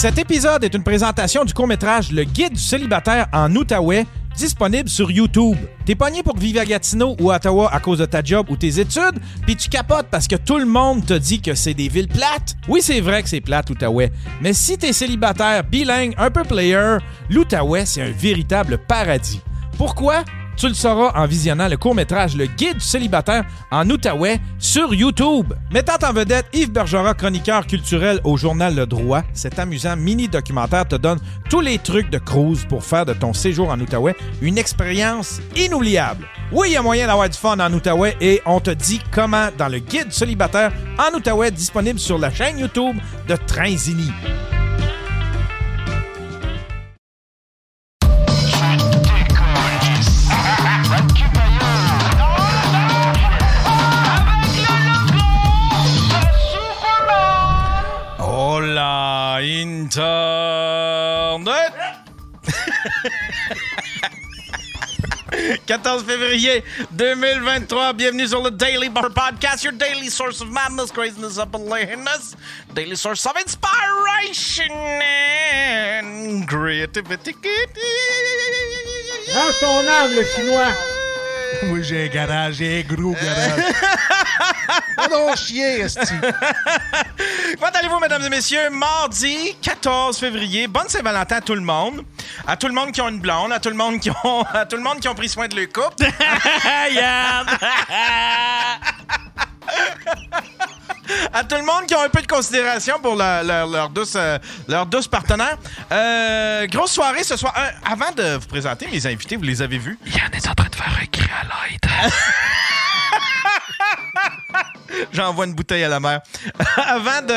Cet épisode est une présentation du court-métrage Le Guide du célibataire en Outaouais, disponible sur YouTube. T'es pogné pour vivre à Gatineau ou à Ottawa à cause de ta job ou tes études, puis tu capotes parce que tout le monde te dit que c'est des villes plates? Oui, c'est vrai que c'est plate, l'Outaouais. Mais si t'es célibataire, bilingue, un peu player, l'Outaouais, c'est un véritable paradis. Pourquoi? Tu le sauras en visionnant le court-métrage Le Guide célibataire en Outaouais sur YouTube. Mettant en vedette Yves Bergerat, chroniqueur culturel au journal Le Droit, cet amusant mini-documentaire te donne tous les trucs de cruise pour faire de ton séjour en Outaouais une expérience inoubliable. Oui, il y a moyen d'avoir du fun en Outaouais et on te dit comment dans le Guide célibataire en Outaouais disponible sur la chaîne YouTube de Trinzini. Internet! 14 février 2023, bienvenue sur le Daily Bar Podcast, your daily source of madness, craziness, laziness, daily source of inspiration and creativity. Range ton âme, le chinois. Moi, j'ai un garage, j'ai un gros garage. Ah non, chier, esti. Comment allez-vous, mesdames et messieurs? Mardi 14 février. Bonne Saint-Valentin à tout le monde. À tout le monde qui ont une blonde, à tout le monde qui ont, à tout le monde qui ont pris soin de leur couple. À tout le monde qui ont un peu de considération pour leur, leur, leur douce, euh, leur douce partenaire. Euh, grosse soirée ce soir. Euh, avant de vous présenter mes invités, vous les avez vus? Yann est en train de faire un cri à l'aide. J'envoie une bouteille à la mer. avant, de,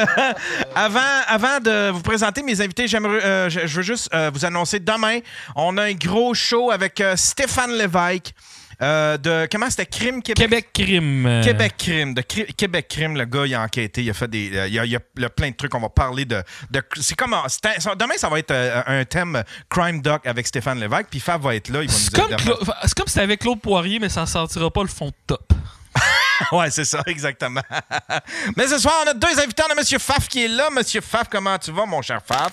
avant, avant de vous présenter mes invités, j'aimerais, euh, je, je veux juste euh, vous annoncer demain, on a un gros show avec euh, Stéphane Lévesque. Euh, de comment c'était? Crime Québec? Québec Crime. Québec Crime, de Cri- Québec Crime, le gars, il a enquêté, il a fait des. euh, il, y a, il a- il a plein de trucs, on va parler de. de c'est comme. demain, ça va être euh, un thème Crime Doc avec Stéphane Lévesque, puis Fab va être là. Comme, c'est comme si c'était avec Claude Poirier, mais ça sortira pas le fond de top. Ouais, c'est ça, exactement. Mais ce soir, on a deux invités. On a M. Faf qui est là. Monsieur Faf, comment tu vas, mon cher Faf?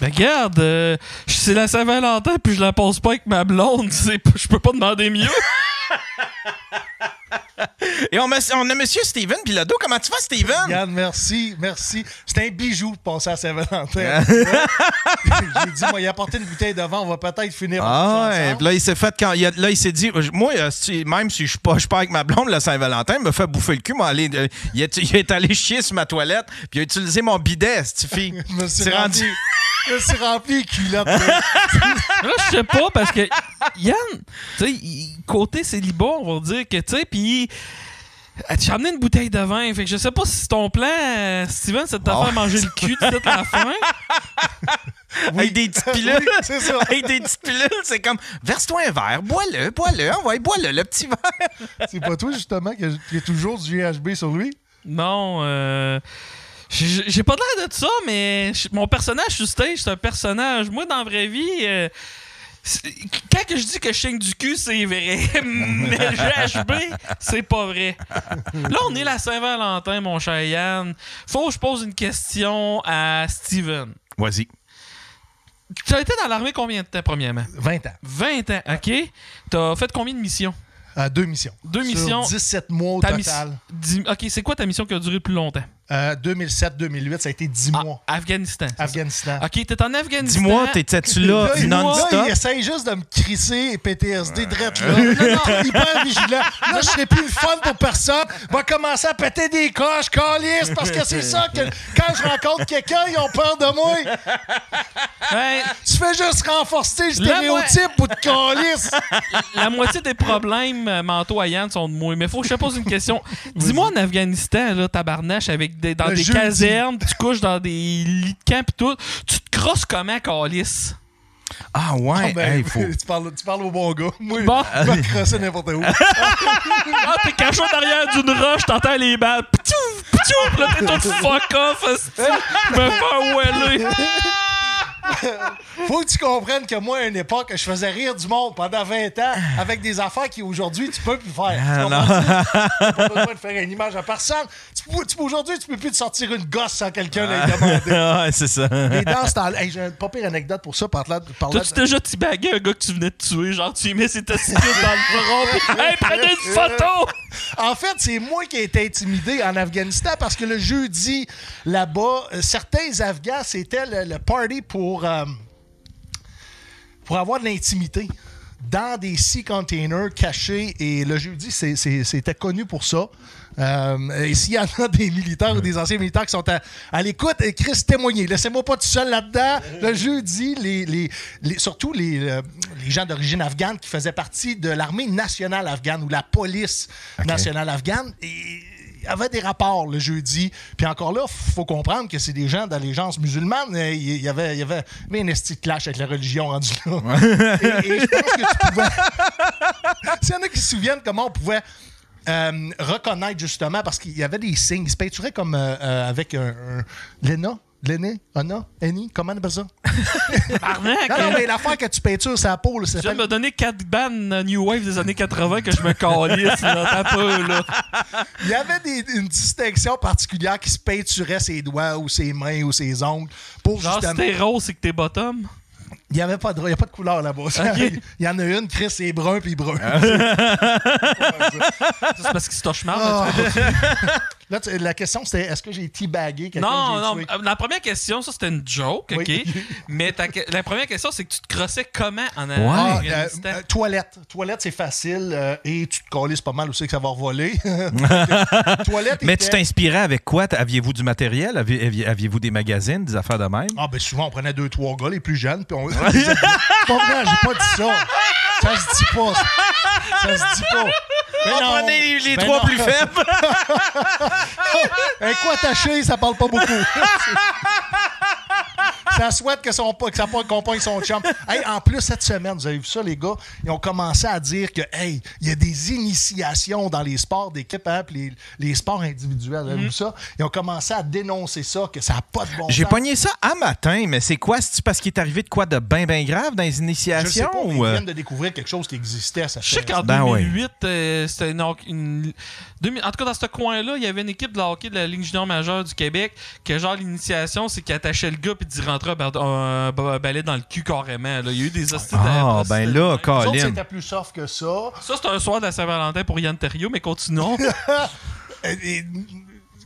Ben regarde, euh, c'est la Saint-Valentin puis je la passe pas avec ma blonde. Je peux pas demander mieux. Et on a, on a M. Steven Bilodeau. Comment tu vas, Steven? Yann, merci, merci. C'est un bijou de passer à Saint-Valentin. J'ai dit, moi, il a apporté une bouteille de vin, on va peut-être finir Ah ouais, puis là il s'est fait quand il a- là il s'est dit moi euh, même si je suis pas je suis pas avec ma blonde le Saint-Valentin, il me fait bouffer le cul, moi aller euh, il, est, il est allé chier sur ma toilette, puis il a utilisé mon bidet, cette fille. Je me suis C'est rendu je me suis rempli les culottes. là. Je sais pas parce que Yann, tu sais, côté célibat, on va dire que, tu sais, puis. Tu as amené une bouteille de vin. Fait que je sais pas si ton plan, euh, Steven, c'est de te Oh. faire manger le cul toute la fin. avec des petites pilules. Oui, c'est ça. avec des petites pilules, c'est comme verse-toi un verre, bois-le, bois-le, envoie, bois-le le petit verre. C'est pas toi, justement, qui a, qui a toujours du GHB sur lui? Non, euh. J'ai pas l'air de ça, mais mon personnage sur stage, c'est un personnage. Moi, dans la vraie vie, euh, quand que je dis que je saigne du cul, c'est vrai. mais le GHB, c'est pas vrai. Là, on est la Saint-Valentin, mon cher Yann. Faut que je pose une question à Steven. Vas-y. Tu as été dans l'armée combien de temps, premièrement? 20 ans. 20 ans, OK? T'as fait combien de missions? Euh, deux missions. Deux Sur missions. 17 mois au Ta total. OK, c'est quoi ta mission qui a duré le plus longtemps? Euh, 2007-2008, ça a été 10 Ah, mois. Afghanistan. Afghanistan. OK, t'es en Afghanistan. Dis-moi, t'étais-tu là non-stop? là, il essaye juste de me crisser PTSD drette là. Non, non, hyper vigilant. Là, je serai plus le fun pour personne. Va commencer à péter des coches, calice, parce que c'est ça que quand je rencontre quelqu'un, ils ont peur de moi. Tu fais juste renforcer le La stéréotype ou de calice. la moitié des problèmes euh, mentaux à Yann sont de moi. Mais faut que je te pose une question. Dis-moi en Afghanistan, là, tabarnache, avec des, dans Le des jeudi. casernes, tu couches dans des lits de camp pis tout, tu te crosses comment, Calice? Ah ouais, Ah, ben, hey, faut... tu, parles, tu parles au bon gars. Moi, Bon. je vais crosser n'importe où. Ah, t'es caché derrière d'une roche, t'entends les balles. Ptiouf, ptiouf, là, t'es tout fuck off, me fais. Faut que tu comprennes que moi, à une époque, je faisais rire du monde pendant 20 ans avec des affaires qui aujourd'hui tu peux plus faire. Ah, Tu? T'as pas besoin de faire une image à personne. Tu tu Aujourd'hui, tu peux plus te sortir une gosse sans quelqu'un l'ait demandé. ouais, c'est ça. Et dans ce hey, j'ai une pas pire anecdote pour ça. Par là, par là- T'as-tu déjà teabagué un gars que tu venais de tuer? Genre, tu lui mets ses testicules dans le front. Hey, prenez une photo! En fait, c'est moi qui ai été intimidé en Afghanistan parce que le jeudi, là-bas, euh, certains Afghans, c'était le, le party pour, euh, pour avoir de l'intimité dans des sea containers cachés. Et le jeudi, c'était connu pour ça. Euh, et s'il y en a des militaires ou des anciens militaires qui sont à, à l'écoute, Chris, témoignez. Laissez-moi pas tout seul là-dedans. Le jeudi, les, les- les- surtout les, euh, les gens d'origine afghane qui faisaient partie de l'armée nationale afghane ou la police nationale afghane, et avait des rapports le jeudi. Puis encore là, faut comprendre que c'est des gens d'allégeance musulmane. Euh, Il y avait, il y avait mais un esti de clash avec la religion rendu là. et, et je pense que tu pouvais. S'il y en a qui se souviennent comment on pouvait euh, reconnaître justement, parce qu'il y avait des signes, ils se peinturaient comme euh, euh, avec un, un- Lena, Lenné, Anna, Annie, comment on appelle ça? Arnaque! Non, non, mais l'affaire que tu peintures sa peau, ça Tu viens de me donner 4 bandes New Wave des années 80 que je me calisse, là, t'as peu, là. il y avait des- une distinction particulière qui se peinturait ses doigts ou ses mains ou ses ongles pour Genre, si justement. t'es rose, c'est que t'es bottom? Il n'y avait pas de, il y a pas de couleur là-bas. Il y en a une, Chris, c'est brun puis brun. Ça, C'est parce qu'il se touche mal. Ah. là, tu- la question, c'était est-ce que j'ai teabagué quelqu'un Non, non. tué? euh, La première question, ça, c'était une joke, OK? Mais ta la première question, c'est que tu te crossais comment en Ah, Afghanistan? euh, euh, toilette. Toilette, c'est facile euh, et tu te calisses pas mal aussi que ça va revoler. toilette Mais était- tu t'inspirais avec quoi? Aviez-vous du matériel? Aviez- aviez- Aviez-vous des magazines, des affaires de même? Ah, ben souvent, on prenait deux, trois gars, les plus jeunes, puis on. Pas vrai, j'ai pas dit ça. Ça se dit pas. Ça se dit pas. Mais non. Prenez les, les Ben trois non. plus faibles. Un coup attaché, ça parle pas beaucoup. ça souhaite que, son, que sa compagne son chum. Hey, en plus, cette semaine, vous avez vu ça, les gars? Ils ont commencé à dire que, hey, il y a des initiations dans les sports d'équipe, hein, les, les sports individuels. Vous avez vu ça? Ils ont commencé à dénoncer ça, que ça n'a pas de bon J'ai pogné ça à matin, mais c'est quoi? C'est parce qu'il est arrivé de quoi de bien, bien grave dans les Je sais initiations? pas, mais ou, ils euh, viennent de découvrir quelque chose qui existait. Ça Je sais qu'en Ben ouais. 2008, euh, c'était une, une- 2000 En tout cas, dans ce coin-là, il y avait une équipe de hockey de la Ligue junior majeure du Québec que, genre, l'initiation, c'est qu'ils attachaient le gars puis d'y rentrer un, balai dans le cul carrément. là. Il y a eu des hosties Ah, ben là, Colin. c'était plus soft que ça. Ça, c'est un soir de la Saint-Valentin pour Yann Terriot, mais continuons. Et- et-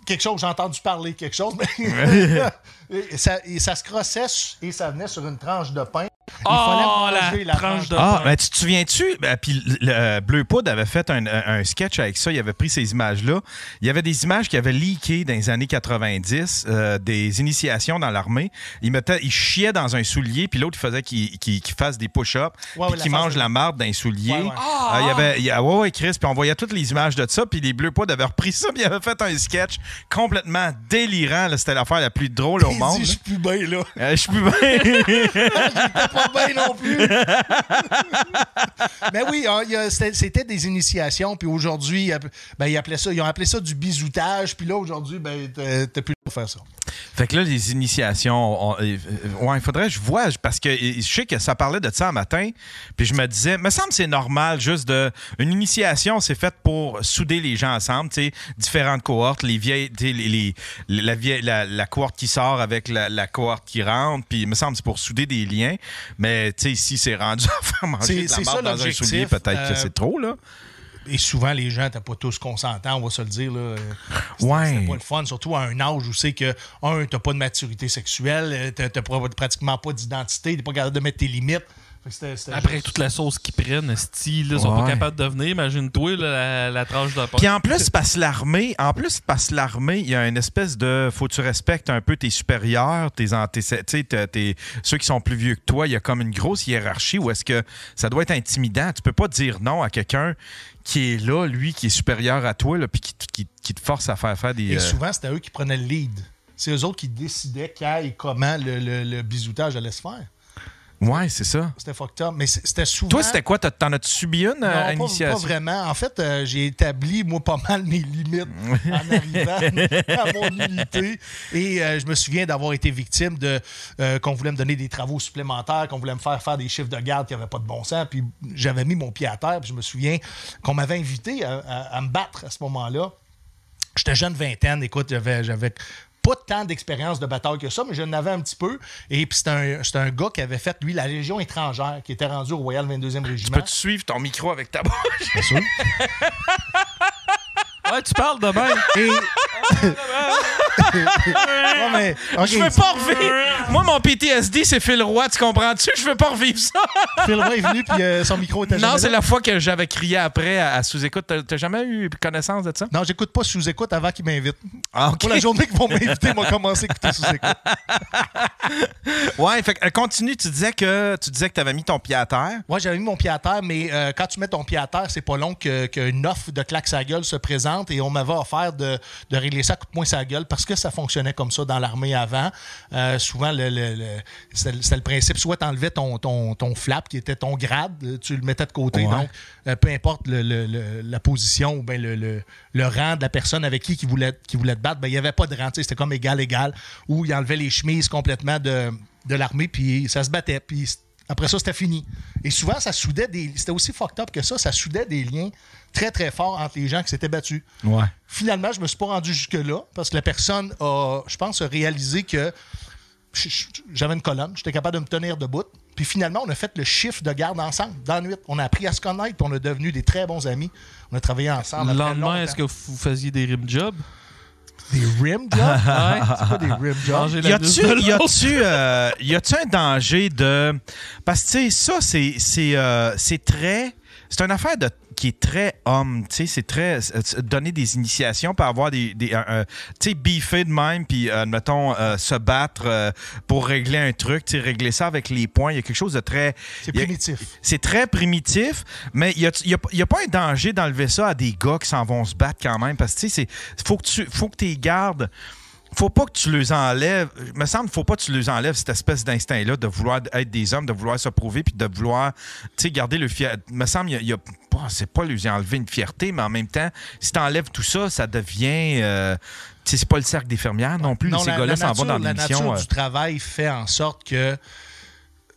quelque chose, j'ai entendu parler de quelque chose, mais et ça, et ça se crossait et ça venait sur une tranche de pain. Il Oh, fallait manger la tranche de Ah, ben tu te souviens-tu? Ben, puis le, le Bleu Poudre avait fait un, un- un sketch avec ça. Il avait pris ces images-là. Il y avait des images qui avaient leaké dans les années 90, euh, des initiations dans l'armée. Il, mettait, il chiait dans un soulier, puis l'autre, il faisait qu'il qu'il- qu'il fasse des push-ups, Ouais, puis qu'il la mange de- la marde dans un soulier. Ouais, ouais. Ah, il y avait, il y a, ouais, ouais, Chris, puis on voyait toutes les images de ça, puis les Bleus Poudre avaient repris ça, puis ils avaient fait un sketch complètement délirant. là. C'était l'affaire la plus drôle au monde. je suis plus bien, là. Euh, je suis plus bien. Non plus. Mais oui, hein, c'était des initiations, puis aujourd'hui, ben, ils ils ont appelé ça du bisoutage, puis là, aujourd'hui, ben, t'as plus de faire ça. Fait que là, les initiations, on- euh, euh, ouais, il faudrait que je vois, parce que je sais que ça parlait de ça un matin, puis je me disais, me semble que c'est normal, juste de. Une initiation, c'est faite pour souder les gens ensemble, tu sais, différentes cohortes, les vieilles, tu sais, les, les- la, vieille, la, la cohorte qui sort avec la, la cohorte qui rentre, puis il me semble que c'est pour souder des liens, mais tu sais, si c'est rendu à faire manger de la marde dans un soulier, peut-être que euh, c'est trop, là. Et souvent, les gens n'étaient pas tous consentants, on va se le dire. Là. C'était- Ouais. C'était pas le fun, surtout à un âge où c'est que, un, t'as pas de maturité sexuelle, euh, t'as t'as pra- pratiquement pas d'identité, t'es pas capable de mettre tes limites. C'était- c'était Après juste- toute la sauce qu'ils prennent, style, ils sont pas capables de venir. Imagine-toi là, la, la tranche de pain. Puis en plus, que l'armée, en plus, que l'armée, il y a une espèce de. Faut que tu respectes un peu tes supérieurs, tes sais, t'as- tes- ceux qui sont plus vieux que toi. Il y a comme une grosse hiérarchie où est-ce que ça doit être intimidant. Tu peux pas dire non à quelqu'un qui est là, lui, qui est supérieur à toi, là, puis qui, qui- qui te force à faire faire des. Et euh, souvent, c'était eux qui prenaient le lead. C'est eux autres qui décidaient quand et comment le, le- le bisoutage allait se faire. Ouais, c'est ça. C'était fucked up. Mais c'était souvent. Toi, c'était quoi? T'en as-tu subi une Non, euh, pas, pas vraiment. En fait, euh, j'ai établi, moi, pas mal mes limites en arrivant à mon unité. Et euh, je me souviens d'avoir été victime de euh, qu'on voulait me donner des travaux supplémentaires, qu'on voulait me faire faire des chiffres de garde qui n'avaient pas de bon sens. Puis j'avais mis mon pied à terre. Puis je me souviens qu'on m'avait invité à, à- à me battre à ce moment-là. J'étais jeune vingtaine, écoute, j'avais, j'avais pas tant d'expérience de bataille que ça, mais je n'avais un petit peu. Et puis c'était un, un gars qui avait fait, lui, la Légion étrangère, qui était rendu au Royal 22e Régiment. Peux-tu suivre ton micro avec ta bouche? Bien sûr. Ouais, tu parles de même. Et... Ouais, mais, Je veux pas revivre. Moi, mon PTSD, c'est Phil Roy, tu comprends-tu? Je veux pas revivre ça. Phil Roy est venu, puis euh, son micro était Non, c'est la fois que j'avais crié après à, à sous-écoute. T'as t'as jamais eu connaissance de ça? Non, j'écoute pas sous-écoute avant qu'il m'invite. Ah. Pour la journée qu'ils vont m'inviter, moi commencer à écouter sous-écoute. Ouais, fait que, euh, continue. Tu disais que tu disais que t'avais mis ton pied à terre. Moi, j'avais mis mon pied à terre, mais euh, quand tu mets ton pied à terre, c'est pas long que- qu'une offre de claque sa gueule se présente et on m'avait offert de, de régler ça à coup de poing sa gueule parce que ça fonctionnait comme ça dans l'armée avant. Euh, souvent, le, le- le- c'était le principe, soit tu enlevais ton, ton, ton flap qui était ton grade, tu le mettais de côté. Ouais. Donc, euh, peu importe le- la position ou bien le, rang de la personne avec qui qui voulait, qui voulait te battre, ben, il n'y avait pas de rang. C'était comme égal-égal où il enlevait les chemises complètement de, de l'armée puis ça se battait. Puis après ça, c'était fini. Et souvent, ça soudait des. C'était aussi fucked up que ça, ça soudait des liens très, très forts entre les gens qui s'étaient battus. Ouais. Finalement, je me suis pas rendu jusque-là parce que la personne a, je pense, a réalisé que j'avais une colonne, j'étais capable de me tenir debout. Puis finalement, on a fait le chiffre de garde ensemble dans la nuit. On a appris à se connaître, puis on est devenus des très bons amis. On a travaillé ensemble. Le lendemain, est-ce que vous faisiez des rim jobs? Des rim jobs? Ouais. C'est pas des rim jobs. Y la a-tu, y a-tu, euh, y a-tu un danger de. Parce que, tu sais, ça, c'est, c'est, euh, c'est très. C'est une affaire de, qui est très homme, tu sais, c'est très. euh, donner des initiations, pour avoir des. tu sais, biffer de même, puis, euh, mettons, euh, se battre euh, pour régler un truc, tu sais, régler ça avec les points. Il y a quelque chose de très. C'est primitif. C'est très primitif, mais il n'y a, y a pas un danger d'enlever ça à des gars qui s'en vont se battre quand même. Parce que, tu sais, c'est- faut que tu faut que gardes. Faut pas que tu les enlèves. Il me semble faut pas que tu les enlèves cette espèce d'instinct-là de vouloir être des hommes, de vouloir se prouver, puis de vouloir, garder le fier. Il me semble y a, il y a pas- c'est pas lui enlever une fierté, mais en même temps, si tu enlèves tout ça, ça devient. euh, c'est pas le cercle des fermières non plus. Non, Ces gars-là s'en vont dans La nature euh, du travail fait en sorte que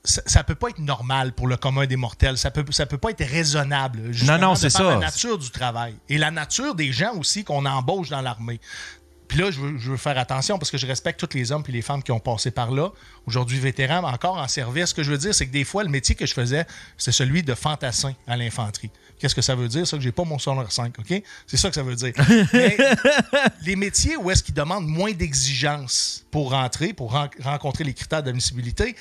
ça, ça peut pas être normal pour le commun des mortels. Ça peut, ça peut pas être raisonnable. non, de c'est ça. La nature du travail et la nature des gens aussi qu'on embauche dans l'armée. Puis là, je veux, je veux faire attention parce que je respecte tous les hommes et les femmes qui ont passé par là. Aujourd'hui vétérans, mais encore en service. Ce que je veux dire, c'est que des fois, le métier que je faisais, c'est celui de fantassin à l'infanterie. Qu'est-ce que ça veut dire? Ça que j'ai pas mon sonore 5, OK? C'est ça que ça veut dire. Mais les métiers où est-ce qu'ils demandent moins d'exigences pour rentrer, pour ren- rencontrer les critères d'admissibilité,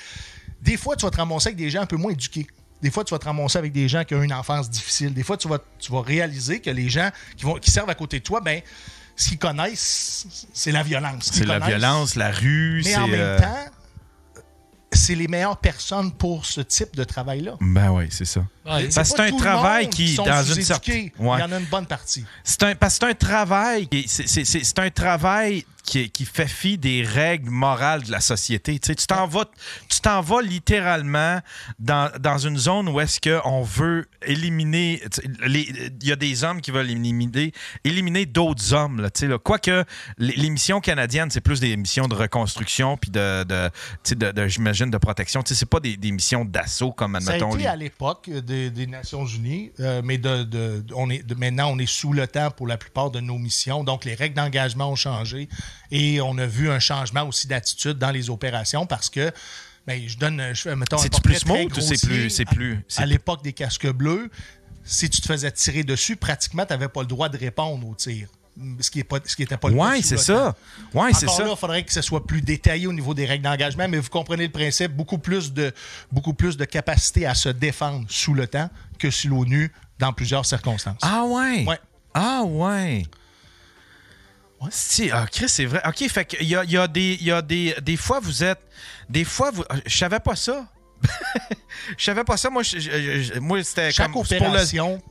des fois, tu vas te ramasser avec des gens un peu moins éduqués. Des fois, tu vas te ramasser avec des gens qui ont une enfance difficile. Des fois, tu vas, tu vas réaliser que les gens qui, vont, qui servent à côté de toi, ben, ce qu'ils connaissent, c'est la violence. c'est la violence, la rue, Mais en même euh, temps, c'est les meilleures personnes pour ce type de travail-là. Ben oui, c'est ça. Ouais. Parce que c'est un travail qui, dans une certaine- Ouais. Il y en a une bonne partie. C'est un, parce que c'est un travail, qui- c'est- c'est c'est- c'est un travail qui, qui fait fi des règles morales de la société. Tu sais, tu t'en vas, tu t'en vas littéralement dans, dans une zone où est-ce qu'on veut éliminer. Il y a des hommes qui veulent éliminer, éliminer d'autres hommes. Là, tu sais, là. Quoique les, les missions canadiennes, c'est plus des missions de reconstruction puis de, de, tu sais, de, de- j'imagine, de protection. Tu sais, c'est pas des, des missions d'assaut comme, Ça a admettons, été à l'époque des, des Nations Unies, euh, mais de, on est, de- maintenant, on est sous le temps pour la plupart de nos missions. Donc, les règles d'engagement ont changé et on a vu un changement aussi d'attitude dans les opérations parce que, ben, je donne, je fais, mettons, portrait plus smooth ou c'est plus- c'est plus- À, c'est- à l'époque des casques bleus, si tu te faisais tirer dessus, pratiquement, tu n'avais pas le droit de répondre au tir. Ce qui n'était pas, le sous c'est ça. Ouais, c'est ça. là, il faudrait que ce soit plus détaillé au niveau des règles d'engagement, mais vous comprenez le principe, beaucoup plus de, beaucoup plus de capacité à se défendre sous le temps que sur l'ONU dans plusieurs circonstances. Ah ouais? Ouais. Ah ouais. Si, ah, Chris, c'est vrai. OK, fait qu'il y a, il y a, des, y a des, des fois, vous êtes. Des fois, vous. Je savais pas ça. Je savais pas ça. Moi, je- je- je- moi c'était comme. c'est pour le- opération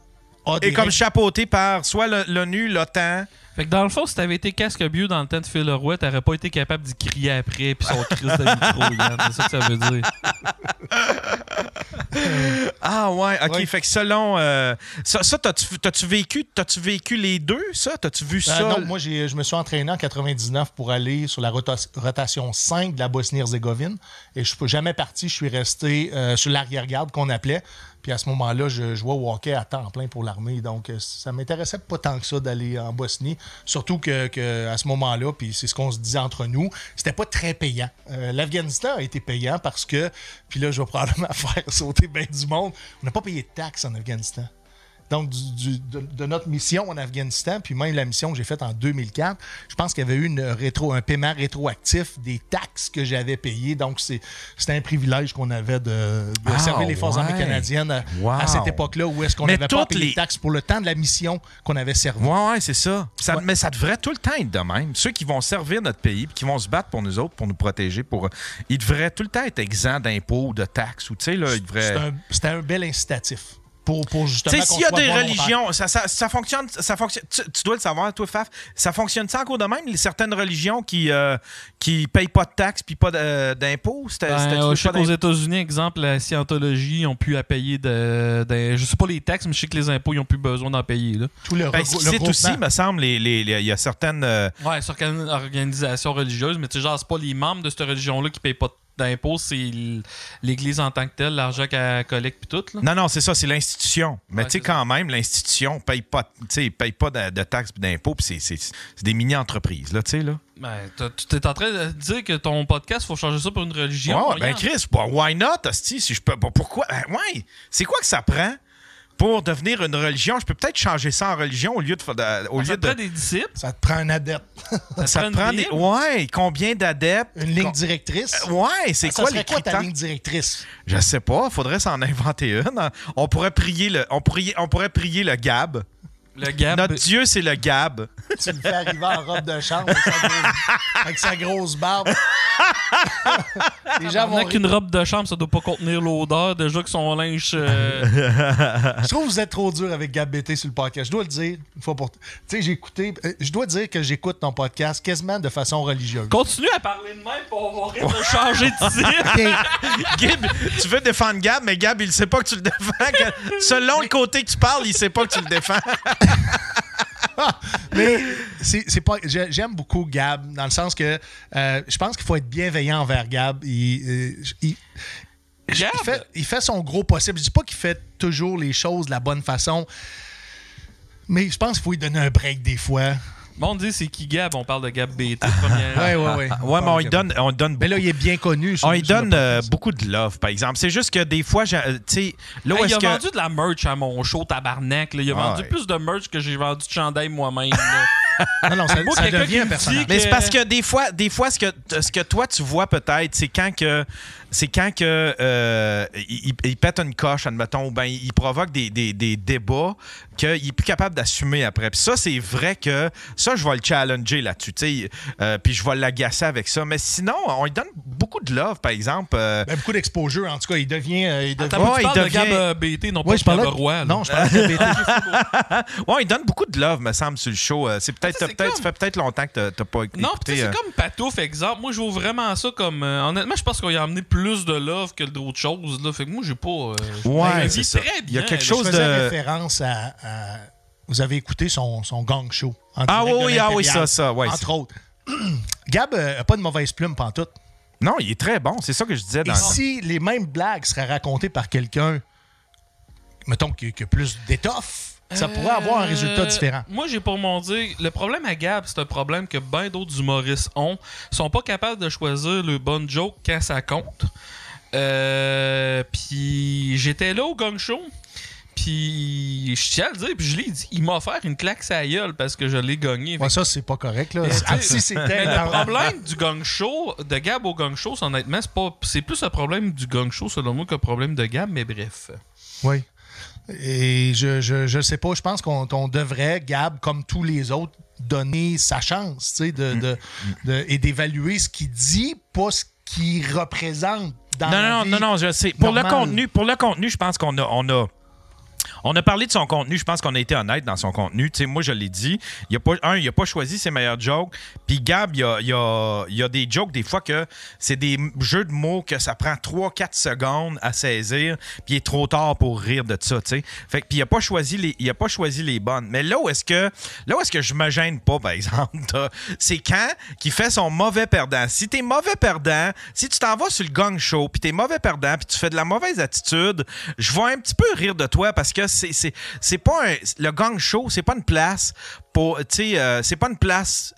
a des et comme règles. chapeauté par soit le- l'ONU, l'OTAN. Fait que dans le fond, si t'avais été casque bio dans le temps de Phil Leroy, t'aurais pas été capable d'y crier après puis son crise de micro, Yann. C'est ça que ça veut dire. Ah ouais, OK. Ouais. Fait que selon. euh, ça, ça t'as-tu, t'as-tu vécu, t'as-tu vécu les deux, ça? T'as-tu vu Euh, ça? non, moi, j'ai- je me suis entraîné en 99 pour aller sur la rota- rotation 5 de la Bosnie-Herzégovine. Et je ne suis jamais parti. Je suis resté euh, sur l'arrière-garde qu'on appelait. Puis à ce moment-là, je jouais au hockey à temps plein pour l'armée. Donc, euh, ça m'intéressait pas tant que ça d'aller en Bosnie. Surtout que, à ce moment-là, puis c'est ce qu'on se disait entre nous, c'était pas très payant. Euh, L'Afghanistan a été payant parce que, puis là, je vais probablement faire sauter bien du monde, on n'a pas payé de taxes en Afghanistan donc du, de, de, notre mission en Afghanistan, puis même la mission que j'ai faite en 2004, je pense qu'il y avait eu une rétro, un paiement rétroactif des taxes que j'avais payées. Donc, c'était un privilège qu'on avait de, de Ah, servir les Forces ouais. armées canadiennes à, Wow. à cette époque-là où est-ce qu'on n'avait pas payé les- taxes pour le temps de la mission qu'on avait servi. Ouais, ouais, c'est ça. Ça- Ouais. Mais ça devrait tout le temps être de même. Ceux qui vont servir notre pays puis qui vont se battre pour nous autres, pour nous protéger, pour, ils devraient tout le temps être exempts d'impôts ou de taxes. Ou, tu sais, là, ils C'est devraient... un- C'était un, bel incitatif pour, pour Tu justement. sais, qu'on s'il y a des religions, ça, ça, ça fonctionne, ça fonctionne. Tu, tu dois le savoir, toi, Faf. Ça fonctionne ça encore de même? Les- Certaines religions qui euh, qui payent pas de taxes puis pas de- d'impôts? C'était- Ben, euh, je sais qu'aux? États-Unis, exemple, la scientologie, ils ont pu à payer de, de- Je sais pas les taxes, mais je sais que les impôts, ils ont plus besoin d'en payer. Là. Tout le, Ben, le c'est aussi, me semble, les- les- les- il y a certaines. euh, Ouais, sur une organisation religieuse, mais tu sais, genre, c'est pas les membres de cette religion-là qui payent pas d'impôts, c'est l'Église en tant que telle, l'argent qu'elle collecte puis tout. Là? Non, non, c'est ça, c'est l'institution. Mais Ouais, tu sais, quand même, l'institution paye pas, paye pas de, de taxes et d'impôts, puis c'est- des mini-entreprises, là, tu sais, là. Ben, tu es en train de dire que ton podcast, faut changer ça pour une religion. Ouais, ben. Chris, why not, hostie, si je peux. pourquoi? Ben, ouais. C'est quoi que ça prend? Pour devenir une religion? Je peux peut-être changer ça en religion au lieu de. au Ça lieu te prend de des disciples? Ça te prend un adepte, ça te te prend des. Ouais, combien d'adeptes? une ligne directrice? Euh, Ouais, c'est ça quoi les quoi ta critères? ligne directrice? Je sais pas, faudrait s'en inventer une. On pourrait prier le, on pourrait, on pourrait prier le Gab. Le Gab. Notre Dieu, c'est le Gab. tu le fais arriver en robe de chambre avec sa grosse, avec sa grosse barbe. Les gens On vont a qu'une robe de chambre, ça doit pas contenir l'odeur. Déjà que son linge. euh, Je trouve que vous êtes trop dur avec Gab BT sur le podcast. Je dois le dire, une fois pour. Tu sais, j'ai écouté. euh, Je dois dire que j'écoute ton podcast quasiment de façon religieuse. Continue à parler de même pour avoir rien de changer de titre. Gab, tu veux défendre Gab, mais Gab, il sait pas que tu le défends. Selon le côté que tu parles, il sait pas que tu le défends. Mais c'est pas. j'ai- J'aime beaucoup Gab, dans le sens que euh, je pense qu'il faut être bienveillant envers Gab. Il, euh, il- Gab? il fait, il fait son gros possible. Je dis pas qu'il fait toujours les choses de la bonne façon, mais je pense qu'il faut lui donner un break des fois. Bon, on dit c'est qui Gab? On parle de Gab BT. première- Ouais, ouais, ouais. Ouais, mais on lui donne, on donne Mais là, il est bien connu. sur- On lui donne euh, beaucoup de love, par exemple. C'est juste que des fois, j'ai- euh, tu sais, là où Hey, il a que. vendu de la merch à mon show tabarnak. là. Il a Ah vendu ouais. plus de merch que j'ai vendu de chandail moi-même. Non, non, ça, Moi, ça devient un personnage. Mais c'est parce que des fois, des fois ce, que, ce que toi tu vois peut-être, c'est quand que c'est quand que euh, il, pète une coche, admettons, ou ben il provoque des, des, des débats qu'il est plus capable d'assumer après. Puis ça, c'est vrai que ça, je vais le challenger là-dessus, tu sais, euh, puis je vais l'agacer avec ça. Mais sinon, on lui donne beaucoup de love, par exemple. euh, Ben, beaucoup d'exposure. En tout cas, il devient. euh, il devient- Attends, Ouais, tu il parles de devient- Gab euh, BT, non pas Ouais, je parlais. Roy. Non, je parlais de BT. ouais, il donne beaucoup de love, me semble, sur le show. C'est peut-être, t'as peut-être, comme- ça fait peut-être longtemps que t'as- t'as pas écouté. Non, tu euh, c'est comme Patouf, exemple. Moi, je vois vraiment ça comme. euh, honnêtement, je pense qu'on y a amené plus de love que d'autres choses. Là. Fait que moi, j'ai pas. euh, Ouais, il c'est vit ça. très Il y a quelque chose Je faisais de- référence à, à- Vous avez écouté son, son gang show. en Ah oui, ah oui, ça, ça, ouais, Entre c'est- autres. Gab euh, a pas de mauvaise plume pantoute. Non, il est très bon. C'est ça que je disais dans Et si les mêmes blagues seraient racontées par quelqu'un, mettons, qui, qui a plus d'étoffe, ça pourrait avoir un résultat Euh, différent. Moi, j'ai pour mon dire, le problème à Gab, c'est un problème que bien d'autres humoristes ont. Ils sont pas capables de choisir le bon joke quand ça compte. Euh, puis j'étais là au gang show. Puis je tiens à le dire, puis je l'ai dit, il m'a offert une claque sa gueule parce que je l'ai gagné. Ouais, ça, c'est pas correct. Là. Ah, si c'était le problème du gang show, de Gab au gang show, honnêtement, c'est pas, c'est plus un problème du gang show selon moi qu'un problème de Gab, mais bref. Oui. Et je, je, je sais pas, je pense qu'on on devrait, Gab, comme tous les autres, donner sa chance, tu sais, de, de, de- et d'évaluer ce qu'il dit, pas ce qu'il représente dans Non, la non, vie non, non, je sais. Pour le contenu, pour le contenu, je pense qu'on a, on a, On a parlé de son contenu. Je pense qu'on a été honnête dans son contenu. Tu moi, je l'ai dit. Il a pas, un, il a pas choisi ses meilleurs jokes. Puis Gab, il y a, des jokes, des fois, que c'est des jeux de mots que ça prend 3-4 secondes à saisir. Puis il est trop tard pour rire de ça, tu. Fait que, puis il a pas choisi les, il les bonnes. Mais là où est-ce que, là où est-ce que je me gêne pas, par exemple, c'est quand qui fait son mauvais perdant. Si t'es mauvais perdant, si tu t'en vas sur le gang show, puis t'es mauvais perdant, puis tu fais de la mauvaise attitude, je vais un petit peu rire de toi parce que c'est pas le gang show, c'est pas une place pour euh, c'est pas une place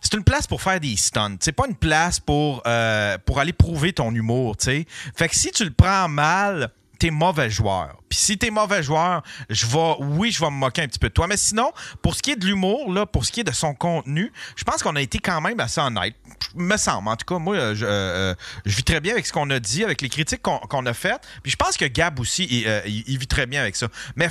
c'est une place pour faire des stunts. C'est pas une place pour, euh, pour aller prouver ton humour. Fait que si tu le prends mal, t'es mauvais joueur. Puis si t'es mauvais joueur, je vais, oui, je vais me moquer un petit peu de toi. Mais sinon, pour ce qui est de l'humour, là, pour ce qui est de son contenu, je pense qu'on a été quand même assez honnête. Me semble. En tout cas, moi, euh, je, euh, je vis très bien avec ce qu'on a dit, avec les critiques qu'on a faites. Puis je pense que Gab aussi, il, euh, il- vit très bien avec ça. Mais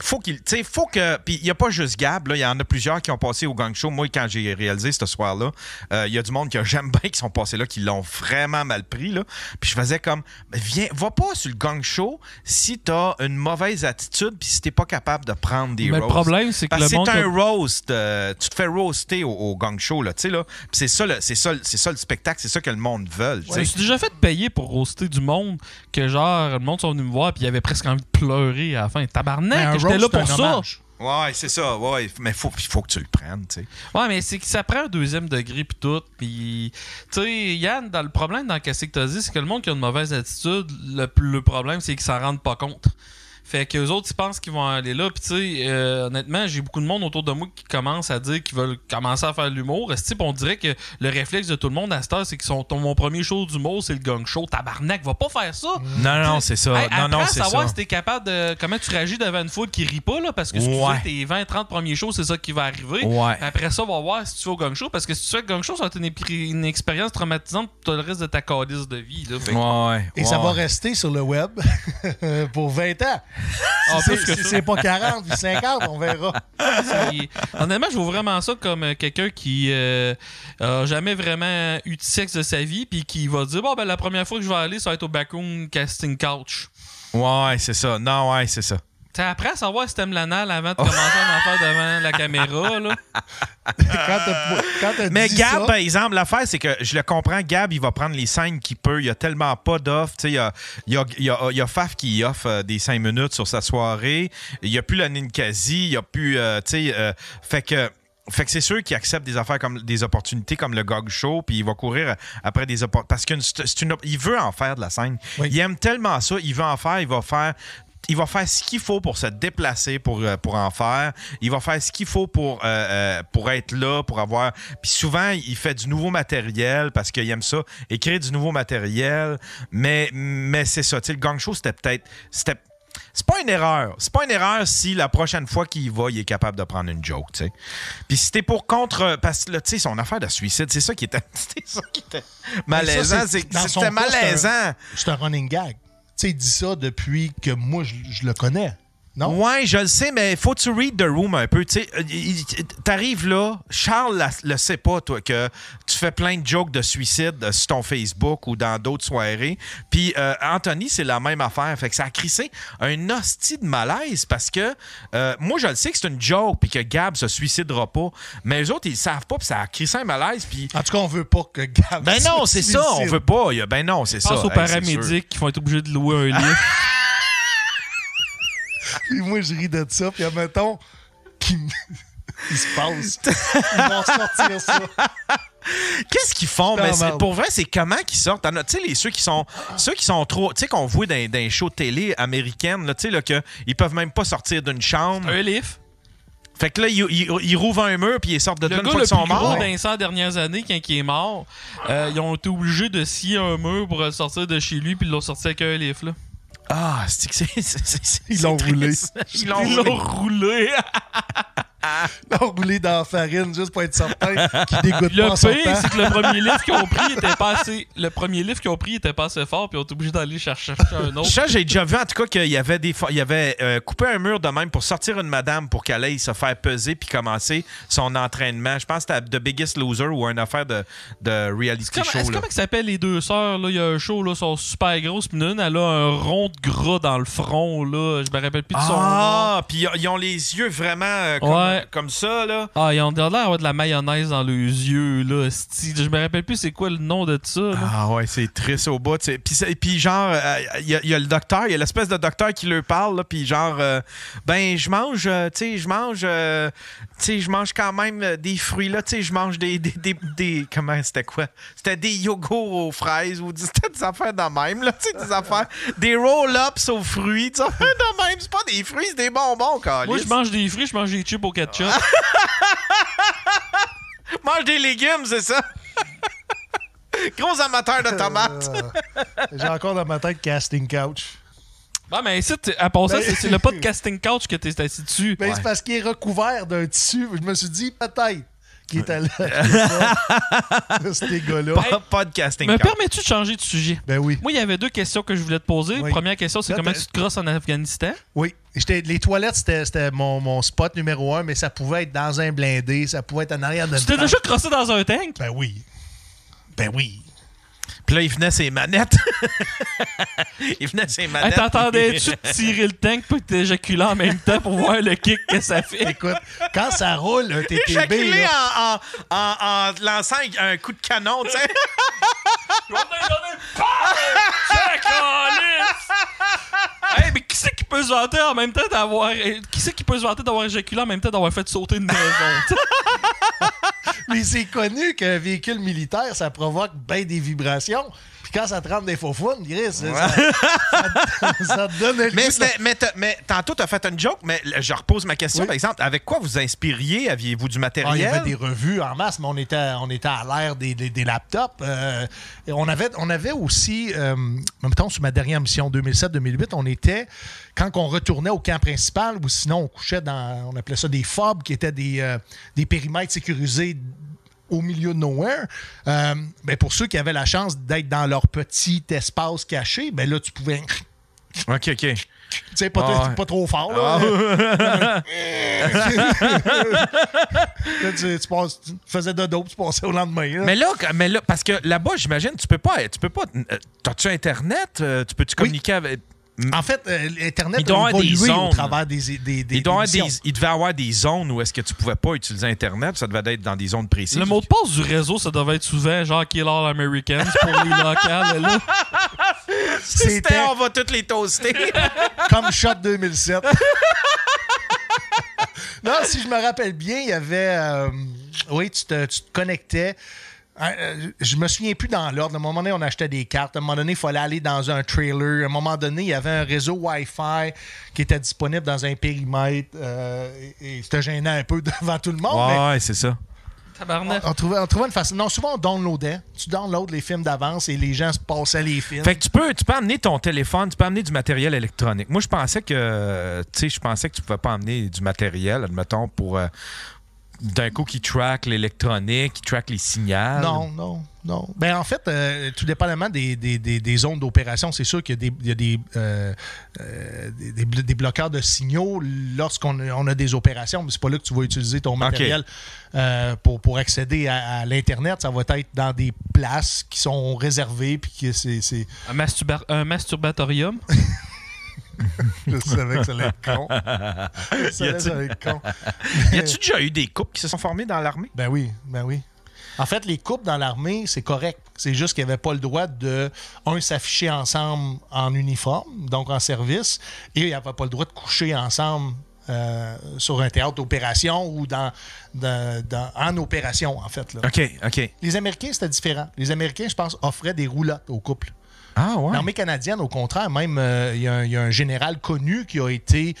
faut qu'il. Tu sais, faut que. Puis il n'y a pas juste Gab, là. Il y en a plusieurs qui ont passé au gang show. Moi, quand j'ai réalisé ce soir-là, euh, il y a du monde que j'aime bien qui sont passés là, qui l'ont vraiment mal pris, là. Puis je faisais comme. Viens, va pas sur le gang show si t'as une mauvaise attitude, puis si t'es pas capable de prendre des Mais le roasts. problème, c'est que Parce le monde. c'est un roast. euh, tu te fais roaster au, au gang show, là. Tu sais, là. Puis c'est ça, le- c'est ça, c'est ça le spectacle, c'est ça que le monde veut. tu Je suis déjà fait payer pour roaster du monde que genre le monde sont venus me voir puis il avait presque envie de pleurer à la fin. Tabarnak, j'étais là pour ça. hommage. Ouais, c'est ça. Ouais, mais faut, il faut que tu le prennes, tu sais. Ouais, mais c'est que ça prend un deuxième degré puis tout. Puis, tu sais, Yann, dans le problème dans qu'est-ce que t'as dit, c'est que le monde qui a une mauvaise attitude, le, le problème, c'est qu'ils s'en rendent pas compte. Fait que les autres, ils pensent qu'ils vont aller là. Puis, tu sais, euh, honnêtement, j'ai beaucoup de monde autour de moi qui commence à dire qu'ils veulent commencer à faire de l'humour. On dirait que le réflexe de tout le monde à cette heure, c'est que son, ton- mon premier show d'humour, c'est le gang show. Tabarnak, va pas faire ça. Non, non, c'est ça. Hey, non, c'est savoir ça. si t'es capable de. Comment tu réagis devant une foule qui rit pas, là, parce que si Ouais. tu fais tes 20-30 premiers shows, c'est ça qui va arriver. Ouais. Après ça, on va voir si tu fais au gang show, parce que si tu fais le gang show, ça va être une, une expérience traumatisante pour tout le reste de ta calice de vie. Là. Fait Ouais, Et ça va rester sur le web pour 20 ans. Ah, Si plus c'est- si pas 40 puis 50, on verra. Honnêtement, je vois vraiment ça comme euh, quelqu'un qui euh, a jamais vraiment eu de sexe de sa vie, puis qui va dire Bon, ben, la première fois que je vais aller, ça va être au Backroom Casting Couch. Ouais, c'est ça. Non, ouais, c'est ça. Tu apprends à savoir si t'aimes l'anal avant de commencer à en faire devant la caméra. Là? Quand t'as quand t'as Mais dit Gab, ça, par exemple, l'affaire, c'est que je le comprends. Gab, il va prendre les scènes qu'il peut. Il y a tellement pas d'offres. Tu sais, Il y a, il y, a, il y, a, il y a Faf qui offre euh, des 5 minutes sur sa soirée. Il n'y a plus la Ninkasi. Il n'y a plus. euh, tu sais, euh, fait que. Fait que c'est sûr qu'il accepte des affaires comme des opportunités comme le Gog Show, puis il va courir après des opportunités. Parce qu'il veut en faire de la scène. Oui. Il aime tellement ça, il veut en faire, il va faire. Il va faire ce qu'il faut pour se déplacer pour, euh, pour en faire. Il va faire ce qu'il faut pour, euh, euh, pour être là, pour avoir. Puis souvent, il fait du nouveau matériel parce qu'il aime ça, écrire du nouveau matériel. Mais, mais c'est ça. Le gang show, c'était peut-être. C'était c'est pas une erreur. C'est pas une erreur si la prochaine fois qu'il y va, il est capable de prendre une joke, tu sais. Puis si t'es pour contre. Parce que là, tu sais, son affaire de suicide, c'est ça qui était. C'est ça qui était malaisant. C'était malaisant. c'est un running gag. Tu sais, il dit ça depuis que moi, je le connais. Non? Ouais, je le sais, mais faut que tu read the room un peu. Tu euh, t'arrives là, Charles la- le sait pas, toi, que tu fais plein de jokes de suicide euh, sur ton Facebook ou dans d'autres soirées. Puis euh, Anthony, c'est la même affaire. Fait que ça a crissé un hostie de malaise parce que euh, moi, je le sais que c'est une joke puis que Gab se suicidera pas. Mais les autres, ils le savent pas puis ça a crissé un malaise. Puis. En tout cas, on veut pas que Gab. Ben non, c'est ça, on veut pas. Ben non, c'est ça. Pense aux Hey, paramédics qui vont être obligés de louer un lit. Puis moi, je ris de ça. Puis admettons qu'il il se passe. Ils vont sortir ça. Qu'est-ce qu'ils font? C'est Mais pour vrai, c'est comment qu'ils sortent? Tu sais, les ceux qui sont ceux qui sont trop. Tu sais, qu'on voit dans, dans les shows de télé américaines, là, tu sais, là, que ils peuvent même pas sortir d'une chambre. un livre. Fait que là, ils, ils, ils rouvrent un mur puis ils sortent de Le là une gars fois le qu'ils plus sont gros morts. dans les 100 dernières années, quand il est mort, euh, ils ont été obligés de scier un mur pour le sortir de chez lui, puis ils l'ont sorti avec un livre. Là. Ah, c'est que c'est. c'est- c'est- c'est- Ils l'ont roulé. Ils l'ont roulé. Enroulé dans la farine, juste pour être certain qu'il dégoûte Le pas son pire, c'est que le premier livre qu'ils ont pris était pas assez. Le premier livre qu'ils ont pris était pas assez fort, puis ils ont été obligés d'aller chercher un autre. Ça, j'ai déjà vu en tout cas qu'il y avait des il y avait euh, coupé un mur de même pour sortir une madame pour qu'elle aille se faire peser puis commencer son entraînement. Je pense que c'était The Biggest Loser ou une affaire de, de reality show. Comment que ça s'appelle les deux sœurs? Là? Il y a un show, là, sont super grosses, puis une, elle a un rond de gras dans le front. Là. Je me rappelle plus de son nom. Ah, puis ils- ils ont les yeux vraiment euh, comme, Ouais. Comme ça, là. Ah, ils ont l'air d'avoir de la mayonnaise dans leurs yeux, là. Je me rappelle plus c'est quoi le nom de ça. là. Ah ouais, c'est triste au bout. tu sais. Puis, puis genre, euh, il y, a- il y a le docteur, il y a l'espèce de docteur qui leur parle, là, puis genre, euh, ben je mange, euh, tu sais, je mange, euh, tu sais, je mange quand même euh, des fruits là, tu sais, je mange des, des, des, des- comment c'était quoi? C'était des yogourts aux fraises ou c'était des affaires de même là, tu sais, des affaires, des roll-ups aux fruits, des affaires de même. C'est pas des fruits, c'est des bonbons, Moi, câlisse. je mange des fruits, je mange des chips au ketchup. mange des légumes, c'est ça? Gros amateur de tomates. Euh, J'ai encore dans ma tête casting couch. Bon, mais ici, à part ça, Ben- c'est c'est le podcasting couch que t'es assis dessus. Ben, Ouais. c'est parce qu'il est recouvert d'un tissu. Je me suis dit, peut-être qu'il était là. de ces gars-là. Pas- Podcasting. Me couch. permets-tu de changer de sujet? Ben oui. Moi, il y avait deux questions que je voulais te poser. Oui. Première question, c'est comment tu te crosses en Afghanistan? Oui. J'étais- Les toilettes, c'était c'était mon, mon spot numéro un, mais ça pouvait être dans un blindé, ça pouvait être en arrière d'un Tu t'es déjà crossé dans un tank? Ben oui. Ben oui. Puis là, il venait ses manettes. il venait ses Hey, manettes. T'entendais-tu tirer le tank puis t'éjaculer en même temps pour voir le kick que ça fait? Écoute, quand ça roule, un TTB, Éjaculé là, en, en, en, en lançant un coup de canon, tu sais. Hey, mais qui c'est qui peut se vanter en même temps d'avoir. eh, Qui c'est qui peut se vanter d'avoir éjaculé en même temps d'avoir fait sauter une maison? mais c'est connu qu'un véhicule militaire, ça provoque bien des vibrations. Puis quand ça te rentre des faux fun, Chris, ça, ça, te- ça te donne le Mais, mais, tantôt, tu as fait une joke, mais je repose ma question, Oui. par exemple. Avec quoi vous inspiriez? Aviez-vous du Ah, il y matériel? avait des revues en masse, mais on était, on était à l'ère des, des- des laptops. Euh, on, avait, on avait aussi, euh, mettons, sur ma dernière mission 2007-2008, on était, quand on retournait au camp principal, ou sinon on couchait dans, on appelait ça des FOB, qui étaient des, euh, des périmètres sécurisés au milieu de nowhere. Euh, ben pour ceux qui avaient la chance d'être dans leur petit espace caché, ben là, tu pouvais... OK, OK. Tu sais, pas, Ah pas trop fort. Là, Là, tu, tu passes- tu faisais dodo, puis tu passais au lendemain. là. Mais là, mais là, parce que là-bas, j'imagine, tu peux pas. Tu peux pas. euh, T'as-tu Internet? Euh, Tu peux-tu communiquer avec. En fait, euh, Internet Il a des au travers des, des, des, Il, doit des il devait avoir des zones où est-ce que tu pouvais pas utiliser Internet. Ça devait être dans des zones précises. Le mot de passe du réseau, ça devait être souvent genre Kill All Americans pour les locales. Là. C'était C'était on va toutes les toaster. comme Shot 2007. non, si je me rappelle bien, il y avait... euh, oui, tu te, tu te connectais... Euh, euh, Je me souviens plus dans l'ordre. À un moment donné, on achetait des cartes. À un moment donné, il fallait aller dans un trailer. À un moment donné, il y avait un réseau Wi-Fi qui était disponible dans un périmètre. euh, et et c'était gênant un peu devant tout le monde. mais ouais, c'est ça. Tabarnak. On trouvait, on trouvait une façon. Non, souvent on downloadait. Tu downloads les films d'avance et les gens se passaient les films. Fait que tu peux, tu peux amener ton téléphone, tu peux amener du matériel électronique. Moi, je pensais que, tu sais, je pensais que tu pouvais pas amener du matériel, admettons, pour euh, d'un coup qui track l'électronique, qui track les signaux? Non, non, non. Ben, en fait, euh, tout dépendamment des, des, des, des zones d'opération, c'est sûr qu'il y a des, il y a des, euh, euh, des, des blo- des bloqueurs de signaux lorsqu'on a- on a des opérations, mais c'est pas là que tu vas utiliser ton matériel euh, pour, pour accéder à, à l'Internet. Ça va être dans des places qui sont réservées, puis que c'est... c'est- Un, masturba- un masturbatorium? Je savais que ça allait être con. Je savais que ça allait être con. Y a-tu déjà eu des couples qui se sont formés dans l'armée? Ben oui, ben oui. En fait, les couples dans l'armée, c'est correct. C'est juste qu'ils n'avaient pas le droit de, un, s'afficher ensemble en uniforme, donc en service, et ils n'avaient pas le droit de coucher ensemble euh, sur un théâtre d'opération ou dans, dans- dans- en opération, en fait. là. OK, OK. Les Américains, c'était différent. Les Américains, je pense, offraient des roulottes aux couples. Ah, ouais. L'armée canadienne, au contraire, même, euh, il y, a un- il y a un général connu qui a été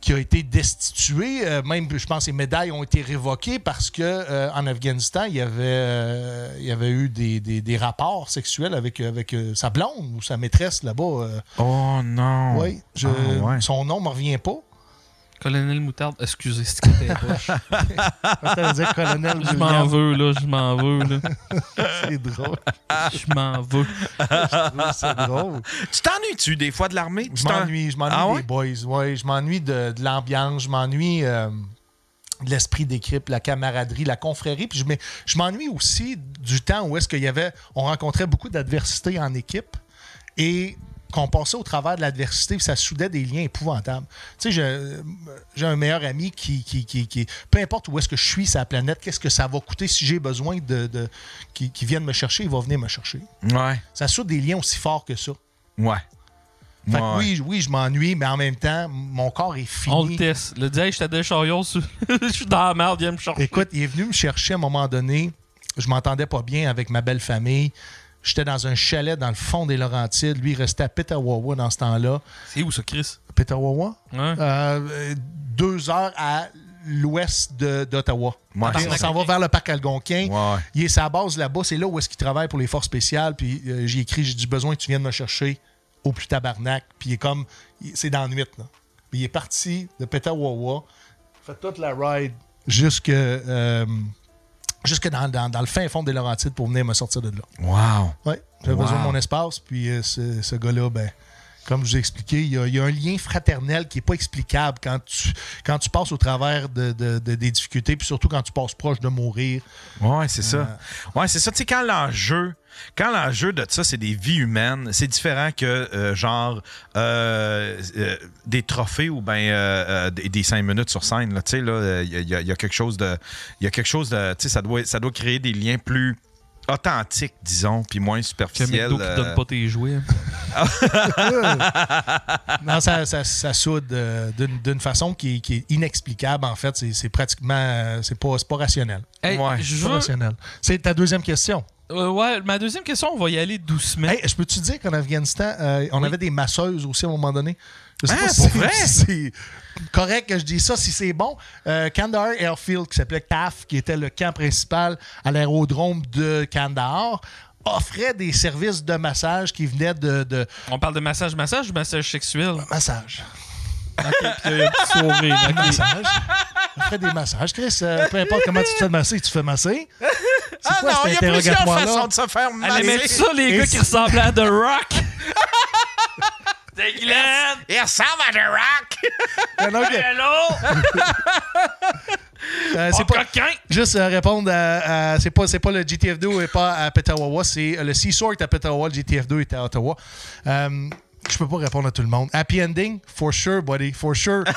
qui a été destitué. Euh, même, je pense, ses médailles ont été révoquées parce que euh, en Afghanistan, il y avait, euh, il y avait eu des, des- des rapports sexuels avec, avec sa blonde ou sa maîtresse là-bas. Oh non. oui, je- Ah, ouais. son nom ne me revient pas. Colonel Moutarde, excusez, c'est que t'es poche. Dire colonel Je m'en veux, là, je m'en veux, là. C'est drôle. Je m'en veux. C'est drôle. Tu t'ennuies-tu des fois de l'armée? Je m'ennuie, je m'ennuie Ah des boys. Ouais, je m'ennuie de, de l'ambiance, je m'ennuie euh, de l'esprit d'équipe, la camaraderie, la confrérie. Puis je je m'ennuie aussi du temps où est-ce qu'il y avait, on rencontrait beaucoup d'adversité en équipe et qu'on passait au travers de l'adversité, puis ça soudait des liens épouvantables. Tu sais, j'ai- un meilleur ami qui, qui, qui, qui- peu importe où est-ce que je suis sur la planète, qu'est-ce que ça va coûter si j'ai besoin de, de qui, qui vienne me chercher, il va venir me chercher. Ouais. Ça soude des liens aussi forts que ça. Ouais. Fait que Ouais. oui, oui, je m'ennuie, mais en même temps, mon corps est fini. On le teste. Le dit, hey, j'étais des chariots, sur- je suis dans la merde, viens me chercher. Écoute, il est venu me chercher à un moment donné. Je m'entendais pas bien avec ma belle famille. J'étais dans un chalet dans le fond des Laurentides. Lui, il restait à Petawawa dans ce temps-là. C'est où ça, Chris? Petawawa? Ouais. Euh, deux heures à l'ouest d'Ottawa. Ouais, on s'en va vers le parc Algonquin. Ouais. Il est sa base là-bas. C'est là où est-ce qu'il travaille pour les forces spéciales. Puis euh, j'ai écrit, j'ai du besoin que tu viennes me chercher au plus tabarnak. Puis il est comme, c'est dans la nuit. Là. Puis il est parti de Petawawa, fait toute la ride jusque, euh, jusque dans, dans- dans le fin fond des Laurentides pour venir me sortir de là. Wow. Ouais, j'avais Wow. besoin de mon espace. Puis euh, ce, ce gars-là, ben, comme je vous ai expliqué, il y, a, il y a un lien fraternel qui n'est pas explicable quand tu, quand tu passes au travers de, de- de- des difficultés, puis surtout quand tu passes proche de mourir. Ouais, c'est ça. Ouais, c'est ça. Tu sais, quand l'enjeu, quand l'enjeu de ça, c'est des vies humaines, c'est différent que, euh, genre, euh, euh, des trophées ou ben euh, euh, des, des cinq minutes sur scène. là. Tu sais, là, il y, a- y quelque chose de. Il y a quelque chose de. Tu sais, ça doit, ça doit créer des liens plus authentiques, disons, puis moins Que superficiels. McDo qui euh. donne pas tes jouets. Non, ça, ça, ça soude euh, d'une d'une façon qui, est- qui est inexplicable, en fait. C'est pratiquement. euh, C'est pas, c'est pas rationnel. Hey, Ouais. je C'est pas veux- rationnel. C'est ta deuxième question. Euh, ouais, ma deuxième question, on va y aller doucement. Hey, je peux-tu dire qu'en Afghanistan, euh, on Oui. avait des masseuses aussi à un moment donné? Je sais Ah, pas c'est si si correct que je dise ça, si c'est bon. Euh, Kandahar Airfield, qui s'appelait CAF, qui était le camp principal à l'aérodrome de Kandahar, offrait des services de massage qui venaient de, de On parle de massage, massage ou massage sexuel? massage. Ok, puis il y a un petit sourire. Massage. Offrait des massages. Chris, euh, peu importe comment tu te fais masser, tu te fais masser. C'est Ah quoi non, il y a plusieurs façons de se faire Allez, masser. mettre ça, les Et gars qui ressemblaient à The Rock. Dégueulasse! Il ressemble à The Rock! Non. Hello! Euh, C'est pas, coquin! Juste euh, répondre à. à- c'est pas, c'est pas le GTF2 et pas à Petawawa, c'est euh, le Seasort est à Petawawa, le GTF2 est à Ottawa. Je peux pas répondre à tout le monde. Happy ending? For sure, buddy. For sure.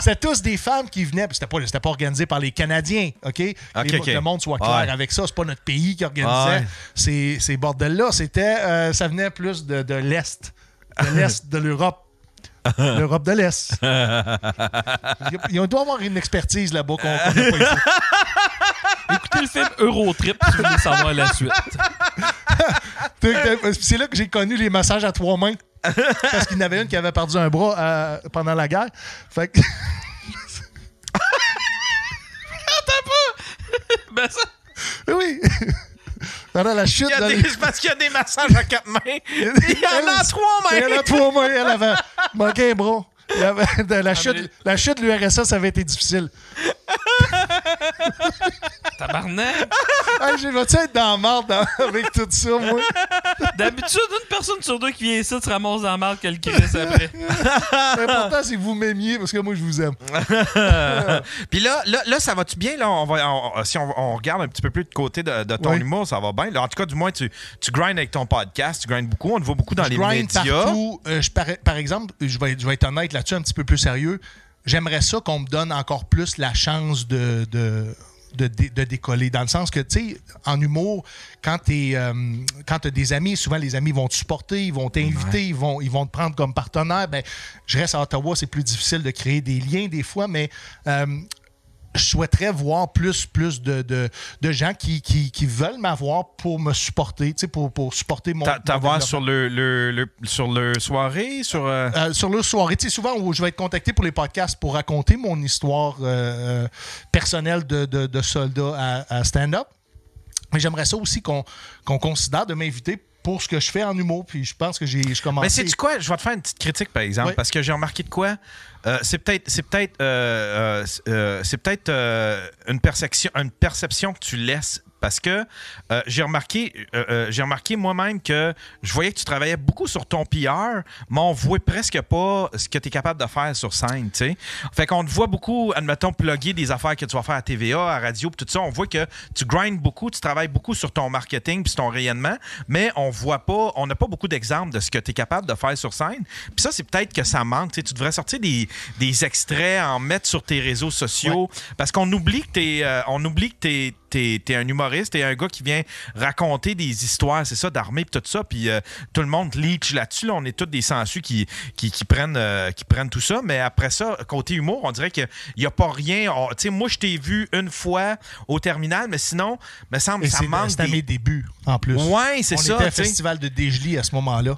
C'était tous des femmes qui venaient. C'était pas, c'était pas organisé par les Canadiens, OK? Les- ok. Le monde soit clair Ouais. avec ça. C'est pas notre pays qui organisait Ouais. ces, ces bordels-là. C'était, euh, ça venait plus de, de l'Est. De l'Est de l'Europe. L'Europe de l'Est. Il doit y avoir une expertise là-bas qu'on n'a pas ici. Écoutez le film Eurotrip si vous voulez savoir la suite. C'est là que j'ai connu les massages à trois mains. Parce qu'il y en avait une qui avait perdu un bras euh, pendant la guerre. Fait que, Ben ça, oui. Pendant la chute. Il y a des- les- parce qu'il y a des massages à quatre mains. Il y en a à trois mains. Elle a trois mains. Elle avait manqué un bras. Il y la, chute, mais- la chute de l'URSS avait été difficile. tabarnak! Hey, j'ai vais-tu être dans la marde dans- avec tout ça, moi? D'habitude, une personne sur deux qui vient ici se ramasse dans la marde que le Chris après. L'important, c'est que vous m'aimiez parce que moi, je vous aime. Puis là, là, là, ça va-tu bien? Là, on va, on- si on, on regarde un petit peu plus de côté de, de ton Oui. humour, ça va bien. Là, en tout cas, du moins, tu, tu grindes avec ton podcast, tu grindes beaucoup. On te voit beaucoup dans je les grind médias. partout. Euh, je par, par exemple, je vais, je vais être honnête là-dessus, un petit peu plus sérieux. J'aimerais ça qu'on me donne encore plus la chance de, de, de, dé- de décoller. Dans le sens que, tu sais, en humour, quand tu as des amis, souvent les amis vont te supporter, ils vont t'inviter, ils, vont, ils vont te prendre comme partenaire. Ben, je reste à Ottawa, c'est plus difficile de créer des liens des fois, mais. euh, je souhaiterais voir plus, plus de, de, de gens qui, qui, qui veulent m'avoir pour me supporter, pour, pour supporter mon. T'a- mon T'avoir sur le, le, le- sur le soirée, sur. euh, Euh, sur le soirée, souvent où je vais être contacté pour les podcasts pour raconter mon histoire euh, personnelle de, de, de soldat à, à stand-up. Mais j'aimerais ça aussi qu'on qu'on considère de m'inviter pour ce que je fais en humour. Puis je pense que j'ai je commence. Mais c'est quoi? Je vais te faire une petite critique, par exemple, parce que j'ai remarqué de quoi? Euh, c'est peut-être c'est peut-être euh, euh, c'est peut-être une perception une perception que tu laisses parce que euh, j'ai remarqué euh, euh, j'ai remarqué moi-même que je voyais que tu travaillais beaucoup sur ton PR mais on voit presque pas ce que tu es capable de faire sur scène tu sais. Fait qu'on te voit beaucoup admettons plugger des affaires que tu vas faire à TVA à radio puis tout ça. On voit que tu grindes beaucoup tu travailles beaucoup sur ton marketing puis ton rayonnement mais on voit pas on n'a pas beaucoup d'exemples de ce que tu es capable de faire sur scène. Puis ça c'est peut-être que ça manque tu tu devrais sortir des, des extraits en mettre sur tes réseaux sociaux parce qu'on oublie que t'es euh, on oublie que t'es t'es es un humoriste, t'es un gars qui vient raconter des histoires, c'est ça, d'armée et tout ça, puis euh, tout le monde leech là-dessus. là. on est tous des sensus qui, qui, qui prennent, euh, qui prennent tout ça, mais après ça, côté humour, on dirait qu'il n'y a pas rien. Tu sais, moi, je t'ai vu une fois au terminal, mais sinon, me semble Et ça manque c'était des... mes débuts, en plus. Ouais, c'est ça. était sais. festival de Dégely à ce moment-là.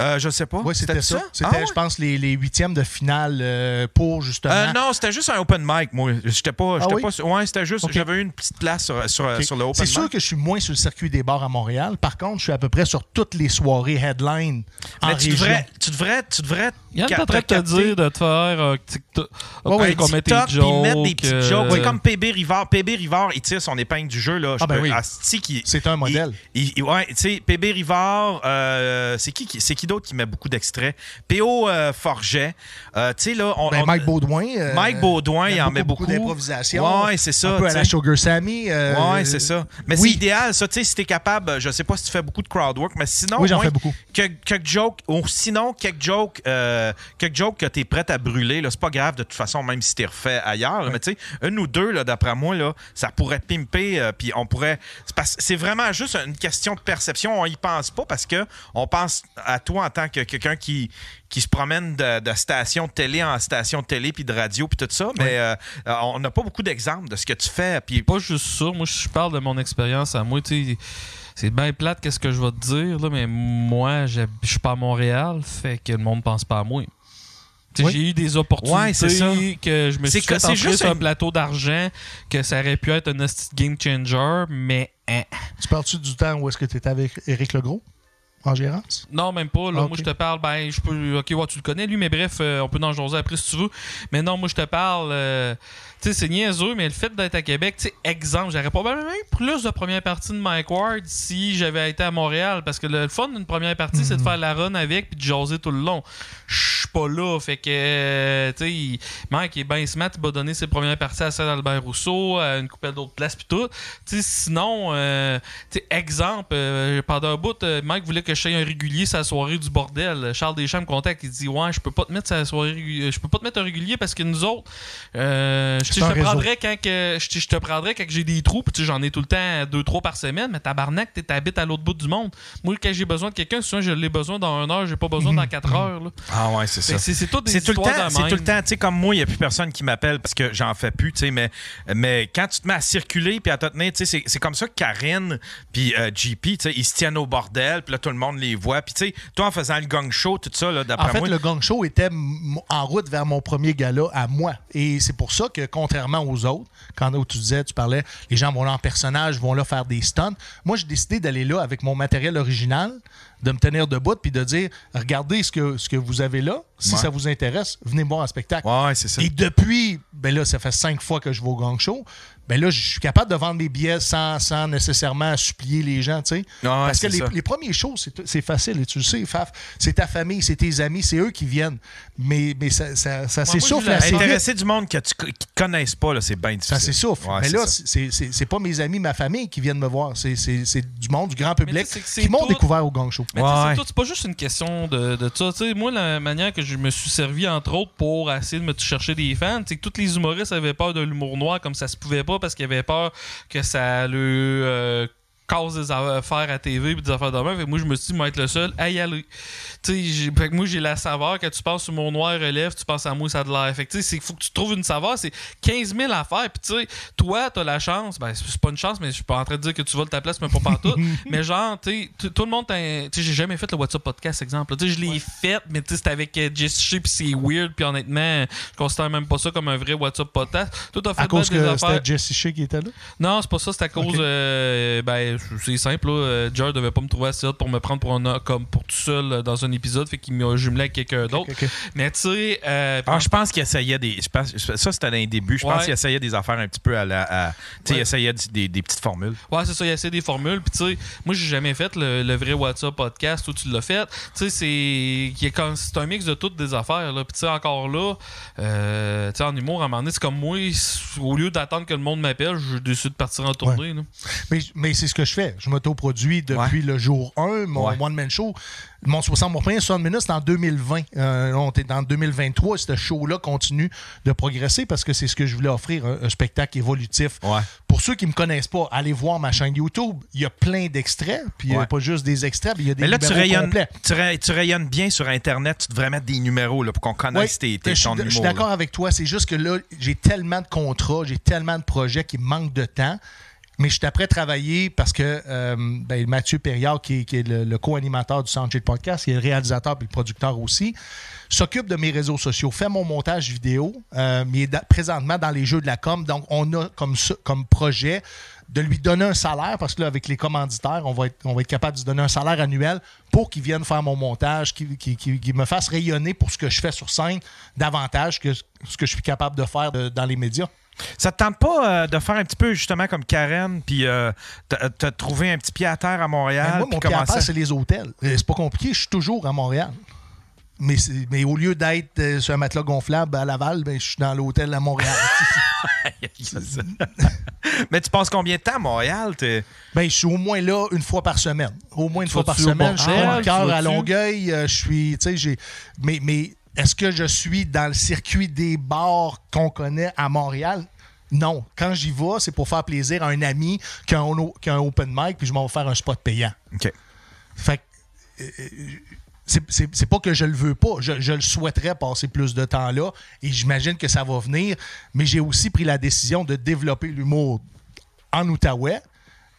Euh, je sais pas. Oui, c'était ça. C'était, Ah ouais? je pense, les, les huitièmes de finale euh, pour justement. Euh, non, c'était juste un open mic, moi. J'étais pas. j'étais Ah oui? pas ouais, c'était juste. Ok. J'avais eu une petite place sur, sur, le open C'est mic. sûr que je suis moins sur le circuit des bars à Montréal. Par contre, je suis à peu près sur toutes les soirées headline en Mais tu région. devrais, tu devrais, tu devrais. T'es ca- en train de te capter- dire de te faire un TikTok. Ouais, ouais, TikTok, puis jokes. mettre des petites euh, jokes. C'est comme PB Rivard. PB Rivard, il tire son épingle du jeu. Là. Je Ah, ben peux- oui. Asti qui- C'est un modèle. il- il- ouais, tu sais, PB Rivard, euh, c'est qui, qui- c'est qui d'autre qui met beaucoup d'extraits? PO euh, Forget. Euh, tu sais, là, on, Ben, on- Mike Baudouin. euh, Mike Baudouin, il en beaucoup, met beaucoup. beaucoup d'improvisation. Ouais, c'est ça. Un peu à la. Sugar Sammy. euh, Ouais, c'est ça. Mais oui. c'est idéal, ça. Tu sais, si t'es capable, je sais pas si tu fais beaucoup de crowd work, mais sinon. Oui, j'en fais beaucoup. Quelques, quelques jokes, ou sinon, quelques jokes, quelques jokes que t'es prêt à brûler, là. C'est pas grave, de toute façon, même si t'es refait ailleurs. Mais tu sais, une ou deux, là, d'après moi, là, ça pourrait pimper, puis on pourrait. C'est vraiment juste une question de perception. On y pense pas parce que on pense à toi en tant que quelqu'un qui qui se promène de, de station de télé en station de télé puis de radio puis tout ça mais euh, euh, on n'a pas beaucoup d'exemples de ce que tu fais puis pas juste ça. Moi, je parle de mon expérience à moi. tu sais, C'est bien plate, qu'est-ce que je vais te dire, là, mais moi, je suis pas à Montréal, fait que le monde pense pas à moi. Oui. J'ai eu des opportunités Ouais, ça. que je me C'est suis que fait juste sur un plateau d'argent, que ça aurait pu être un game changer, mais hein. Tu parles-tu du temps où est-ce que tu étais avec Éric Legros? En gérance? Non, même pas. Là. Ah. Moi, je te parle, ben, je peux. Ok, ouais, tu le connais, lui, mais bref, euh, on peut en jaser après si tu veux. Mais non, moi, je te parle. euh, sais, c'est niaiseux, mais le fait d'être à Québec, tu sais, exemple, j'aurais probablement plus de première partie de Mike Ward si j'avais été à Montréal. Parce que le, fun d'une première partie, c'est de faire la run avec puis de jaser tout le long. Je suis pas là. Fait que, euh, tu sais, Mike est bien smart, il va donner ses premières parties à celle d'Albert Rousseau, à une couple d'autres places puis tout. Tu sais, sinon, euh, tu sais, exemple, euh, pendant un bout, euh, Mike voulait que je sois un régulier sa soirée du bordel. Charles Deschamps me contacte, il dit Ouais, je peux pas te mettre sa soirée je peux pas te mettre un régulier parce que nous autres, euh, je te prendrais quand que je te- je te prendrais quand que j'ai des trous, puis tu j'en ai tout le temps deux, trois par semaine, mais tabarnak, t'es habites à l'autre bout du monde. Moi, quand j'ai besoin de quelqu'un, souvent je l'ai besoin dans une heure, j'ai pas besoin dans quatre heures. là. ah ouais c'est que C'est c'est tout des C'est tout le temps, c'est tout le temps, tu sais, comme moi, il n'y a plus personne qui m'appelle parce que j'en fais plus, tu sais, mais, mais quand tu te mets à circuler puis à te tenir, tu sais, c'est- c'est comme ça que Karine puis euh, JP, tu sais, ils se tiennent au bordel, puis là, tout le monde les voit. Puis, tu sais, toi, en faisant le gang show, tout ça, là, En d'après fait, moi. le gang show était en route vers mon premier gala à moi. Et c'est pour ça que, contrairement aux autres, quand tu disais, tu parlais, les gens vont là en personnage, vont là faire des stunts. Moi, j'ai décidé d'aller là avec mon matériel original, de me tenir debout, puis de dire, regardez ce que, ce que vous avez là. Si Ouais. ça vous intéresse, venez me voir en spectacle. Ouais, c'est ça. Et depuis, ben là, ça fait cinq fois que je vais au gang show. Ben là, je suis capable de vendre des billets sans, sans nécessairement supplier les gens, tu sais. Parce que les, les premiers shows, c'est c'est facile, et tu le sais, Faf. C'est ta famille, c'est tes amis, c'est eux qui viennent. Mais, mais ça, ça, ça s'essouffle assez vite. Intéresser du monde que tu, qui te connaissent pas, là, c'est bien difficile. Ça s'essouffle. Ouais, mais là, c'est- c'est c'est pas mes amis, ma famille qui viennent me voir. C'est c'est- c'est du monde, du grand public qui m'ont tout- découvert au gang show. Mais tu sais, Ouais. c'est pas juste une question de, de ça. Tu sais, moi, la manière que je me suis servi, entre autres, pour essayer de me chercher des fans, c'est que tous les humoristes avaient peur de l'humour noir comme ça se pouvait pas parce qu'ils avaient peur que ça le euh, cause des affaires à TV et des affaires de même. Moi, je me suis dit, moi, être le seul à y aller. Fait que moi, j'ai la saveur. Quand tu penses sur mon noir relève, tu penses à moi, ça a de l'air. Fait que tu sais, il faut que tu trouves une saveur. C'est 15 000 affaires. Puis tu sais, toi, t'as la chance. Ben, c'est pas une chance, mais je suis pas en train de dire que tu voles ta place, mais pas partout. mais genre, tu tout- le monde, tu sais, j'ai jamais fait le WhatsApp podcast, exemple. Tu sais, je l'ai fait, mais tu sais, c'était avec euh, Jess Shea, puis c'est weird. Puis honnêtement, je considère même pas ça comme un vrai WhatsApp podcast. Toi, t'as fait À cause des que c'était Jesse Shea qui était là? Non, c'est pas ça, c'est à cause. Euh, ben, c'est simple. Là. Euh, Jared devait pas me trouver assez hot pour me prendre pour, un, comme pour tout seul euh, dans un épisode, fait qu'il m'a jumelé avec quelqu'un d'autre. Mais tu sais. euh, Ah, je pense qu'il essayait des. je pense- ça, c'était dans les débuts. Je pense Ouais. qu'il essayait des affaires un petit peu à la. à- tu sais, il essayait des, des petites formules. Ouais, c'est ça, il essaie des formules. Puis, tu sais, moi, j'ai jamais fait le, le vrai WhatsApp podcast où tu l'as fait. Tu sais, c'est comme- un mix de toutes des affaires. Là. Puis, tu sais, encore là, euh, tu sais, en humour, à un moment donné, c'est comme moi, au lieu d'attendre que le monde m'appelle, je décide de partir en tournée. là. Mais, mais c'est ce que je fais. Je m'autoproduis depuis le jour 1, mon Ouais. one-man show. Mon 60, mon premier 60 minutes, c'est en 2020. Euh, on est en 2023 et ce show-là continue de progresser parce que c'est ce que je voulais offrir, un, un spectacle évolutif. Ouais. Pour ceux qui me connaissent pas, allez voir ma chaîne YouTube. Il y a plein d'extraits. Puis il n'y a pas juste des extraits, il y a des Mais là, tu rayonnes, tu, ray- tu rayonnes bien sur Internet. Tu devrais mettre des numéros là, pour qu'on connaisse tes, tes je, ton je suis d'accord avec toi. C'est juste que là, j'ai tellement de contrats, j'ai tellement de projets qui manquent de temps. Mais je suis après travailler parce que euh, ben, Mathieu Perriard, qui est, le, co-animateur du Soundcheck Podcast, qui est le réalisateur et le producteur aussi, s'occupe de mes réseaux sociaux, fait mon montage vidéo, euh, mais est présentement dans les jeux de la com. Donc, on a comme, projet de lui donner un salaire, parce que là, avec les commanditaires, on va être, capable de lui donner un salaire annuel pour qu'il vienne faire mon montage, qu'il me fasse rayonner pour ce que je fais sur scène davantage que ce que je suis capable de faire dans les médias. Ça te tente pas euh, de faire un petit peu justement comme Karen, puis euh, te, trouver un petit pied à terre à Montréal, Ben, moi, mon pied à commencer terre, c'est les hôtels. Euh, C'est pas compliqué, je suis toujours à Montréal. Mais, c'est- mais au lieu d'être euh, sur un matelas gonflable à Laval, ben, je suis dans l'hôtel à Montréal. Mais tu passes combien de temps à Montréal? ben, je suis au moins là une fois par semaine. Au moins une Tu fois par semaine. Je suis à? Longueuil. euh, je suis, tu sais, j'ai. Mais, mais est-ce que je suis dans le circuit des bars qu'on connaît à Montréal? Non. Quand j'y vais, c'est pour faire plaisir à un ami qui a un, o- qui a un open mic, puis je m'en vais faire un spot payant. OK. Fait que, euh, euh, c'est- pas que je le veux pas. Je, je le souhaiterais passer plus de temps là et j'imagine que ça va venir. Mais j'ai aussi pris la décision de développer l'humour en Outaouais.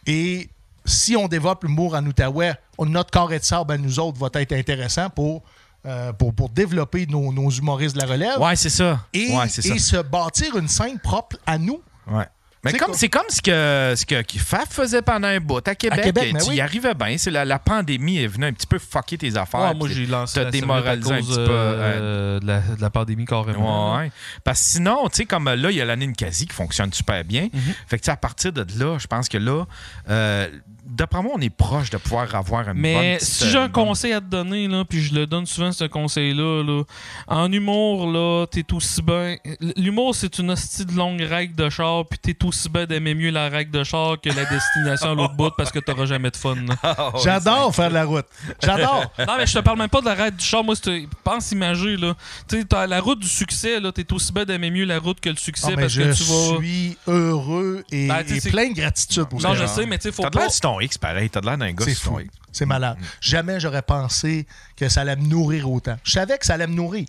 Et si on développe l'humour en Outaouais, notre carré de sable à nous autres va être intéressant pour, euh, pour, pour développer nos, nos humoristes de la relève Ouais, c'est ça. et, ouais, c'est ça. et se bâtir une scène propre à nous. Ouais. Mais C'est comme, c'est comme ce que, ce que Faf faisait pendant un bout à Québec. Québec, tu oui. y arrivais bien. C'est la, la pandémie est venue un petit peu fucker tes affaires. Ouais, moi, j'ai lancé la démoralisé un à petit peu. euh, de, la, de la pandémie carrément. Ouais, ouais. Parce que sinon, tu sais, comme euh, là, il y a l'année Ninkasi qui fonctionne super bien. Mhm. Fait que, tu sais, à partir de là, je pense que là, euh, d'après moi, on est proche de pouvoir avoir une bonne Mais petite, si j'ai un bonne- conseil à te donner, là, puis je le donne souvent, ce conseil-là, là, en humour, là, t'es aussi bien. L'humour, c'est une hostie de longue règle de char, puis t'es aussi bien d'aimer mieux la règle de char que la destination à l'autre bout parce que t'auras jamais de fun. Ah, J'adore faire de la route. J'adore. Non, mais je te parle même pas de la règle du char. Moi, c'est- pense imaginer, là. Tu sais, t'as la route du succès, là. T'es aussi bien d'aimer mieux la route que le succès Ah, mais parce je que tu vas. suis heureux et, Ben, et plein de gratitude pour Non, ça. je sais, mais tu sais, faut pas. Ton X, pareil. T'as de l'air d'un gars C'est fou. X. C'est malade. Jamais j'aurais pensé que ça allait me nourrir autant. Je savais que ça allait me nourrir.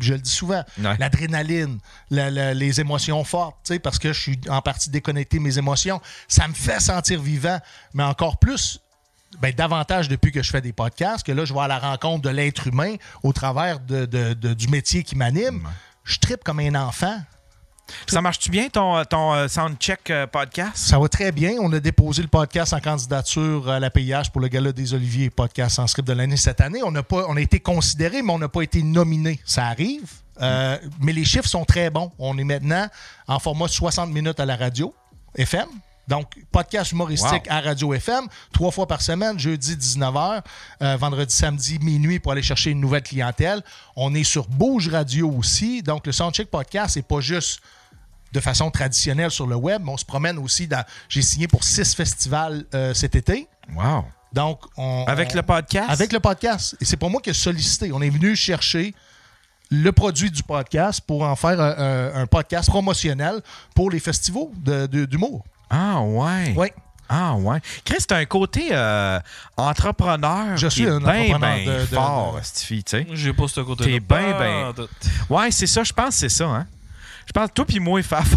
Je le dis souvent. Ouais. L'adrénaline, la- la- les émotions fortes, parce que je suis en partie déconnecté de mes émotions. Ça me fait sentir vivant, mais encore plus, ben, davantage depuis que je fais des podcasts, que là, je vais à la rencontre de l'être humain au travers de- de- de- du métier qui m'anime. Je tripe comme un enfant. Ça marche-tu bien, ton, ton euh, Soundcheck euh, podcast? Ça va très bien. On a déposé le podcast en candidature à la PIH pour le Gala des Oliviers podcast sans script de l'année cette année. On, n'a pas, on a été considéré, mais on n'a pas été nominé. Ça arrive. Euh, mais les chiffres sont très bons. On est maintenant en format 60 minutes à la radio FM. Donc, podcast humoristique Wow. à Radio FM, trois fois par semaine, jeudi 19h, euh, vendredi, samedi, minuit pour aller chercher une nouvelle clientèle. On est sur Bouge Radio aussi. Donc, le Soundcheck Podcast, c'est pas juste de façon traditionnelle sur le web, mais on se promène aussi dans. J'ai signé pour six festivals euh, cet été. Wow. Donc, on. Avec on- le podcast? Avec le podcast. Et c'est pas moi qui ai sollicité. On est venu chercher le produit du podcast pour en faire un, un- un podcast promotionnel pour les festivals de- de- d'humour. Ah, ouais. Oui. Ah, ouais. Chris, t'as un côté euh, entrepreneur. Je suis un bien, entrepreneur bien de- de- fort, de- Stifi, tu sais. J'ai pas ce côté-là. T'es ben, Pas ben-. Ouais, c'est ça. Je pense que c'est ça, hein. Je pense toi puis moi, Faf,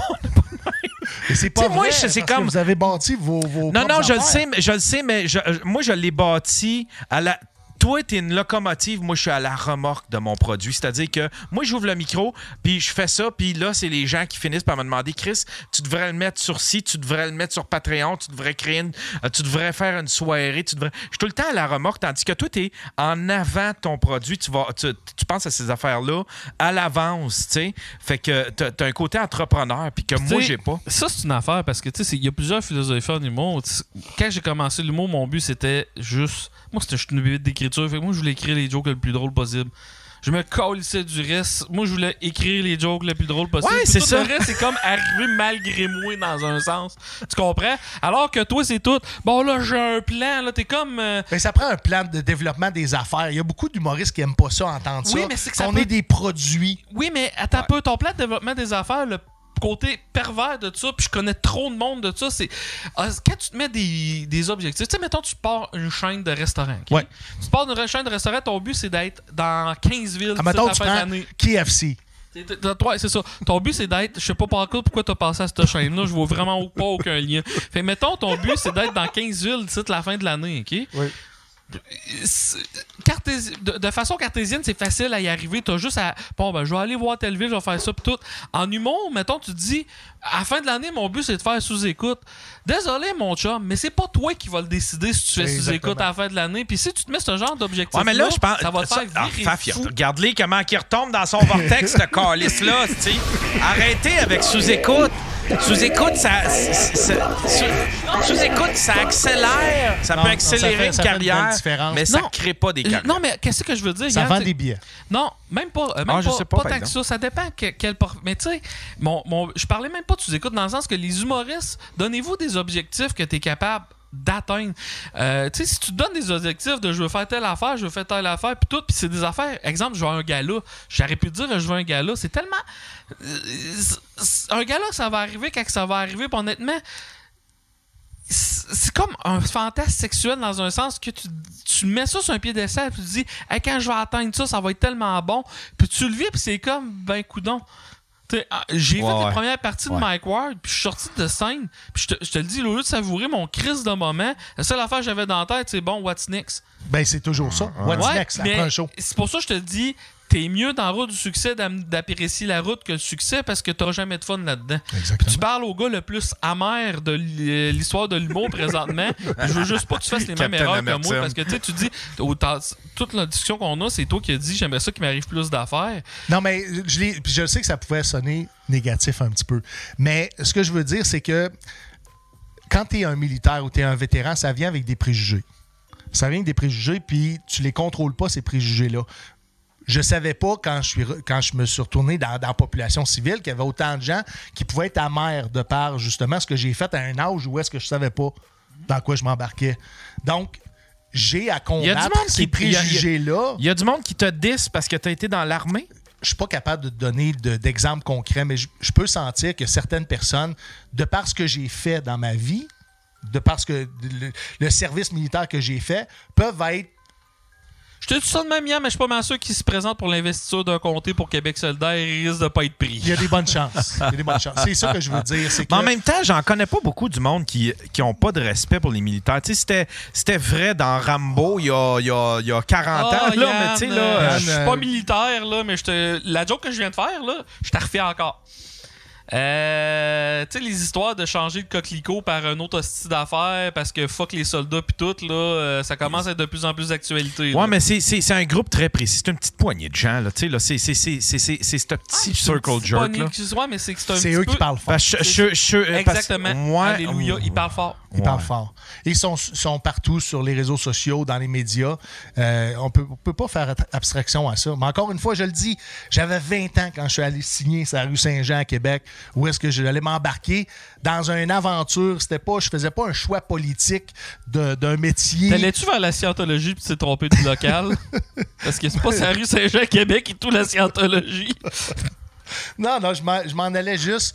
Et c'est pas sais, moi, vrai, je- c'est parce que comme- vous avez bâti vos, vos Non, propres non, je le affaires. sais, mais je le sais, mais je- moi, je l'ai bâti à la. Toi, t'es une locomotive, moi, je suis à la remorque de mon produit. C'est-à-dire que moi, j'ouvre le micro, puis je fais ça, puis là, c'est les gens qui finissent par me demander, Chris, tu devrais le mettre sur ci, tu devrais le mettre sur Patreon, tu devrais créer une, euh, tu devrais faire une soirée, tu devrais. Je suis tout le temps à la remorque, tandis que toi, t'es en avant de ton produit, tu vas, tu, tu penses à ces affaires-là à l'avance, tu sais. Fait que t'as as un côté entrepreneur, puis que moi, Tu j'ai pas. Ça, c'est une affaire parce que, tu sais, il y a plusieurs philosophies en humour. Tu Quand j'ai commencé l'humour, mon but, c'était juste. Moi, c'était juste une bébête d'écriture. Fait que moi, je voulais écrire les jokes le plus drôle possible. Je me colissais du reste. Moi, je voulais écrire les jokes le plus drôle possible. Ouais, c'est ça. Le reste, c'est comme arriver malgré moi dans un sens. Tu comprends? Alors que toi, c'est tout. Bon, là, j'ai un plan. Là, t'es comme. euh, Ben, ça prend un plan de développement des affaires. Il y a beaucoup d'humoristes qui aiment pas ça, entendre Oui, ça. mais c'est que ça peut- est des produits. Oui, mais attends un peu, ton plan de développement des affaires, le côté pervers de ça, puis je connais trop de monde de ça, c'est ah, quand tu te mets des, des objectifs, tu sais, mettons, tu pars une chaîne de restaurants. Ouais. Tu pars une chaîne de restaurants, ton but, c'est d'être dans 15 villes Ah, mettons, la tu fin de prends l'année. KFC. Ouais, c'est ça. Ton but, c'est d'être. Je sais pas par contre pourquoi t'as passé à cette chaîne-là. Je vois vraiment pas aucun lien. Fait mettons, ton but, c'est d'être dans 15 villes d'ici la fin de l'année, OK? Oui. Cartési- de, de façon cartésienne, c'est facile à y arriver. T'as juste à. Bon, ben, je vais aller voir telle ville, je vais faire ça, pis tout. En humour, mettons, tu te dis, à la fin de l'année, mon but, c'est de faire sous-écoute. Désolé, mon chum, mais c'est pas toi qui vas le décider si tu fais sous-écoute à la fin de l'année. Puis si tu te mets ce genre d'objectif. Ouais, mais là, je pense. Ça va te faire Ah, virer. Regarde-les comment il retombe dans son vortex, ce calice-là. Arrêtez avec sous-écoute. Sous-écoute, ça. c'est- c'est- sous- Sous-écoute, ça accélère. Ça Non, peut non, accélérer ça fait- une ça une carrière. mais ça Non. crée pas des carrières. Non, mais qu'est-ce que je veux dire? Ça Yann, vend des billets. Non, même pas. euh, même Ah, je sais pas, pas tant que ça. Ça dépend que- quel por- Mais tu sais, mon, mon- je parlais même pas de sous-écoute dans le sens que les humoristes, donnez-vous des objectifs que tu es capable d'atteindre. Euh, tu sais, si tu te donnes des objectifs de je veux faire telle affaire, je veux faire telle affaire, puis tout, puis c'est des affaires. Exemple, je veux un gala. J'aurais pu dire je veux un gala. C'est tellement. euh, un gala, ça va arriver quand ça va arriver, puis honnêtement c'est comme un fantasme sexuel dans un sens que tu, tu mets ça sur un piédestal puis tu dis Hey, quand je vais atteindre ça ça va être tellement bon puis tu le vis puis c'est comme ben coudon ah, j'ai Ouais, fait ouais. la première partie Ouais. de Mike Ward puis je suis sorti de scène puis je te, le dis au lieu de savourer mon crise de moment la seule affaire que j'avais dans la tête c'est bon what's next? Ben, c'est toujours ça. What's Ouais, next après un show? c'est pour ça que je te dis t'es mieux dans la route du succès d'apprécier la route que le succès parce que t'auras jamais de fun là-dedans Exactement. tu parles au gars le plus amer de l- l'histoire de l'humour présentement. Je veux juste pas que tu fasses les mêmes Captain erreurs que moi parce que tu sais, tu dis, t'as- toute la discussion qu'on a, c'est toi qui as dit j'aimerais ça qu'il m'arrive plus d'affaires. Non, mais je, je sais que ça pouvait sonner négatif un petit peu. Mais ce que je veux dire, c'est que quand tu es un militaire ou tu es un vétéran, ça vient avec des préjugés. Ça vient avec des préjugés, puis tu les contrôles pas, ces préjugés-là. Je savais pas, quand je, suis re- quand je me suis retourné dans, dans la population civile, qu'il y avait autant de gens qui pouvaient être amers de par, justement, ce que j'ai fait à un âge où est-ce que je savais pas dans quoi je m'embarquais. Donc, j'ai à Il y a du combattre monde ces qui- il y a- il y a- préjugés-là. Il y a du monde qui te disse parce que tu as été dans l'armée? je suis pas capable de te donner de- d'exemples concrets, mais je, je peux sentir que certaines personnes, de par ce que j'ai fait dans ma vie, de par ce que le, le service militaire que j'ai fait, peuvent être. Je te dis ça de même, Yann, mais je suis pas mal sûr qu'il se présente pour l'investiture d'un comté pour Québec solidaire il risque de pas être pris. Il y a des bonnes chances. Il y a des bonnes chances. C'est ça que je veux dire. C'est que Mais en même temps, j'en connais pas beaucoup du monde qui qui ont pas de respect pour les militaires. Tu sais, c'était, c'était vrai dans Rambo il y a, il y a, il y a 40 ans. Ah, Là, Yann, mais tu sais, là, euh, euh, je suis pas militaire, là, mais je te... la joke que je viens de faire, là, je t'en refais encore. Euh, tu sais, les histoires de changer de coquelicot par un autre hostie d'affaires parce que fuck les soldats pis tout, là, euh, ça commence à être de plus en plus d'actualité. là. Ouais, mais c'est, c'est, c'est un groupe très précis. C'est une petite poignée de gens. Là, tu sais, là, c'est, c'est, c'est, c'est, c'est, c'est ce petit Ah, une circle jerk. poignée Là. Ouais, mais c'est que c'est un c'est petit eux peu- qui parlent fort. Parce que je- je- je- parce- Exactement. Alléluia, ils parlent fort. Ils parlent fort. Ils sont, sont partout sur les réseaux sociaux, dans les médias. Euh, on peut, on peut pas faire abstraction à ça. Mais encore une fois, je le dis, j'avais 20 ans quand je suis allé signer sa rue Saint-Jean à Québec, où est-ce que j'allais m'embarquer dans une aventure. C'était pas, je faisais pas un choix politique d'un métier. T'allais-tu vers la scientologie pis tu t'es trompé du local? Parce que c'est pas sa rue Saint-Jean, Québec et tout la scientologie. Non, non, je m'en allais juste.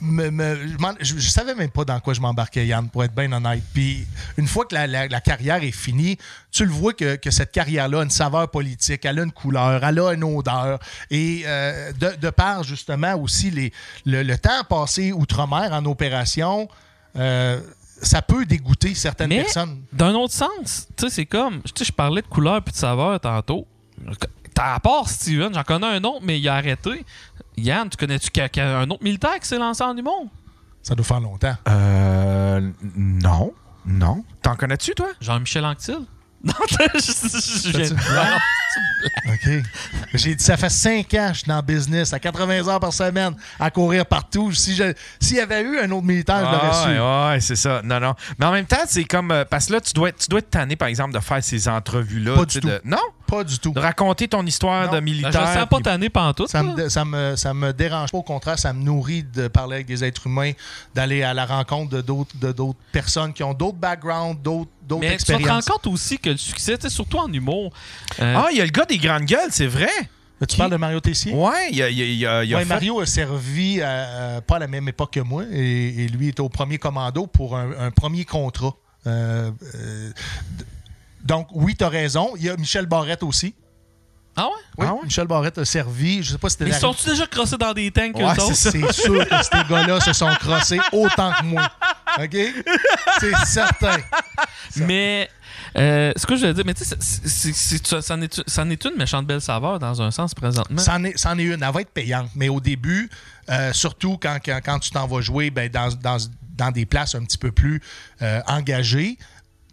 Me- me- je, je- je savais même pas dans quoi je m'embarquais, Yann, pour être bien honnête. Puis une fois que la, la- la carrière est finie, tu le vois que, que cette carrière-là a une saveur politique, elle a une couleur, elle a une odeur. Et euh, de, de par justement aussi les, le, le temps passé outre-mer en opération, euh, ça peut dégoûter certaines Mais- personnes. D'un autre sens, tu sais, c'est comme. Tu sais, je parlais de couleur puis de saveur tantôt. T'as à part Steven, j'en connais un autre, mais il a arrêté. Yann, tu connais-tu un autre militaire qui s'est lancé en humour? Ça doit faire longtemps. Euh. Non. Non. T'en connais-tu, toi? Jean-Michel Anctil? Non, je, je- je- blague? OK. J'ai dit, ça fait cinq ans que je suis dans le business, à 80 heures par semaine, à courir partout. Si je- S'il y avait eu un autre militaire, je l'aurais su. ouais, ouais, c'est ça. Non, non. Mais en même temps, c'est comme. euh, parce que là, tu dois, être- tu dois être tanné, par exemple, de faire ces entrevues-là. Pas tu sais, du de- Non? Pas du tout. De raconter ton histoire Non. de militaire. me sens pas puis- tanné pantoute. Ça me, ça, me, ça me dérange pas, au contraire, ça me nourrit de parler avec des êtres humains, d'aller à la rencontre de d'autres, de d'autres personnes qui ont d'autres backgrounds, d'autres, d'autres Mais tu te rends compte aussi que le succès, surtout en humour. euh, Ah, il y a le gars des grandes gueules, c'est vrai. Tu parles de Mario Tessier? Ouais, il y a, il y a- il y a- il a Ouais, fait- Mario a servi à- à- pas à la même époque que moi et, et lui était au premier commando pour un, un premier contrat. Euh, euh, donc, oui, tu as raison. Il y a Michel Barrette aussi. Ah ouais? Oui, Ah ouais? Michel Barrette a servi. Je sais pas si c'était ils sont-tu déjà crossés dans des tanks, eux Ouais, autres? c'est sûr que ces gars-là se sont crossés autant que moi. OK? C'est certain. Mais, euh, ce que je veux dire, mais tu sais, ça, en est, une méchante belle saveur dans un sens présentement. C'en est, est une. Elle va être payante. Mais au début, euh, surtout quand, quand, quand tu t'en vas jouer ben, dans, dans, dans des places un petit peu plus euh, engagées,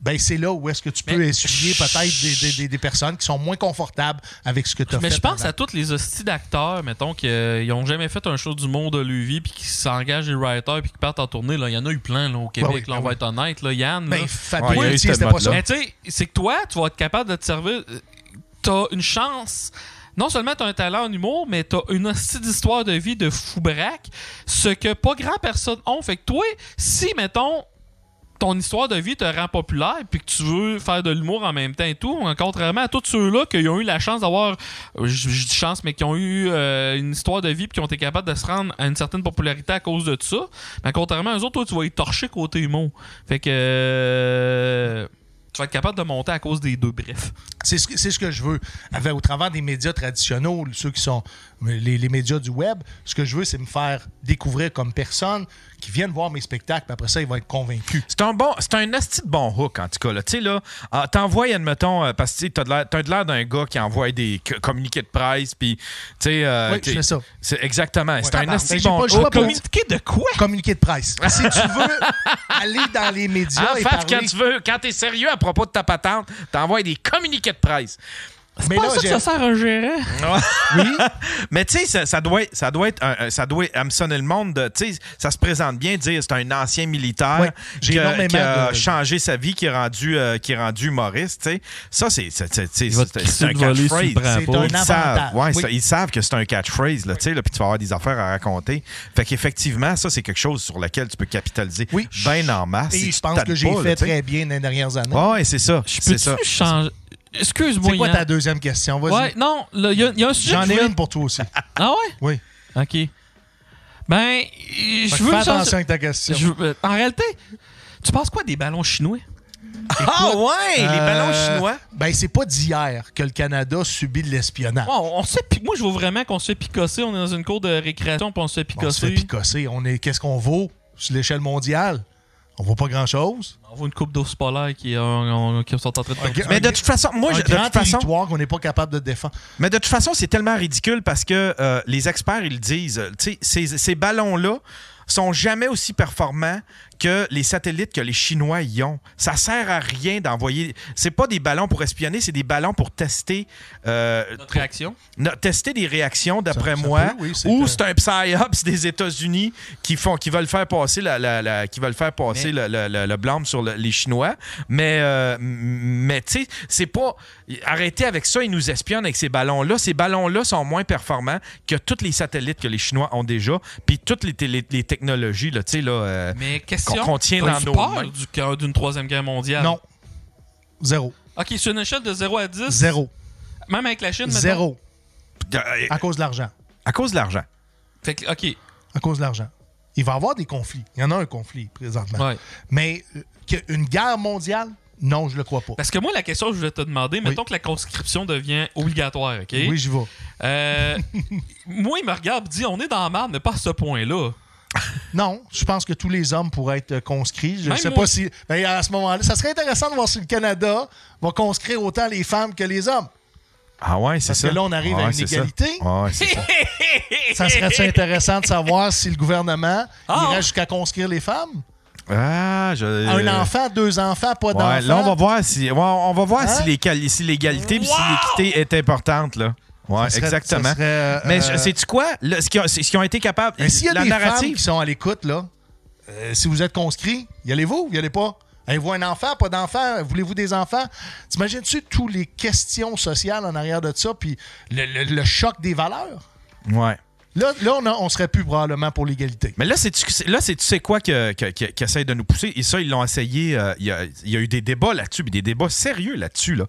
ben, c'est là où est-ce que tu peux Mais essuyer peut-être des, des- des- des personnes qui sont moins confortables avec ce que tu as fait. Mais je pense à tous les hosties d'acteurs, mettons, qui n'ont jamais fait un show du monde de vie, puis qui s'engagent des writers, puis qui partent en tournée. Là. Il y en a eu plein là, au Québec, oui, là, on ben va oui. être honnête. Là, Yann. Ben, Ouais, Fabien ce c'était pas ça. Mais tu sais, c'est que toi, tu vas être capable de te servir. euh, T'as une chance. Non seulement t'as un talent en humour, mais t'as une hostie d'histoire de vie de fou braque, ce que pas grand personne ont. Fait que toi, si, mettons, ton histoire de vie te rend populaire puis que tu veux faire de l'humour en même temps et tout, contrairement à tous ceux-là qui ont eu la chance d'avoir, euh, je, dis chance, mais qui ont eu euh, une histoire de vie puis qui ont été capables de se rendre à une certaine popularité à cause de ça, mais contrairement à eux autres, toi, tu vas y torcher côté humour. Fait que euh, tu vas être capable de monter à cause des deux, bref. C'est ce, que- c'est ce que je veux. Avec, au travers des médias traditionnels, ceux qui sont les, les médias du web, ce que je veux, c'est me faire découvrir comme personne qui viennent voir mes spectacles, puis après ça, ils vont être convaincus. C'est un bon, c'est un asti de bon hook, en tout cas. là. Tu sais, là, ah, t'envoies, admettons, euh, parce que t'as de l'air- d'un gars qui envoie des communiqués de presse, puis, tu sais... euh, Oui, ça. C'est exactement. C'est un asti ben, de bon hook. Communiquer de quoi? Communiqué de presse. Si tu veux aller dans les médias Ah, et Faf, parler... quand tu veux, quand t'es sérieux à propos de ta patente, t'envoies des communiqués de presse. Mais Pas là, ça que ça sert un gérant. Oui, Mais tu sais, ça, ça doit être, ça doit être, un- ça doit hameçonner le monde. de- Tu sais, ça se présente bien de dire c'est un ancien militaire Ouais, j'ai qui, a, énormément qui a de- changé sa vie, qui est rendu, euh, qui est rendu humoriste. Tu sais, ça c'est, c'est, c'est, c'est- c'est- c'est un catchphrase. C'est Ils savent, ouais, Oui. ils savent que c'est un catchphrase, là, tu sais, puis tu vas avoir des affaires à raconter. Fait qu'effectivement, ça, c'est quelque chose sur lequel tu peux capitaliser Oui. bien en masse. et je pense que j'ai fait très bien dans les dernières années. Ouais, c'est ça. Je C'est changer... Excuse-moi, C'est quoi ta deuxième question? Vas-y. Ouais, non, il y, a- il y a un sujet J'en ai voulais- une pour toi aussi. Ah ouais? Oui. OK. Ben, je veux fais changer- attention avec ta question. je veux- euh, en réalité, tu penses quoi des ballons chinois? Ah ouais, les Euh, ballons chinois. Ben, c'est pas d'hier que le Canada subit de l'espionnage. Ouais, on, pi- Moi, je veux vraiment qu'on se fait picosser. On est dans une cour de récréation, puis on se fait On se fait picosser. picosser. On est, qu'est-ce qu'on vaut sur l'échelle mondiale? On vaut pas grand-chose. On voit une coupe d'ours polaire qui, euh, on- qui sont en train de perdre. Ok. Mais de toute façon, moi, je- de toute façon, qu'on n'est pas capable de défendre. Mais de toute façon, c'est tellement ridicule parce que euh, les experts, ils disent. tu sais, ces, ces ballons-là sont jamais aussi performants que les satellites que les Chinois y ont. Ça sert à rien d'envoyer. C'est pas des ballons pour espionner, c'est des ballons pour tester, euh, Notre réaction? no- tester des réactions, d'après moi. peut, oui, c'est ou un- c'est un psyops des États-Unis qui font, qui veulent faire passer la, la- la- qui veulent faire passer le, le- le- le blâme sur le- les Chinois. Mais, euh, mais tu sais, c'est pas. Arrêtez avec ça, ils nous espionnent avec ces ballons-là. Ces ballons-là sont moins performants que tous les satellites que les Chinois ont déjà, puis toutes les, technologies, là, tu sais, là. euh, Mais question. Qu'on contient dans nos peur mains. du cœur d'une troisième guerre mondiale? Non. Zéro. OK, sur une échelle de 0 à 10. Zéro. Même avec la Chine? Zéro. euh, À cause de l'argent. à cause de l'argent. Fait que, OK. À cause de l'argent. Il va y avoir des conflits. Il y en a un conflit présentement. Ouais. Mais euh, que- une guerre mondiale, non, je le crois pas. Parce que moi, la question que je voulais te demander, mettons que la conscription devient obligatoire, OK? Oui, j'y vais. Euh, moi, il me regarde et dit on est dans la merde, mais pas à ce point-là. Non, je pense que tous les hommes pourraient être euh, conscrits. Je ne sais moi. pas si. ben, à ce moment-là, ça serait intéressant de voir si le Canada va conscrire autant les femmes que les hommes. Ah ouais, c'est Parce ça. que là, on arrive à Ouais, une c'est ça. égalité. Ouais, c'est ça. Ça serait intéressant de savoir si le gouvernement Ah. irait jusqu'à conscrire les femmes? Ah, je... Un enfant, deux enfants, pas d'enfants. Ouais, là, on va voir si, on va voir Hein? si, l'égalité puis si l'équité est importante. Là. Ouais, serait- exactement. serait, euh, Mais euh, sais-tu quoi? Ce qu'ils ont, ce ont été capables. Mais s'il y a la des femmes narrative. qui sont à l'écoute, là, euh, si vous êtes conscrit, y allez-vous, y allez pas? Avez-vous un enfant, pas d'enfant? Voulez-vous des enfants? T'imagines-tu toutes les questions sociales en arrière de ça, puis le, le- le choc des valeurs? Ouais. Là, là on, a- on serait plus probablement pour l'égalité. Mais là, c'est là, tu sais quoi que, que, que- qui de nous pousser? Et ça, ils l'ont essayé. euh, Il y, a, il y a eu des débats là-dessus, puis des débats sérieux là-dessus, là,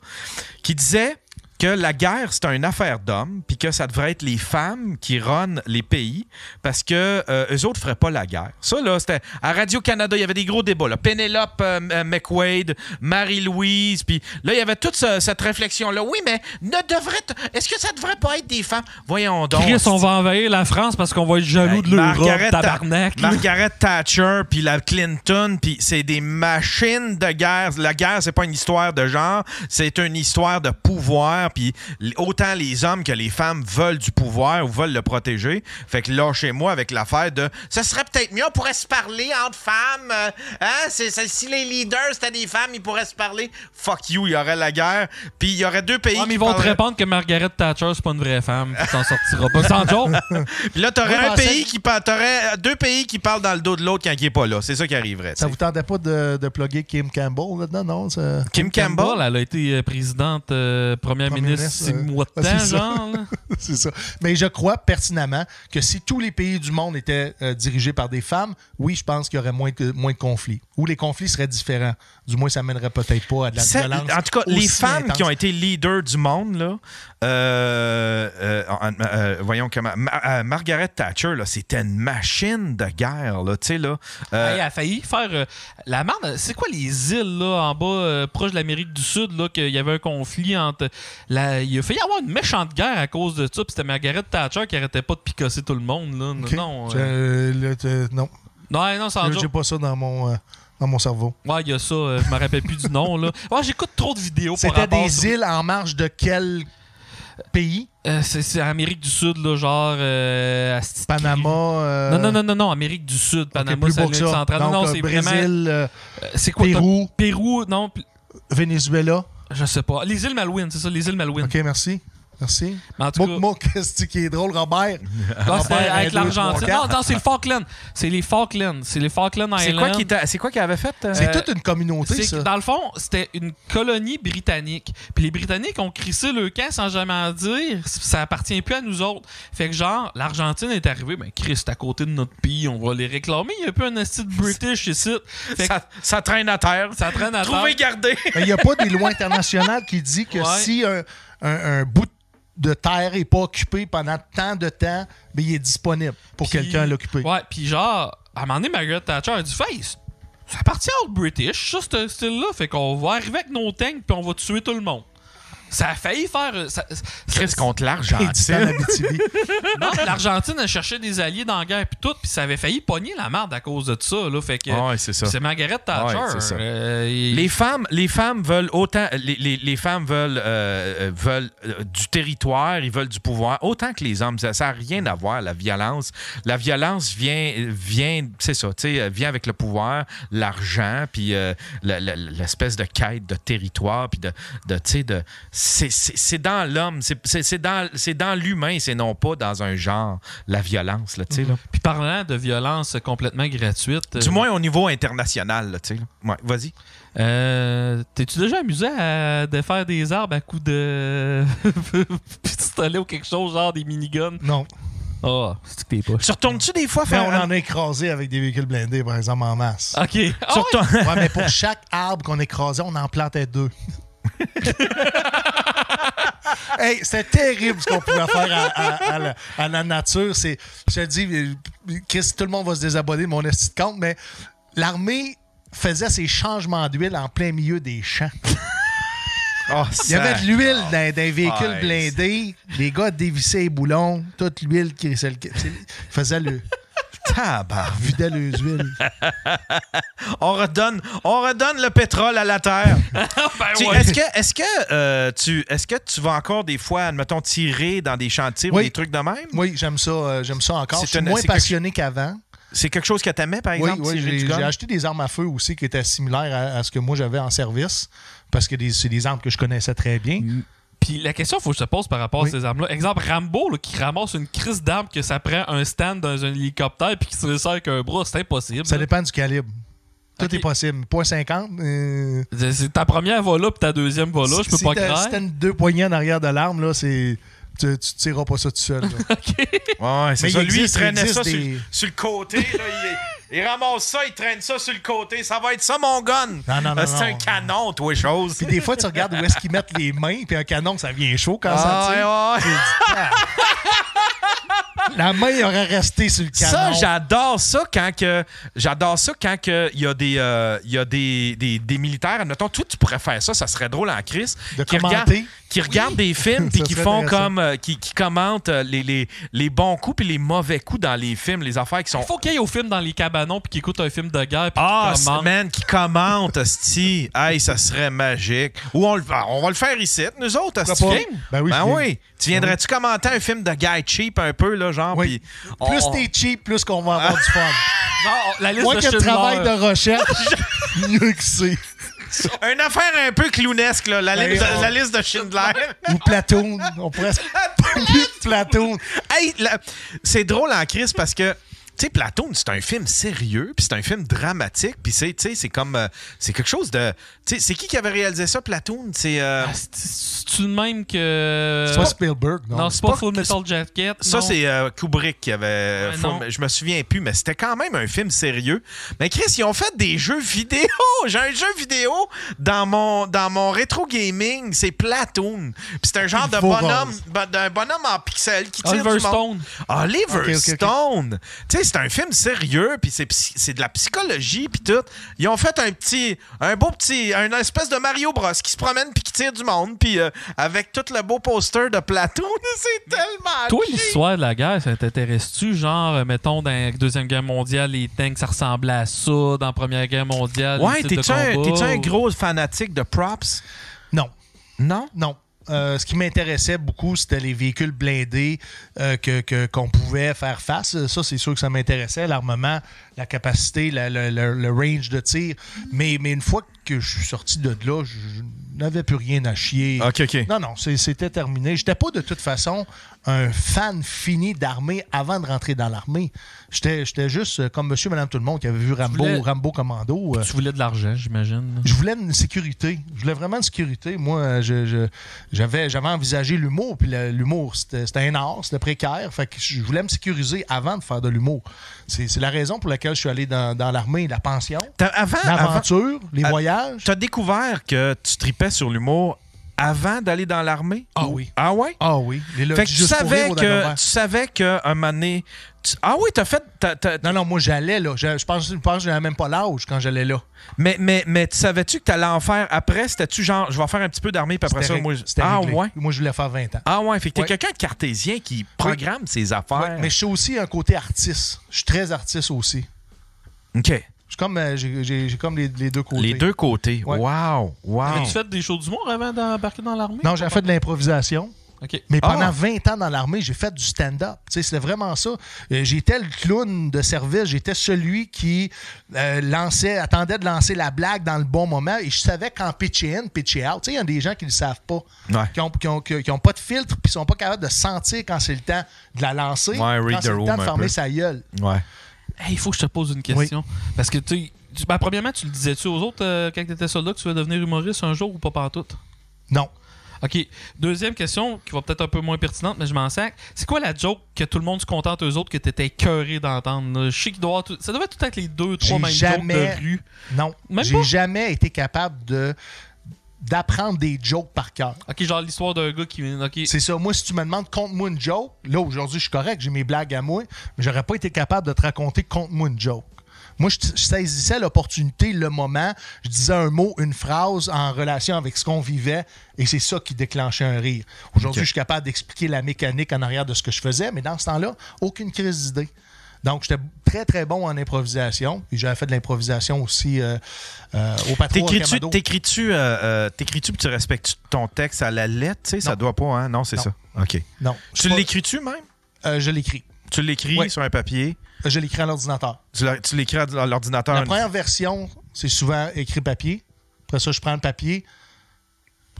qui disaient que la guerre, c'est une affaire d'hommes, puis que ça devrait être les femmes qui runnent les pays, parce que euh, eux autres feraient pas la guerre. Ça, là, c'était... À Radio-Canada, il y avait des gros débats, là. Penelope euh, euh, McWade, Marie-Louise, puis là, il y avait toute ce- cette réflexion-là. Oui, mais ne devrait... Est-ce que ça devrait pas être des femmes? Voyons donc. Chris, on va envahir la France parce qu'on va être jaloux de l'Europe, Ta- tabarnak. Margaret Thatcher puis la Clinton puis c'est des machines de guerre. La guerre c'est pas une histoire de genre, c'est une histoire de pouvoir puis autant les hommes que les femmes veulent du pouvoir ou veulent le protéger. Fait que là chez moi avec l'affaire de ça serait peut-être mieux on pourrait se parler entre femmes euh, hein? C'est si les leaders c'était des femmes, ils pourraient se parler. Fuck you, il y aurait la guerre puis il y aurait deux pays mais ils vont te répondre que Margaret Thatcher, c'est pas une vraie femme. Tu t'en sortiras pas. Sans joke. Puis là, t'aurais un pensais- pays qui parle, t'aurais deux pays qui parlent dans le dos de l'autre quand il est pas là. C'est ça qui arriverait. Ça vous tentait pas de, de plugger Kim Campbell là-dedans, non? ça- Kim Campbell? elle a été euh, présidente, euh, première Premier ministre, ministre, six euh, mois de temps, c'est ça. genre. là. C'est ça. Mais je crois pertinemment que si tous les pays du monde étaient euh, dirigés par des femmes, oui, je pense qu'il y aurait moins de, moins de conflits. Ou les conflits seraient différents. Du moins, ça mènerait peut-être pas à de la Ça- violence. en tout cas, les femmes intense. qui ont été leaders du monde, là, euh, euh, euh, voyons comment. Ma- euh, Margaret Thatcher, là, c'était une machine de guerre, là, tu sais, là. Euh, Hey, elle a failli faire euh, la merde. C'est quoi les îles là en bas, euh, proche de l'Amérique du Sud, là, qu'il y avait un conflit entre. La... Il a failli y avoir une méchante guerre à cause de ça. Puis c'était Margaret Thatcher qui arrêtait pas de picosser tout le monde. Là. Non, euh, là, te- non. non, non, sans j'ai pas ça dans mon, euh, dans mon cerveau. Ouais, il y a ça. euh, je me rappelle plus du nom. là. Ouais, j'écoute trop de vidéos pour C'était des sur- îles en marge de quel pays? Euh, c'est, Amérique du Sud, là, genre. euh, Asti- Panama? euh, Non, non, non, non, non, Amérique du Sud. Panama, plus c'est centrale. Non, Donc, non, euh, c'est Brésil, vraiment. euh, euh, C'est quoi Pérou, Pérou, non, Venezuela. Je sais pas. Les îles Malouines, c'est ça, les îles Malouines. OK, merci. Merci. Mais en tout Moi, cas, moi, qu'est-ce qui est drôle, Robert? Ah, c'était Robert, avec un, deux, l'Argentine. Non, non, c'est le Falkland. C'est les Falklands. C'est les Falkland c'est Islands. quoi qui était- c'est quoi qu'il avait fait? euh? C'est toute une communauté, C'est ça. dans le fond, c'était une colonie britannique. Puis les Britanniques ont crissé le camp sans jamais en dire. Ça appartient plus à nous autres. Fait que genre, l'Argentine est arrivée, ben Chris, c'est à côté de notre pays, on va les réclamer. Il y a un peu un esti de British ici. Fait que ça, ça traîne à terre. ça traîne à Trouver, terre. garder. Mais il n'y a pas des lois internationales qui dit que Ouais. si un, un- un bout de terre n'est pas occupé pendant tant de temps, ben, il est disponible pour quelqu'un à l'occuper. Ouais, puis genre, à un moment donné, Margaret Thatcher a dit Face, ça appartient aux British, ça, ce style-là. Fait qu'on va arriver avec nos tanks, puis on va tuer tout le monde. Ça a failli faire. Ça, Chris contre l'Argentine. Non, l'Argentine a cherché des alliés dans la guerre puis tout, puis ça avait failli pogner la merde à cause de ça. Là, fait que Ouais, c'est ça. c'est Margaret Thatcher. Ouais, c'est ça. euh, et- Les femmes, les femmes veulent autant, les, les- les femmes veulent, euh, euh, veulent euh, du territoire, ils veulent du pouvoir, autant que les hommes. Ça n'a rien à voir, la violence. La violence vient, vient c'est ça, tu sais, vient avec le pouvoir, l'argent, puis euh, l'espèce de quête de territoire, puis de, de tu sais, de, c'est- dans l'homme, c'est- c'est c'est dans, c'est dans l'humain, c'est non pas dans un genre, la violence, là, tu sais, là. Puis parlant de violence complètement gratuite. Du euh, moins au niveau international, là, tu sais. là. Ouais, vas-y. euh, T'es-tu déjà amusé à défaire des arbres à coups de pistolet ou quelque chose, genre des miniguns? Non. Ah, c'est que t'es pas? Tu retournes-tu des fois Mais on en a écrasé avec des véhicules blindés, par exemple, en masse. Ok. Ouais? ton- Ouais, mais pour chaque arbre qu'on écrasait, on en plantait deux. hey, c'était terrible ce qu'on pouvait faire à, à- à la, à la nature. C'est, je te dis, Chris, tout le monde va se désabonner de mon esti de compte, mais l'armée faisait ses changements d'huile en plein milieu des champs. Oh, Il y avait de l'huile dans, dans les véhicules blindés. Les gars dévissaient les boulons, toute l'huile qui, faisait le. Tabarnak. Vidait les huiles. On redonne, on redonne le pétrole à la terre. Ben ouais. Est-ce que, est-ce que, euh, tu, est-ce que tu vas encore des fois, admettons, tirer dans des chantiers ou Oui. des trucs de même? Oui, j'aime ça, euh, j'aime ça encore. C'est Je suis une- moins passionné qu'avant. C'est quelque chose que t'aimais, par Oui, exemple? oui, tirer j'ai acheté des armes à feu aussi qui étaient similaires à, à ce que moi j'avais en service parce que des- c'est des armes que je connaissais très bien. Puis la question qu'il faut que je te pose par rapport Oui. à ces armes-là. Exemple, Rambo là, qui ramasse une crise d'armes que ça prend un stand dans un hélicoptère puis qui se sert avec un bras, c'est impossible. Ça là. dépend du calibre. Tout Ok. est possible. Point 50. euh, C'est- Ta première va là puis ta deuxième va là, je peux si pas croire. Si t'as une- deux poignées en arrière de l'arme, là, c'est. Tu, tu tireras pas ça tout seul. là. Ouais, c'est Mais ça. il Lui, il traînait ça sur, sur le côté. Là, il, il ramasse ça, il traîne ça sur le côté. Ça va être ça, mon gun. Non, non, non, Euh, c'est un non. canon, toi, chose. Puis des fois, tu regardes où est-ce qu'ils mettent les mains, puis un canon, ça vient chaud quand ça tire. Ah, ouais, ouais. La main aurait resté sur le Ça, canon. j'adore ça quand que j'adore ça quand que il y a des euh, y a des, des, des militaires. Admettons, toi tu pourrais faire ça, ça serait drôle en crise. De qui commenter? regardent, qui regardent des films puis Ça qui font comme euh, qui, qui commentent euh, les, les, les bons coups puis les mauvais coups dans les films, les affaires qui sont Il faut qu'il y ait au film dans les cabanons puis qu'il écoute un film de guerre puis ah, commente. man, qui commente, asti. Hey, ça serait magique. Ou on, le- on va le faire ici, nous autres, asti. Ben oui, Ben oui. Tu viendrais-tu commenter un film de guy cheap un peu, là, genre? Oui. puis on- Plus t'es cheap, plus qu'on va avoir du fun. Genre, la liste Moi de qui ai le Schindler. travail de recherche, mieux que c'est. Une affaire un peu clownesque, là, la, Ben, liste, de, la liste de Schindler. Ou Platoon. On pourrait se Platoon. hey, la- c'est drôle en crise parce que, tu sais, Platoon, c'est un film sérieux, puis c'est un film dramatique, puis c'est, tu sais, c'est comme, euh, c'est quelque chose de, tu sais, c'est qui qui avait réalisé ça, Platoon? C'est, euh, Ah, c'est- C'est-tu le même que. C'est pas Spielberg, non. Non, c'est pas pas- Full Metal Jacket. Ça, non. c'est euh, Kubrick qui avait. Je me souviens plus, mais c'était quand même un film sérieux. Mais Chris, ils ont fait des jeux vidéo. J'ai un jeu vidéo dans mon, dans mon rétro gaming. C'est Platoon. Puis c'est un genre de bonhomme, d'un bonhomme en pixels qui tire Oliver du. Stone. Oliver. Stone. Tu sais, c'est un film sérieux, puis c'est, de la psychologie, puis tout. Ils ont fait un petit, un beau petit, un espèce de Mario Bros qui se promène puis qui tire du monde, puis euh, avec tout le beau poster de Platoon, c'est tellement. Toi, l'histoire de la guerre, ça t'intéresse-tu? Genre, euh, mettons, dans la Deuxième Guerre mondiale, les tanks, ça ressemblait à ça. Dans la Première Guerre mondiale, Ouais, t'es-tu un, gros fanatique de props? Non. Non? Non. Euh, ce qui m'intéressait beaucoup, c'était les véhicules blindés euh, que- qu'on pouvait faire face. Ça, c'est sûr que ça m'intéressait. L'armement, la capacité, la- le, le- le range de tir. Mais, mais une fois que je suis sorti de là, je n'avais plus rien à chier. OK, OK. Non, non, c'était terminé. J'étais pas de toute façon un fan fini d'armée avant de rentrer dans l'armée. J'étais j'étais juste euh, comme monsieur, madame, tout le monde qui avait vu Rambo, voulais- Rambo Commando. euh, Tu voulais de l'argent, j'imagine. je voulais une sécurité. Je voulais vraiment une sécurité. Moi, je- je- j'avais, j'avais envisagé l'humour, puis l'humour, c'était, c'était un art, c'était précaire. Fait que je voulais me sécuriser avant de faire de l'humour. C'est, c'est la raison pour laquelle je suis allé dans, dans l'armée, la pension, l'aventure, les Ah, voyages. t'as découvert que tu tripais sur l'humour avant d'aller dans l'armée? Ah Ou- oui. Ah ouais? Ah oui. Les Fait logis que tu savais que, tu savais que un moment donné, tu- Ah oui, t'as fait... Non, non, moi j'allais là. Je, je pense, je pense que j'avais même pas l'âge quand j'allais là. Mais, mais, mais tu savais-tu que t'allais en faire après? C'était-tu genre, je vais faire un petit peu d'armée, puis après ça, ré- moi... Ah réglé. ouais? Moi je voulais faire 20 ans. Ah ouais, fait que t'es Ouais. quelqu'un de cartésien qui programme ses affaires. Ouais, mais je suis aussi un côté artiste. Je suis très artiste aussi. OK. Comme, euh, j'ai, j'ai- j'ai comme les, les deux côtés. Les deux côtés. Ouais. Wow! Wow! Avais-tu fait des shows d'humour avant d'embarquer dans l'armée? Non, j'ai fait de l'improvisation. OK. Mais pendant Ah. 20 ans dans l'armée, j'ai fait du stand-up. Tu sais, C'était vraiment ça. Euh, J'étais le clown de service. J'étais celui qui euh, lançait, attendait de lancer la blague dans le bon moment. Et je savais quand pitcher in, pitcher out. Tu sais, Il y a des gens qui ne le savent pas. Ouais. Qui n'ont qui ont, qui- qui ont pas de filtre puis sont pas capables de sentir quand c'est le temps de la lancer. Ouais, quand c'est le temps de fermer peu. sa gueule. Ouais. Hey, il faut que je te pose une question. Parce que, tu ben, premièrement, tu le disais-tu aux autres euh, quand tu étais soldat que tu veux devenir humoriste un jour ou pas pantoute? Non. OK. Deuxième question, qui va peut-être un peu moins pertinente, mais je m'en sac. C'est quoi la joke que tout le monde se contente eux autres que t'étais écœuré d'entendre? Je sais qu'il doit tout- Ça devait tout être les deux, trois mêmes jamais- jokes de rue. Non. J'ai jamais été capable de d'apprendre des jokes par cœur. OK, genre l'histoire d'un gars qui... OK. C'est ça. Moi, si tu me demandes conte-moi une joke, là, aujourd'hui, je suis correct, j'ai mes blagues à moi, mais j'aurais pas été capable de te raconter conte-moi une joke. Moi, je, je saisissais l'opportunité, le moment, je disais un mot, une phrase en relation avec ce qu'on vivait, et c'est ça qui déclenchait un rire. Aujourd'hui, je suis capable d'expliquer la mécanique en arrière de ce que je faisais, mais dans ce temps-là, aucune crise d'idée. Donc, j'étais très, très bon en improvisation. Puis j'avais fait de l'improvisation aussi euh, euh, au patron T'écris-tu, t'écris-tu, euh, t'écris-tu tu respectes ton texte à la lettre, tu sais, ça doit pas, hein? Non, c'est Non. ça. OK. Non. Tu pas- l'écris-tu même? je l'écris. Tu l'écris sur un papier, Je l'écris à l'ordinateur. tu l'écris à l'ordinateur? La première version, c'est souvent écrit papier. Après ça, je prends le papier.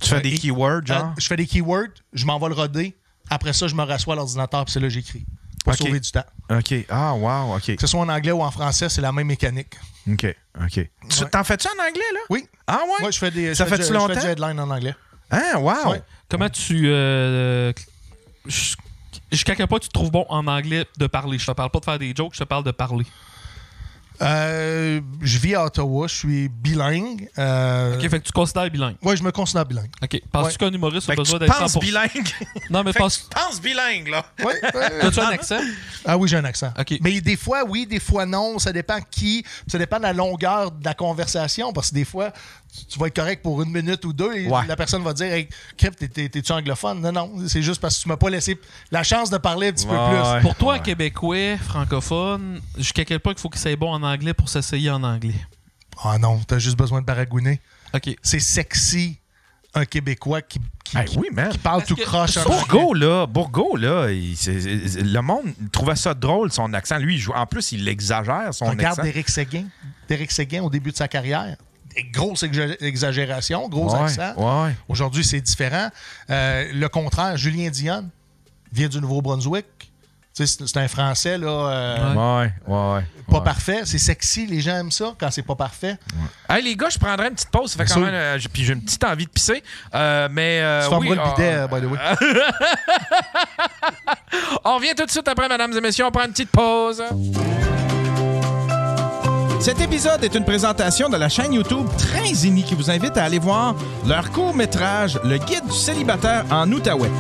tu fais des et- keywords, genre? Je fais des keywords, je m'envoie le roder. Après ça, je me rassois à l'ordinateur, puis c'est là que j'écris. Pour sauver du temps. OK. Ah, wow, OK. Que ce soit en anglais ou en français, c'est la même mécanique. OK, OK. Tu-. T'en fais-tu en anglais, là? Oui. Ah, ouais? Moi, je fais des. Ça fait-tu du- Je longtemps? fais du headline en anglais. Hein, wow! Ouais. Comment tu. Euh, Jusqu'à quel point tu te trouves bon en anglais de parler? Je te parle pas de faire des jokes, je te parle de parler. Euh, je vis à Ottawa, je suis bilingue. Euh, Ok, fait que tu considères bilingue. Ouais, je me considère bilingue. Ok. Penses-tu Ouais. qu'un humoriste a Fait besoin tu d'être penses 100%? bilingue? Non, mais pense. tu penses bilingue, là. Ouais. As-tu un accent? Ah oui, j'ai un accent. Ok. Mais des fois, oui, des fois, non. Ça dépend qui. Ça dépend de la longueur de la conversation. Parce que des fois, tu- tu vas être correct pour une minute ou deux et Ouais. la personne va dire Hey, t'es-tu anglophone? Non, non. C'est juste parce que tu m'as pas laissé la chance de parler un petit peu plus. Pour toi, un Québécois, francophone, jusqu'à quel point il faut qu'il soit bon en anglais pour s'essayer en anglais? Ah non, t'as juste besoin de baragouiner. Ok. C'est sexy, un Québécois qui, qui, Hey, oui, man. qui parle tout croche. en Bourgo, là, Bourgo, là, il- le monde trouvait ça drôle, son accent. Lui, il joue, en plus, il exagère, son Regarde accent. Éric Séguin. Éric Séguin, au début de sa carrière, des grosses exa- exagérations, gros Ouais, ouais. Aujourd'hui, c'est différent. Euh, le contraire, Julien Dion vient du Nouveau-Brunswick. Tu sais, C'est un Français, là, euh, Ouais, ouais, ouais. pas ouais. parfait. C'est sexy, les gens aiment ça quand c'est pas parfait. Hey, les gars, je prendrais une petite pause. Ça fait quand même. euh, j'ai- puis j'ai une petite envie de pisser. Euh, mais. euh, tu oui, le bidet, euh, euh, by the way. On revient tout de suite après, mesdames et messieurs. On prend une petite pause. Cet épisode est une présentation de la chaîne YouTube Trinzini qui vous invite à aller voir leur court-métrage Le guide du célibataire en Outaouais.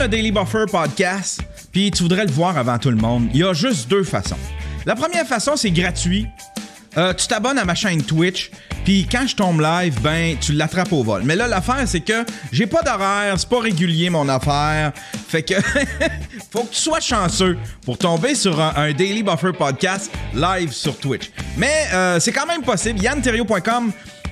Le Daily Buffer podcast, puis tu voudrais le voir avant tout le monde, il y a juste deux façons. La première façon, c'est gratuit. Euh, tu t'abonnes à ma chaîne Twitch, puis quand je tombe live, ben tu l'attrapes au vol. Mais là, l'affaire, c'est que j'ai pas d'horaire, c'est pas régulier mon affaire. Fait que faut que tu sois chanceux pour tomber sur un, Daily Buffer podcast live sur Twitch. Mais euh, c'est quand même possible. YannTerrio.com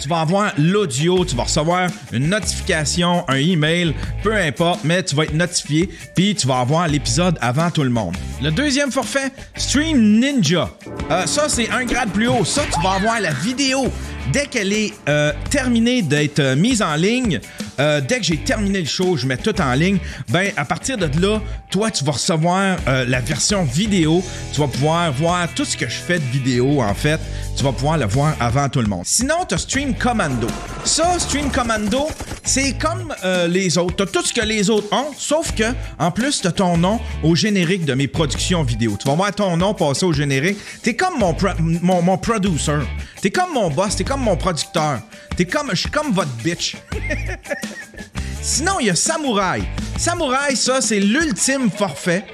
tu vas avoir l'audio, tu vas recevoir une notification, un email, peu importe, mais tu vas être notifié, puis tu vas avoir l'épisode avant tout le monde. Le deuxième forfait, Stream Ninja. Euh, ça, c'est un grade plus haut. Ça, tu vas avoir la vidéo dès qu'elle est euh, terminée d'être euh, mise en ligne. Euh, dès que j'ai terminé le show, je mets tout en ligne. Ben, à partir de là, toi, tu vas recevoir euh, la version vidéo. Tu vas pouvoir voir tout ce que je fais de vidéo, en fait. Tu vas pouvoir le voir avant tout le monde. Sinon, tu as Stream Commando. Ça, Stream Commando, c'est comme euh, les autres. Tu as tout ce que les autres ont, sauf que, en plus, tu as ton nom au générique de mes productions vidéo. Tu vas voir ton nom passer au générique. Tu es comme mon, mon, mon producer. Tu es comme mon boss. Tu es comme mon producteur. T'es comme, je suis comme votre bitch. Sinon, il y a Samouraï. Samouraï, ça, c'est l'ultime forfait.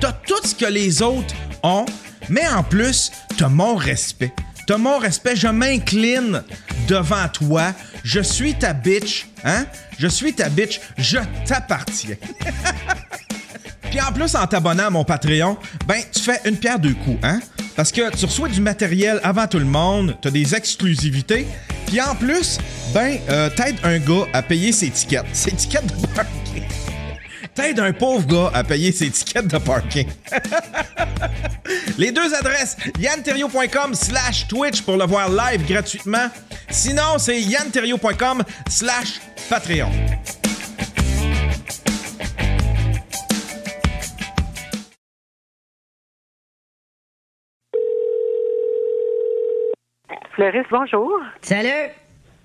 T'as tout ce que les autres ont, mais en plus, t'as mon respect. T'as mon respect, je m'incline devant toi. Je suis ta bitch, hein? Je suis ta bitch, je t'appartiens. Puis en plus, en t'abonnant à mon Patreon, ben, tu fais une pierre deux coups, hein? Parce que tu reçois du matériel avant tout le monde, t'as des exclusivités, puis en plus, ben, euh, t'aides un gars à payer ses tickets. Ses tickets de parking. T'aides un pauvre gars à payer ses tickets de parking. Les deux adresses, yanterio.com slash Twitch pour le voir live gratuitement. Sinon, c'est yanterio.com slash Patreon. Fleuriste, bonjour. Salut!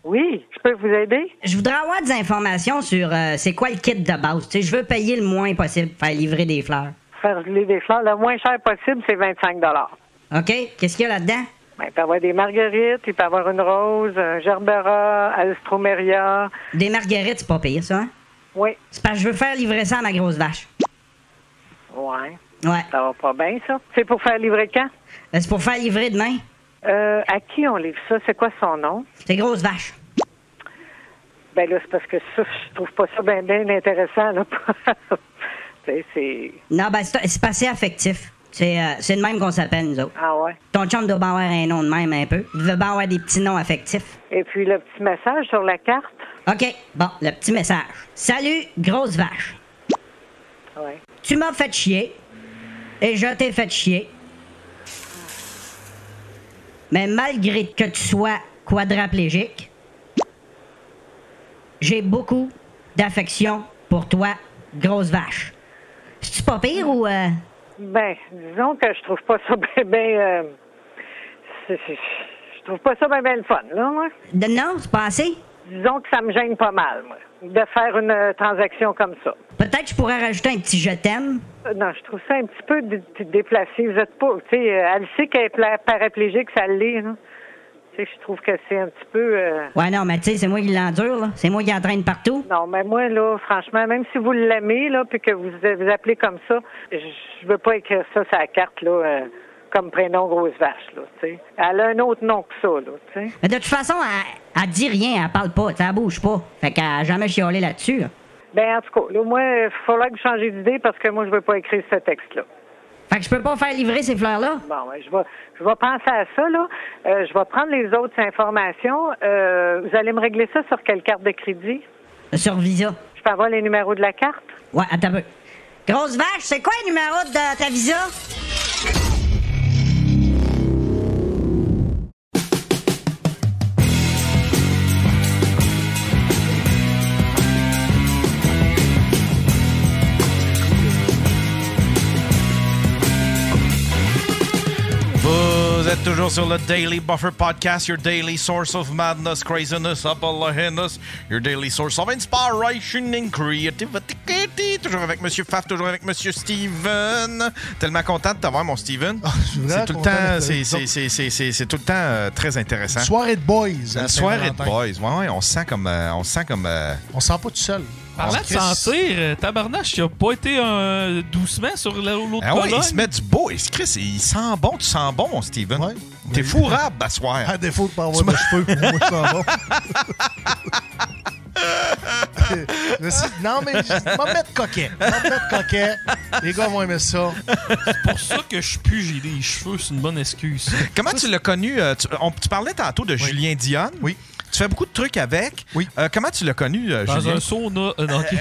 Oui, je peux vous aider? Je voudrais avoir des informations sur euh, c'est quoi le kit de base? Tu sais, je veux payer le moins possible pour faire livrer des fleurs. Faire livrer des fleurs, le moins cher possible, c'est 25 OK? Qu'est-ce qu'il y a là-dedans? Ben, il peut y avoir des marguerites, il peut y avoir une rose, un gerbera, alstromeria. Des marguerites, c'est pas pire, ça, hein? Oui. C'est parce que je veux faire livrer ça à ma grosse vache. Ouais. Ouais. Ça va pas bien, ça. C'est pour faire livrer quand? Euh, C'est pour faire livrer demain. Euh, à qui on livre ça? C'est quoi son nom? C'est grosse vache. Ben là, c'est parce que ça, je trouve pas ça bien bien intéressant, là. C'est... Non, ben, c'est c'est passé affectif. C'est euh, c'est de même qu'on s'appelle, nous autres. Ah ouais? Ton chum doit bien avoir un nom de même un peu. Il veut bien avoir des petits noms affectifs. Et puis le petit message sur la carte? OK, bon, le petit message. Salut, grosse vache. Ouais. Tu m'as fait chier. Et je t'ai fait chier. Mais malgré que tu sois quadraplégique, j'ai beaucoup d'affection pour toi, grosse vache. C'est-tu pas pire ou... euh, Ben, disons que je trouve pas ça bien, bien... euh, c'est- c'est- je trouve pas ça bien, le fun, là, moi. non, c'est pas assez? Disons que ça me gêne pas mal, moi, de faire une euh, transaction comme ça. Peut-être que je pourrais rajouter un petit je t'aime. Euh, Non, je trouve ça un petit peu dé- déplacé. Vous êtes pas... Tu sais, euh, elle sait qu'elle est paraplégique, ça l'est. Tu sais, je trouve que c'est un petit peu... euh, Ouais, non, mais tu sais, c'est moi qui l'endure, là. C'est moi qui entraîne partout. Non, mais moi, là, franchement, même si vous l'aimez, là, puis que vous vous appelez comme ça, je je veux pas écrire ça sur la carte, là, euh, comme prénom grosse vache, là, tu sais. Elle a un autre nom que ça, là, tu sais. Mais de toute façon, elle, elle dit rien, elle parle pas, elle bouge pas. Fait qu'elle a jamais chiolé là-dessus. là. Ben, en tout cas, là, moi, il faudra que vous changiez d'idée parce que moi, je veux pas écrire ce texte-là. Fait que je peux pas faire livrer ces fleurs-là? Bon, ouais, je vais, je vais penser à ça, là. Euh, je vais prendre les autres informations. Euh, vous allez me régler ça sur quelle carte de crédit? Sur Visa. Je peux avoir les numéros de la carte? Ouais, attends un peu. Grosse vache, c'est quoi le numéro de ta Visa? Êtes toujours sur le Daily Buffer Podcast, your daily source of madness, craziness, apollohiness, your daily source of inspiration and creativity. Toujours avec Monsieur Faf, toujours avec Monsieur Steven. Tellement content de t'avoir, mon Steven. vraiment c'est tout le temps, c'est, tout le temps euh, très intéressant. Soirée de boys. Une soirée de boys. Ouais, ouais, on se sent comme, euh, on se sent comme. euh, On se sent pas tout seul. Parlant de sentir, euh, tabarnache, tu as pas été euh, doucement sur la- l'autre Ah ouais, colonne? il se met du beau. Et Chris, il sent bon. Tu sens bon, mon Steven. Ouais. T'es Mais- fourrable, à soir. À défaut de pas avoir de cheveux, moi, je sens bon. Je me suis dit, non, mais je vais me mettre coquet. Je vais me mettre coquet. Les gars vont aimer ça. C'est pour ça que je pue, j'ai des cheveux, c'est une bonne excuse. Comment tu l'as connu? euh, tu, on- tu parlais tantôt de Julien Dion. Oui. Tu fais beaucoup de trucs avec. Oui. Euh, comment tu l'as connu, euh, Dans Julien? un sauna. euh, non, ok.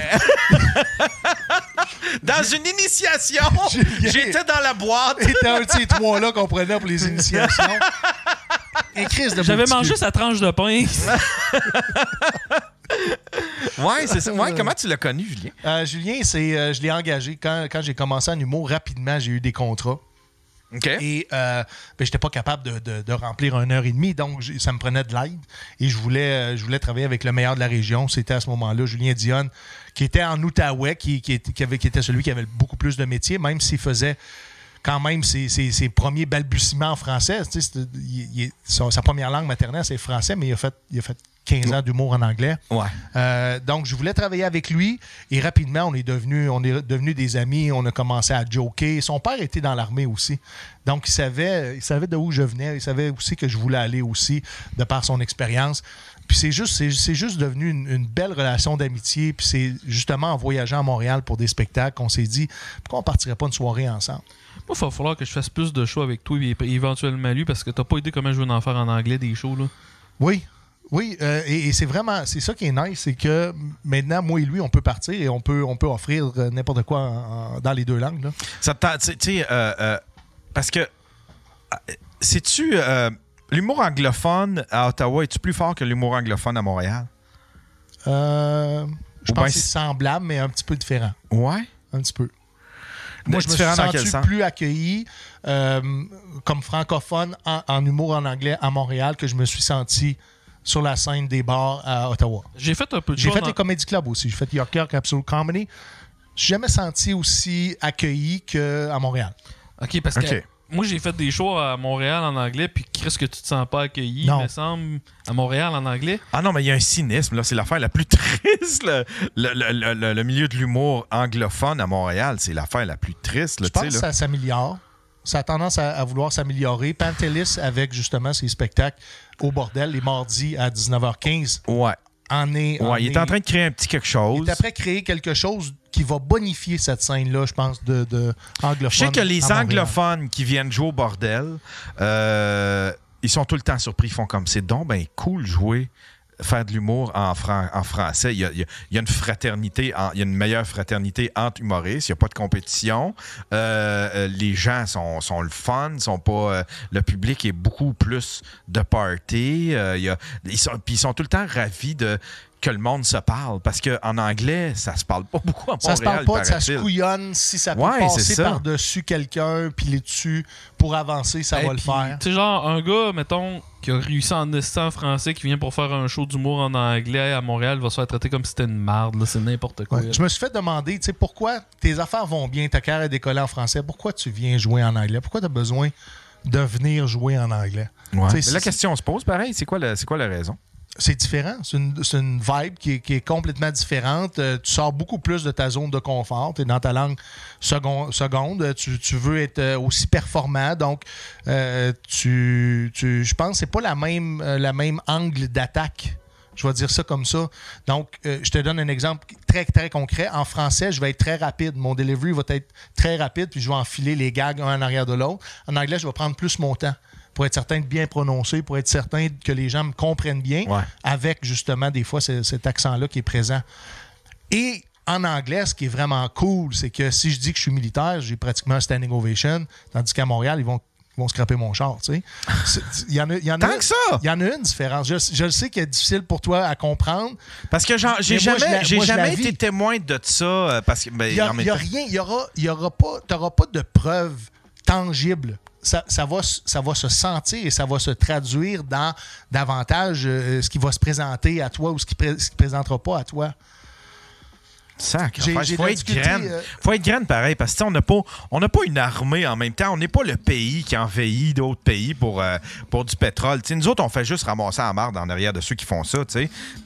Dans une initiation. Julien. J'étais dans la boîte. C'était un de ces trois-là qu'on prenait pour les initiations. Et Chris de J'avais mangé sa tranche de pain. Ouais, c'est ça. Ouais, comment tu l'as connu, Julien? Euh, Julien, c'est, euh, je l'ai engagé. Quand, quand j'ai commencé en humour, rapidement, j'ai eu des contrats. Et euh, ben, j'étais pas capable de, de- remplir une heure et demie, donc ça me prenait de l'aide. Et je voulais, euh, je voulais travailler avec le meilleur de la région. C'était à ce moment-là Julien Dionne, qui était en Outaouais, qui, qui, était- qui était celui qui avait beaucoup plus de métiers, même s'il faisait quand même ses, ses- premiers balbutiements en français. Tu sais, sa, première langue maternelle, c'est français, mais il a fait, il a fait 15 ans d'humour en anglais. Ouais. Euh, donc, je voulais travailler avec lui et rapidement, on est devenus on est devenus des amis. On a commencé à joker. Son père était dans l'armée aussi. Donc, il savait, il savait de où je venais. Il savait aussi que je voulais aller aussi, de par son expérience. Puis c'est juste, c'est, c'est juste devenu une, une belle relation d'amitié. Puis c'est justement en voyageant à Montréal pour des spectacles qu'on s'est dit pourquoi on partirait pas une soirée ensemble? Moi, il va falloir que je fasse plus de shows avec toi et éventuellement lui parce que t'as pas idée comment je veux en faire en anglais des shows. Là. Oui. Oui, euh, et, et c'est vraiment, c'est ça qui est nice, c'est que maintenant, moi et lui, on peut partir et on peut, on peut offrir euh, n'importe quoi en- en- dans les deux langues. Là. Ça tu sais- euh, euh, parce que, euh, sais-tu, l'humour anglophone à Ottawa, est-tu plus fort que l'humour anglophone à Montréal? Euh, je Ou pense ben, que c'est semblable, mais un petit peu différent. Ouais? Un petit peu. Moi, je me suis senti plus accueilli comme francophone en, en humour en anglais à Montréal que je me suis senti sur la scène des bars à Ottawa. J'ai fait un peu de J'ai fait les Comedy Club aussi. J'ai fait York York Absolute Comedy. Je suis jamais senti aussi accueilli qu'à Montréal. OK, parce que moi, j'ai fait des shows à Montréal en anglais, puis qu'est-ce que tu te sens pas accueilli, Non. me semble, à Montréal en anglais? Ah non, mais il y a un cynisme, là. C'est l'affaire la plus triste. Le, le- le- le- le milieu de l'humour anglophone à Montréal, c'est l'affaire la plus triste, là, Je tu pense sais, que ça s'améliore. Ça a tendance à, à vouloir s'améliorer. Pantelis, avec justement ses spectacles au bordel, les mardis à 19h15, Ouais. en est. en Ouais, il est en train de créer un petit quelque Il chose. est après créer quelque chose qui va bonifier cette scène-là, je pense, de, de anglophone. Je sais que les anglophones qui viennent jouer au bordel, euh, ils sont tout le temps surpris. Ils font comme c'est donc ben cool jouer, faire de l'humour en, fran- en français. Il y, a, il y a- une fraternité, il y a une meilleure fraternité entre humoristes. Il n'y a pas de compétition. Euh, euh, les gens sont, sont le fun, sont pas. euh, le public est beaucoup plus de party. Ils, sont, puis ils sont tout le temps ravis de que le monde se parle parce qu'en anglais ça se parle pas beaucoup à Ça se parle pas, ça se couillonne. Si ça peut Ouais, passer ça. par-dessus quelqu'un, puis les dessus pour avancer, ça Hey, va le faire. Tu sais, genre, un gars, mettons, qui a réussi en instant français, qui vient pour faire un show d'humour en anglais à Montréal, va se faire traiter comme si c'était une marde, là. C'est n'importe quoi. Ouais. Je me suis fait demander, tu sais, pourquoi tes affaires vont bien, ta carrière est décollée en français, pourquoi tu viens jouer en anglais? Pourquoi tu as besoin de venir jouer en anglais? Ouais. Mais la question se pose, pareil, c'est quoi, la- quoi la raison? C'est différent. C'est une, vibe qui est, complètement différente. Euh, tu sors beaucoup plus de ta zone de confort. Tu dans ta langue second- seconde. Tu, tu veux être euh, aussi performant. Donc, euh, tu, je pense que c'est pas la même, euh, angle d'attaque. Je vais dire ça comme ça. Donc, euh, je te donne un exemple très, très concret. En français, je vais être très rapide. Mon delivery va être très rapide, puis je vais enfiler les gags un en arrière de l'autre. En anglais, je vais prendre plus mon temps pour être certain de bien prononcer, pour être certain que les gens me comprennent bien, Ouais. avec justement des fois ce- cet accent-là qui est présent. Et en anglais, ce qui est vraiment cool, c'est que si je dis que je suis militaire, j'ai pratiquement un standing ovation, tandis qu'à Montréal, ils vont, vont scraper mon char. tu sais. Il y en a, y en a- Tant que ça! Il y en a une différence. Je, je le sais qu'elle est difficile pour toi à comprendre. Parce que j'ai jamais, j'ai jamais été témoin de ça. euh, Parce que, ben, Il n'y a, y a rien, il y aura, y aura pas, t'auras pas de preuves tangibles. Ça, ça va, ça va se sentir et ça va se traduire dans davantage euh, ce qui va se présenter à toi ou ce qui ne se présentera pas à toi. Enfin, j'ai faut euh, Faut être graine pareil, parce que on n'a pas, on pas une armée en même temps. On n'est pas le pays qui envahit d'autres pays pour, euh, pour du pétrole. Nous autres, on fait juste ramasser la marde en arrière de ceux qui font ça.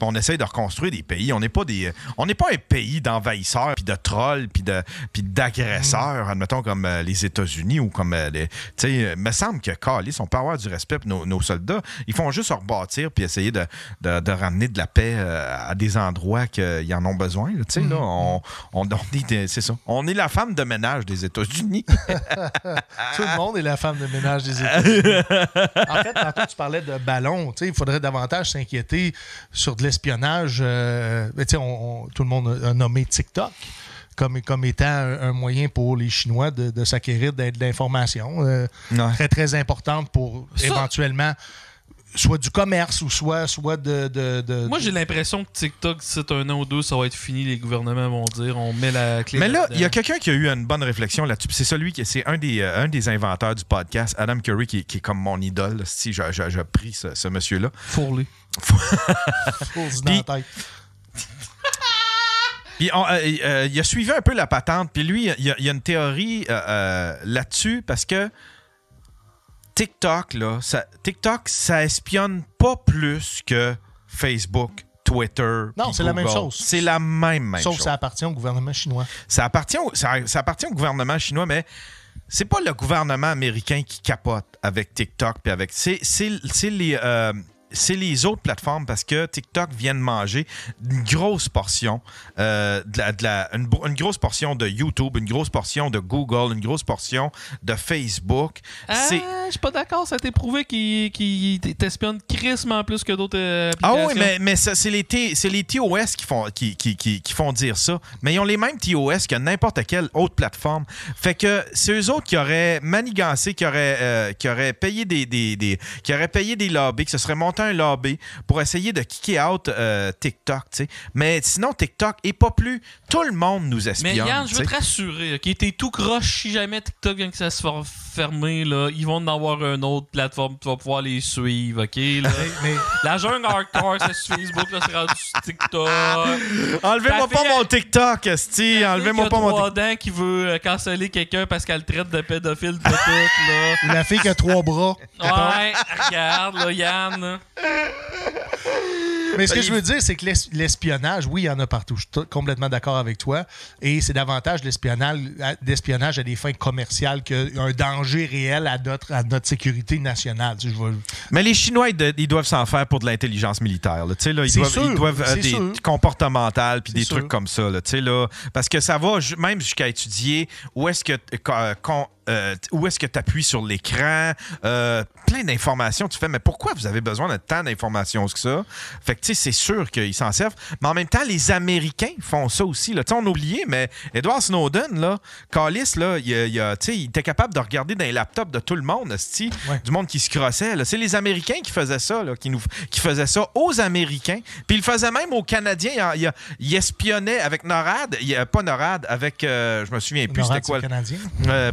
on essaye de reconstruire des pays. On n'est pas des, on n'est pas un pays d'envahisseurs, puis de trolls, puis d'agresseurs, admettons comme euh, les États-Unis ou comme euh, les, euh, me semble que Calis, on peut avoir du respect pour nos, nos soldats. Ils font juste se rebâtir puis essayer de, de, de ramener de la paix euh, à des endroits qu'ils en ont besoin. là. On, on, on est, des- c'est ça. On est la femme de ménage des États-Unis. Tout le monde est la femme de ménage des États-Unis. en fait, tantôt, tu parlais de ballon. Tu sais, Il faudrait davantage s'inquiéter sur de l'espionnage. euh, mais tu sais, on- on- tout le monde a nommé TikTok comme, comme étant un, un moyen pour les Chinois de, de s'acquérir de, de l'information euh, Ouais. très, très importante pour Ça- éventuellement soit du commerce ou soit, soit de, de, de- Moi, j'ai l'impression que TikTok, d'ici un an ou deux, ça va être fini. Les gouvernements vont dire on met la clé. Mais là, il y a quelqu'un qui a eu une bonne réflexion là-dessus. puis C'est celui qui c'est un des, euh, un des inventeurs du podcast, Adam Curry, qui, qui est comme mon idole. Si je, je, je prie ce, ce monsieur-là. Fourlé. Faut dans la tête. Puis on- euh, euh, il a suivi un peu la patente. Puis lui, il y a, une théorie euh, euh, là-dessus parce que TikTok, là, ça, TikTok, ça espionne pas plus que Facebook, Twitter. Non, c'est la même chose. C'est la même, même Sauf que chose. ça appartient au gouvernement chinois. Ça appartient, au, ça, ça appartient au gouvernement chinois, mais c'est pas le gouvernement américain qui capote avec TikTok puis avec. C'est les. euh, c'est les autres plateformes parce que TikTok vient de manger une grosse portion, euh, de la, de la- une, une grosse portion de YouTube, une grosse portion de Google, une grosse portion de Facebook. Ah, je suis pas d'accord. Ça a été prouvé qu'il qu'il t'espionne crissement plus que d'autres euh, Ah applications. oui, mais, mais c'est les, les TOS qui font, qui, qui, qui, qui font dire ça. Mais ils ont les mêmes TOS que n'importe quelle autre plateforme. Fait que c'est eux autres qui auraient manigancé, qui auraient, euh, qui auraient payé des, des, des- qui auraient payé des lobbies, qui se seraient monté un lobby pour essayer de kicker out euh, TikTok, tu sais. Mais sinon, TikTok est pas plus. Tout le monde nous espionne. Mais Yann, je veux te rassurer, ok? T'es tout croche si jamais TikTok vient que ça se fait fermer, là. Ils vont en avoir une autre plateforme, tu vas pouvoir les suivre, ok? Là. Mais La jungle hardcore, c'est sur Facebook, là, c'est rendu sur TikTok. Enlevez-moi pas mon TikTok, Esti. Enlevez-moi pas mon TikTok. qui veut euh, canceller quelqu'un parce qu'elle le traite de pédophile de tout, là. la fille qui a trois bras. Ouais, regarde, là, Yann. Mais ce que je veux dire, c'est que l'es- l'espionnage, oui, il y en a partout. Je suis complètement d'accord avec toi. Et c'est davantage l'espionnage à- des fins commerciales qu'un danger réel à notre, à notre sécurité nationale. Tu sais, je vais- Mais les Chinois, ils, de- ils doivent s'en faire pour de l'intelligence militaire. là. Tu sais, là, ils doivent, sûr, ils doivent, euh, des sûr. comportementales puis des sûr. trucs comme ça. Là, Tu sais, là, parce que ça va même jusqu'à étudier où est-ce que euh, euh, où est-ce que tu appuies sur l'écran, euh, plein d'informations. Tu fais, mais pourquoi vous avez besoin de tant d'informations que ça? Fait que, tu sais, c'est sûr qu'ils s'en servent. Mais en même temps, les Américains font ça aussi. Là. Tu sais, on a oublié, mais Edward Snowden, là, Callis, là, il, il a- était capable de regarder dans les laptops de tout le monde, Ouais. du monde qui se crossait. C'est les Américains qui faisaient ça, là, qui, nous, qui faisaient ça aux Américains. Puis ils le faisaient même aux Canadiens. Il, espionnait avec NORAD, pas NORAD, avec, euh, je me souviens plus, c'était quoi. canadien.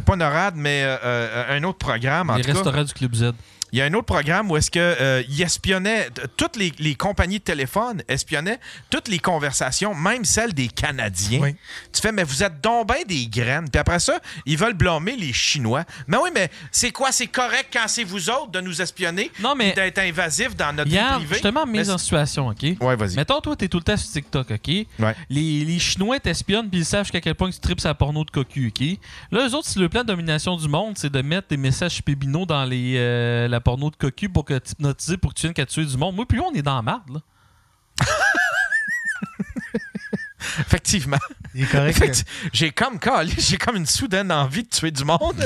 Pas NORAD, mais euh, euh, un autre programme. En Les tout cas. restaurants du Club Z. Il y a un autre programme où est-ce que euh, espionnait toutes les, les compagnies de téléphone espionnaient toutes les conversations, même celles des Canadiens. Oui. Tu fais mais vous êtes donc ben des graines. Puis après ça, ils veulent blâmer les Chinois. Mais oui, mais c'est quoi? C'est correct quand c'est vous autres de nous espionner Non, mais- d'être invasif dans notre vie privée? justement, mise en situation, OK? Ouais, vas-y. Mettons, toi, t'es tout le temps sur TikTok, OK? Ouais. Les, les Chinois t'espionnent puis ils savent jusqu'à quel point tu tripes sa porno de cocu, OK? Là, eux autres, si le plan de domination du monde, c'est de mettre des messages pébinaux dans les, euh, la porno de cocu pour que hypnotiser pour que tu viennes qu'à tuer du monde. Moi, puis lui, on est dans la marde, là. Effectivement. Il est correct. J'ai comme calé, j'ai comme une soudaine envie de tuer du monde.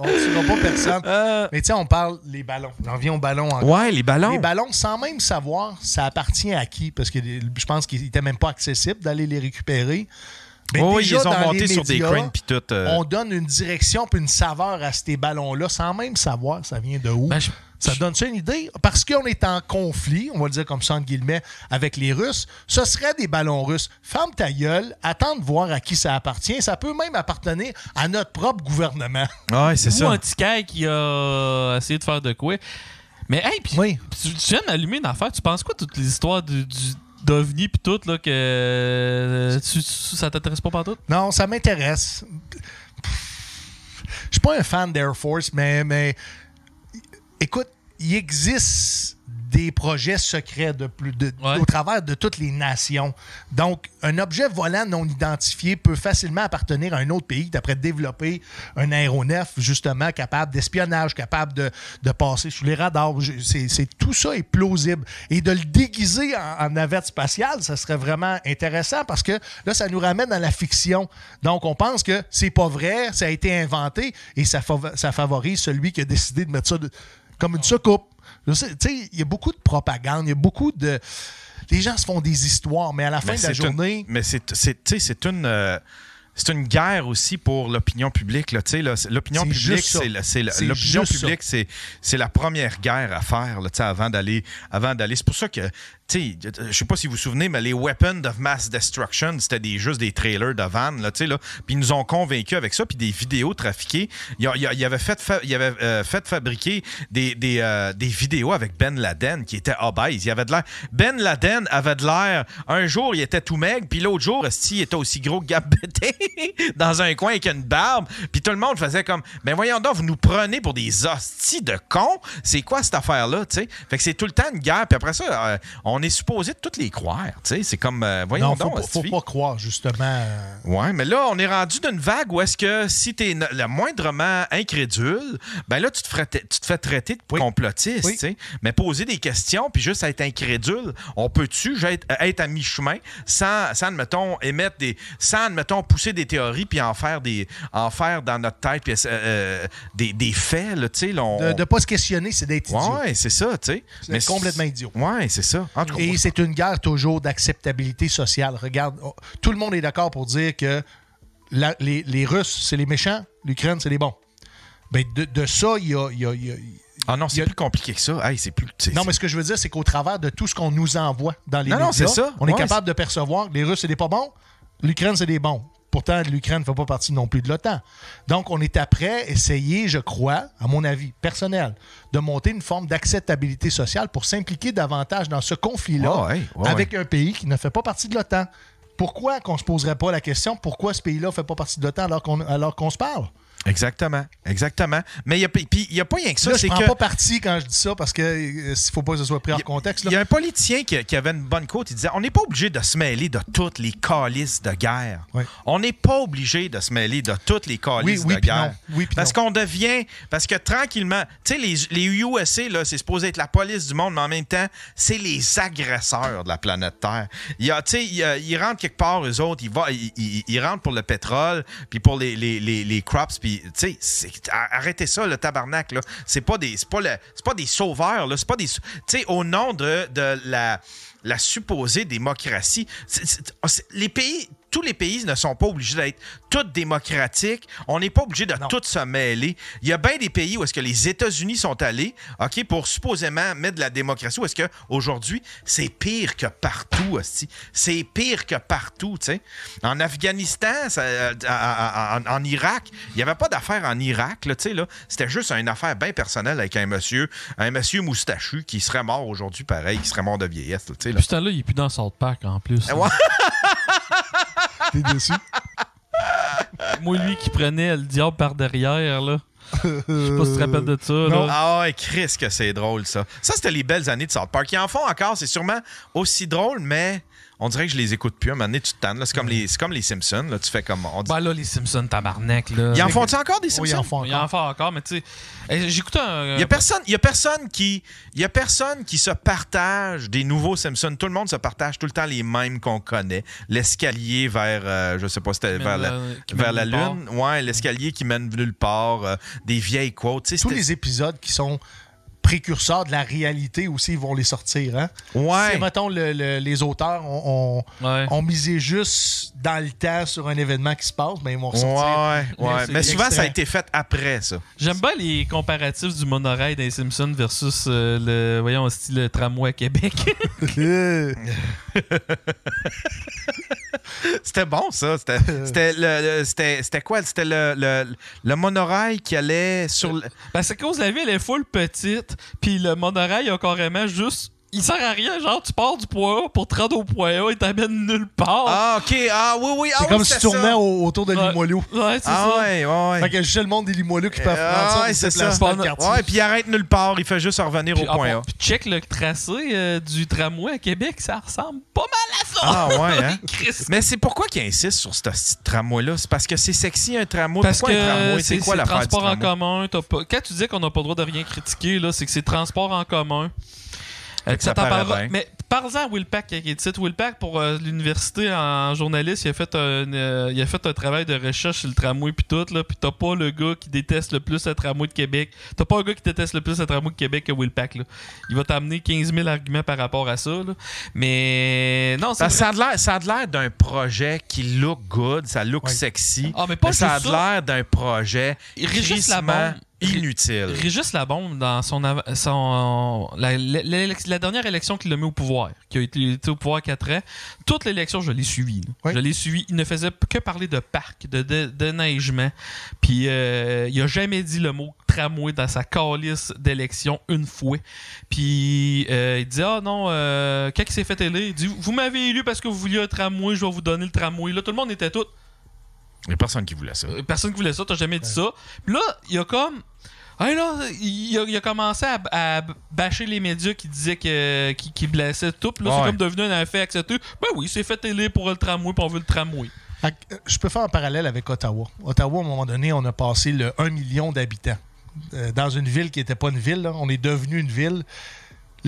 on ne tuera pas personne. Euh, Mais tu sais, on parle les ballons. J'en viens aux ballons encore. ouais, les ballons. Les ballons, sans même savoir ça appartient à qui, parce que je pense qu'il n'était même pas accessible d'aller les récupérer. Oh, ils déjà, les ont dans montés les sur des médias, cranes puis tout. euh. On donne une direction puis une saveur à ces ballons-là sans même savoir ça vient de où. Ben, je- ça donne ça une idée? Parce qu'on est en conflit, on va le dire comme ça entre guillemets, avec les Russes, ce serait des ballons russes. Ferme ta gueule, attends de voir à qui ça appartient. Ça peut même appartenir à notre propre gouvernement. Ouais, c'est ça. un ticaille qui a essayé de faire de quoi. Mais, hey, puis Oui. tu, tu viens d'allumer une affaire. Tu penses quoi, toutes les histoires du, du d'OVNI puis tout, là, que euh, tu- ça t'intéresse pas partout? Non, ça m'intéresse. Je suis pas un fan d'Air Force, mais, mais écoute, il existe des projets secrets de plus de, Ouais. au travers de toutes les nations. Donc, un objet volant non identifié peut facilement appartenir à un autre pays d'après développer un aéronef justement capable d'espionnage, capable de, de passer sous les radars. C'est, c'est- tout ça est plausible. Et de le déguiser en, en navette spatiale, ça serait vraiment intéressant parce que là, ça nous ramène à la fiction. Donc, on pense que c'est pas vrai, ça a été inventé et ça, fav- ça favorise celui qui a décidé de mettre ça de- comme une soucoupe. Il y a beaucoup de propagande, il y a beaucoup de. Les gens se font des histoires, mais à la fin Mais de la une- journée. mais c'est, une. euh, c'est une guerre aussi pour l'opinion publique. Là, là, l'opinion publique, c'est, l'opinion publique, c'est, la première guerre à faire là, avant d'aller, avant d'aller. C'est pour ça que, sais, je sais pas si vous vous souvenez, mais les Weapons of Mass Destruction, c'était juste des trailers de van, là, tu sais, là. Puis ils nous ont convaincus avec ça, puis des vidéos trafiquées. Il, a- il, a- il avait fait, avait euh, fait fabriquer des, des, euh, des vidéos avec Ben Laden qui était obèse. Il avait de l'air. Ben Laden avait de l'air. Un jour, il était tout maigre, puis l'autre jour, il était aussi gros que Gab Bété dans un coin avec une barbe. Puis tout le monde faisait comme Ben voyons donc, vous nous prenez pour des hosties de cons. C'est quoi cette affaire-là, tu sais? Fait que c'est tout le temps une guerre. Puis après ça, euh, on est supposé de toutes les croire, tu sais? C'est comme. euh, voyons Non, faut, donc, pas- faut pas croire, justement. euh, Ouais, mais là, on est rendu d'une vague où est-ce que si t'es no- le moindrement incrédule, ben là, tu te, ferais tu te fais traiter de Oui. complotiste, Oui. tu. Mais poser des questions puis juste être incrédule, on peut-tu être, être à mi-chemin sans, sans, admettons, émettre des... sans, admettons, pousser des théories puis en faire des... en faire dans notre tête puis, euh, des, des faits, là, tu sais. là, on- De ne pas se questionner, c'est d'être idiot. Ouais, c'est ça, tu sais. C'est complètement idiot. Ouais, c'est ça. Tout cas, Et c'est une guerre toujours d'acceptabilité sociale. Regarde, oh, tout le monde est d'accord pour dire que la- les, les Russes, c'est les méchants, l'Ukraine, c'est les bons. Ben, de, de ça, il y a. y a- il y a- Ah non, c'est a- plus compliqué que ça. Hey, c'est plus. Non, mais ce que je veux dire, c'est qu'au travers de tout ce qu'on nous envoie dans les Non, non, médias, ça. on est capable de percevoir que les Russes, c'est des pas bons, l'Ukraine, c'est des bons. Pourtant, l'Ukraine ne fait pas partie non plus de l'OTAN. Donc, on est après essayer, je crois, à mon avis personnel, de monter une forme d'acceptabilité sociale pour s'impliquer davantage dans ce conflit-là Ah avec un pays qui ne fait pas partie de l'OTAN. Pourquoi qu'on ne se poserait pas la question pourquoi ce pays-là ne fait pas partie de l'OTAN alors qu'on alors qu'on se parle? Exactement. Exactement. Mais il n'y a, pas rien que ça. Là, je c'est prends que. pas parti quand je dis ça parce que euh, il faut pas que ce soit pris hors contexte. Il y a un politicien qui, qui avait une bonne quote. Il disait On n'est pas obligé de se mêler de toutes les calices de guerre. On n'est pas obligé de se mêler de toutes les calices Oui, oui, de guerre. non. Parce qu'on devient. Parce que tranquillement, tu sais, les, les USA, là, c'est supposé être la police du monde, mais en même temps, c'est les agresseurs de la planète Terre. Il y a, tu sais, il y a- ils rentrent quelque part, eux autres, ils, va- ils, ils- ils rentrent pour le pétrole, puis pour les, les, les, les crops, puis, arrêtez ça, le tabarnak. C'est pas des, pas le- pas des sauveurs. C'est pas des. Tu sais, au nom de, de la, la supposée démocratie, c'est- les pays. Tous les pays ne sont pas obligés d'être tous démocratiques. On n'est pas obligé de tous se mêler. Il y a bien des pays où est-ce que les États-Unis sont allés, OK, pour supposément mettre de la démocratie, où est-ce que aujourd'hui c'est pire que partout, hostie. C'est pire que partout, tu sais. En Afghanistan, ça, euh, en, en- en Irak, il n'y avait pas d'affaire en Irak, là, tu sais, là. C'était juste une affaire bien personnelle avec un monsieur, un monsieur moustachu qui serait mort aujourd'hui, pareil, qui serait mort de vieillesse, là, tu sais, là. Puis temps-là, il est plus dans South Park en plus. Ouais. T'es déçu? Moi, lui qui prenait le diable par derrière, là. Je sais pas si tu te rappelles de ça. là. Ah ouais, Chris, que c'est drôle, ça. Ça, c'était les belles années de South Park. Ils en font encore, c'est sûrement aussi drôle, mais on dirait que je les écoute plus. À un moment donné, tu te tannes, là. C'est comme, les, c'est comme les Simpsons, là. Tu fais comme. On dit... Ben là, les Simpsons tabarnak, là. Ils en font-ils encore des Oui, Simpsons? ils en font Il y en encore. fait encore, mais tu sais. eh, J'écoutais un. Il y a personne, il y a personne qui, il y a personne qui se partage des nouveaux Simpsons. Tout le monde se partage tout le temps les mêmes qu'on connaît. L'escalier vers, euh, je sais pas, c'était vers la, vers la lune. Ouais, l'escalier qui mène nulle part. euh, des vieilles quotes. Tous les épisodes qui sont précurseurs de la réalité aussi, ils vont les sortir. Hein? Ouais. Si, mettons, le- le- les auteurs ont, ont- Ouais. ont misé juste dans le temps sur un événement qui se passe, ben ils vont ressortir. Ouais, ouais. c'est Mais souvent, ça a été fait après ça. J'aime bien les comparatifs du monorail des Simpsons versus euh, le, voyons, style le tramway à Québec. C'était bon, ça. C'était le- le- c'était- c'était quoi? C'était le, le, le monorail qui allait sur... le- Parce que cause la ville est full petite, puis le monorail a carrément juste. Il sert à rien, genre tu pars du point A pour te rendre au point A et t'amènes nulle part. Ah, OK. Ah, oui, oui. Ah, C'est oui, comme si tu tournais au- autour de Ouais. Limoilou. Ouais, c'est Ah, ça. ouais, ouais, ouais. Fait que juste le monde des Limoilou qui peuvent Ah, prendre ça ouais, c'est ça. Ouais, puis il arrête nulle part. Il fait juste revenir Puis, au ah, point bon, A. puis check le tracé euh, du tramway à Québec, ça ressemble pas mal à ça. Ah, ouais, hein? Mais c'est pourquoi qu'il insiste sur ce petit tramway-là? C'est parce que c'est sexy, un tramway. Parce pourquoi un que tramway? c'est C'est quoi c'est l'affaire du transport en tramway? commun. t'as Pas... Quand tu dis qu'on n'a pas le droit de rien critiquer, là, c'est que c'est transport en commun. Euh, ça t'en. Mais parle-en à Will Pack qui est ici. Will Pack, pour euh, l'université en journaliste, il a, fait un, euh, il a fait un travail de recherche sur le tramway puis tout. Là, puis t'as pas le gars qui déteste le plus le tramway de Québec. T'as pas un gars qui déteste le plus le tramway de Québec que Will Pack. Là. Il va t'amener 15 000 arguments par rapport à ça. là. Mais non, ça a de l'air- ça a l'air d'un projet qui look good, ça look Ouais. sexy. Ah, mais pas ça a l'air d'un projet Régis inutile. Régis Labombe, dans son, av- son la, dernière élection qu'il a mis au pouvoir, qui a été, été au pouvoir 4 ans, toute l'élection, je l'ai suivi. Oui. Je l'ai suivi. Il ne faisait que parler de parc, de, de, de neigement. Puis euh, il a jamais dit le mot tramway dans sa calice d'élection une fois. Puis euh, il dit Ah non, euh, quand il s'est fait élire, il dit Vous m'avez élu parce que vous vouliez un tramway, je vais vous donner le tramway. Là, tout le monde était tout. Il n'y a personne qui voulait ça. Euh, Personne qui voulait ça, t'as jamais dit ça. Puis là, il a comme. Hey, là, il, a, il a commencé à, à bâcher les médias qui disaient que, qui, qui blessaient tout. Puis là, c'est comme devenu un fait accepté. Ben oui, c'est fait élire pour le tramway, puis on veut le tramway. Euh, Je peux faire un parallèle avec Ottawa. Ottawa, à un moment donné, on a passé le 1 million d'habitants. Euh, dans une ville qui n'était pas une ville, là. on est devenu une ville.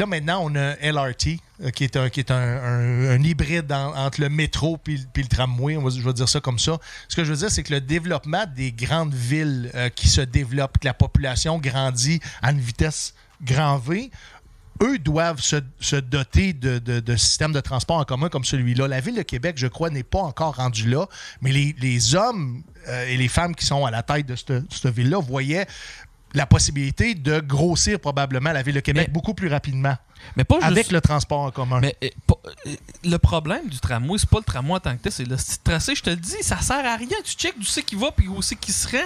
Là, maintenant, on a LRT, euh, qui est un, qui est un, un- hybride en- entre le métro puis, puis le tramway. On va, je vais dire ça comme ça. Ce que je veux dire, c'est que le développement des grandes villes euh, qui se développent, que la population grandit à une vitesse grand V, eux doivent se, se doter de, de, de systèmes de transport en commun comme celui-là. La Ville de Québec, je crois, n'est pas encore rendue là, mais les, les hommes euh, et les femmes qui sont à la tête de cette, cette ville-là voyaient la possibilité de grossir probablement la Ville de Québec Mais- beaucoup plus rapidement Mais pas avec juste- le transport en commun. Mais pas- euh, le problème du tramway, c'est pas le tramway en tant que tel, c'est le tracé. Je te le dis, ça sert à rien. Tu checkes d'où c'est qui va puis où c'est qui se rend.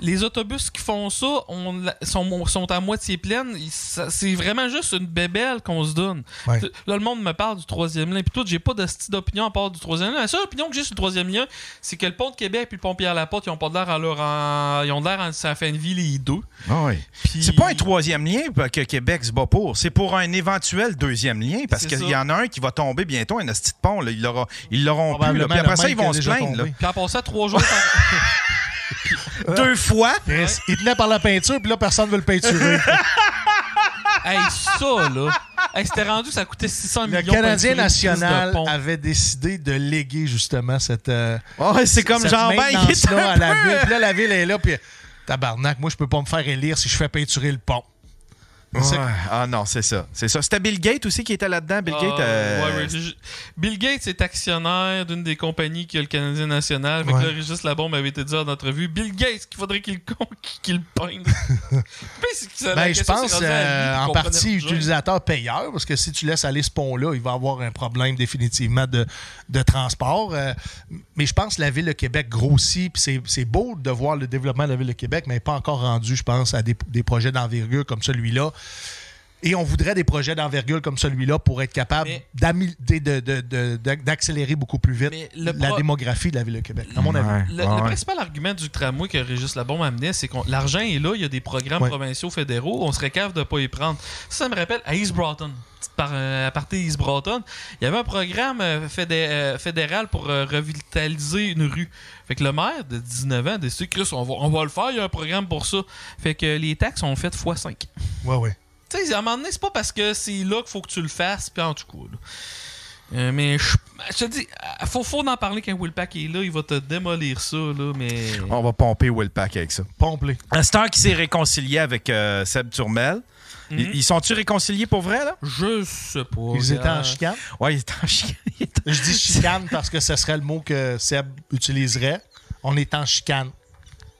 Les autobus qui font ça on sont, sont à moitié pleines. C'est vraiment juste une bébelle qu'on se donne. Ouais. Là, le monde me parle du troisième lien. Puis tout, j'ai pas de style d'opinion à part du troisième lien. La seule opinion que j'ai sur le troisième lien, c'est que le pont de Québec puis le pont Pierre-Laporte, ils ont pas de l'air à leur en- Ils ont l'air en ça fait une vie les deux. Puis- C'est pas un troisième lien que Québec se bat pour. C'est pour un éventuel deuxième lien parce qu'il y en a un qui va tomber bientôt, un petit pont. Là. Ils l'aura- ils l'auront plus. là. Puis après le ça, ils vont se plaindre. là. Puis en passant trois jours par- Deux fois? Chris, Il tenait par la peinture, puis là, personne ne veut le peinturer. Hey, ça, là. Hey, c'était rendu, ça coûtait 600 le millions. pour Canadien national avait décidé de léguer justement cette. euh, Ouais, c'est comme cette Jean-Ben qui est à la ville. Puis là, la ville est là, puis tabarnak, moi, je peux pas me faire élire si je fais peinturer le pont. Ouais. Ah non, c'est ça. C'est ça. C'était Bill Gates aussi qui était là-dedans? Bill Ah, Gates. euh, ouais, ouais, je- Bill Gates est actionnaire d'une des compagnies qui a le Canadien national. Fait que là, Régis Labombe avait été dit en entrevue Bill Gates, qu'il faudrait qu'il qu'il peigne. Ben, je pense lui, euh, en partie utilisateur payeur, parce que si tu laisses aller ce pont-là, il va avoir un problème définitivement de, de transport. Euh, mais je pense que la Ville de Québec grossit, puis c'est beau de voir le développement de la Ville de Québec, mais pas encore rendu, je pense, à des, des projets d'envergure comme celui-là. Et on voudrait des projets d'envergure comme celui-là pour être capable Mais- d'ami- de- de- de- de- d'accélérer beaucoup plus vite la démographie de la Ville de Québec, à mon avis. Ouais, Le, ouais, le ouais. principal argument du tramway que Régis Labombe amenait, c'est que l'argent est là, il y a des programmes Ouais. provinciaux fédéraux, on serait capable de pas y prendre. Ça, ça me rappelle à East Broughton, par, euh, aparté East Broughton, il y avait un programme euh, fédé- euh, fédéral pour revitaliser une rue. Fait que le maire de 19 ans a décidé, Chris, on va, on va le faire, il y a un programme pour ça. Fait que les taxes ont fait x5. Ouais, ouais. Tu sais, à un moment donné, c'est pas parce que c'est là qu'il faut que tu le fasses, puis en tout cas. là. Euh, mais je je te dis, faut, faut en parler quand Will Pack est là, il va te démolir ça, là, mais. On va pomper Will Pack avec ça. Pomplé. Un star qui s'est réconcilié avec euh, Seb Turmel. Mhm. Ils, ils sont-tu réconciliés pour vrai, là? Je sais pas. Ils étaient en chicane? Ouais, il est en en- Je dis chicane parce que ce serait le mot que Seb utiliserait. On est en chicane.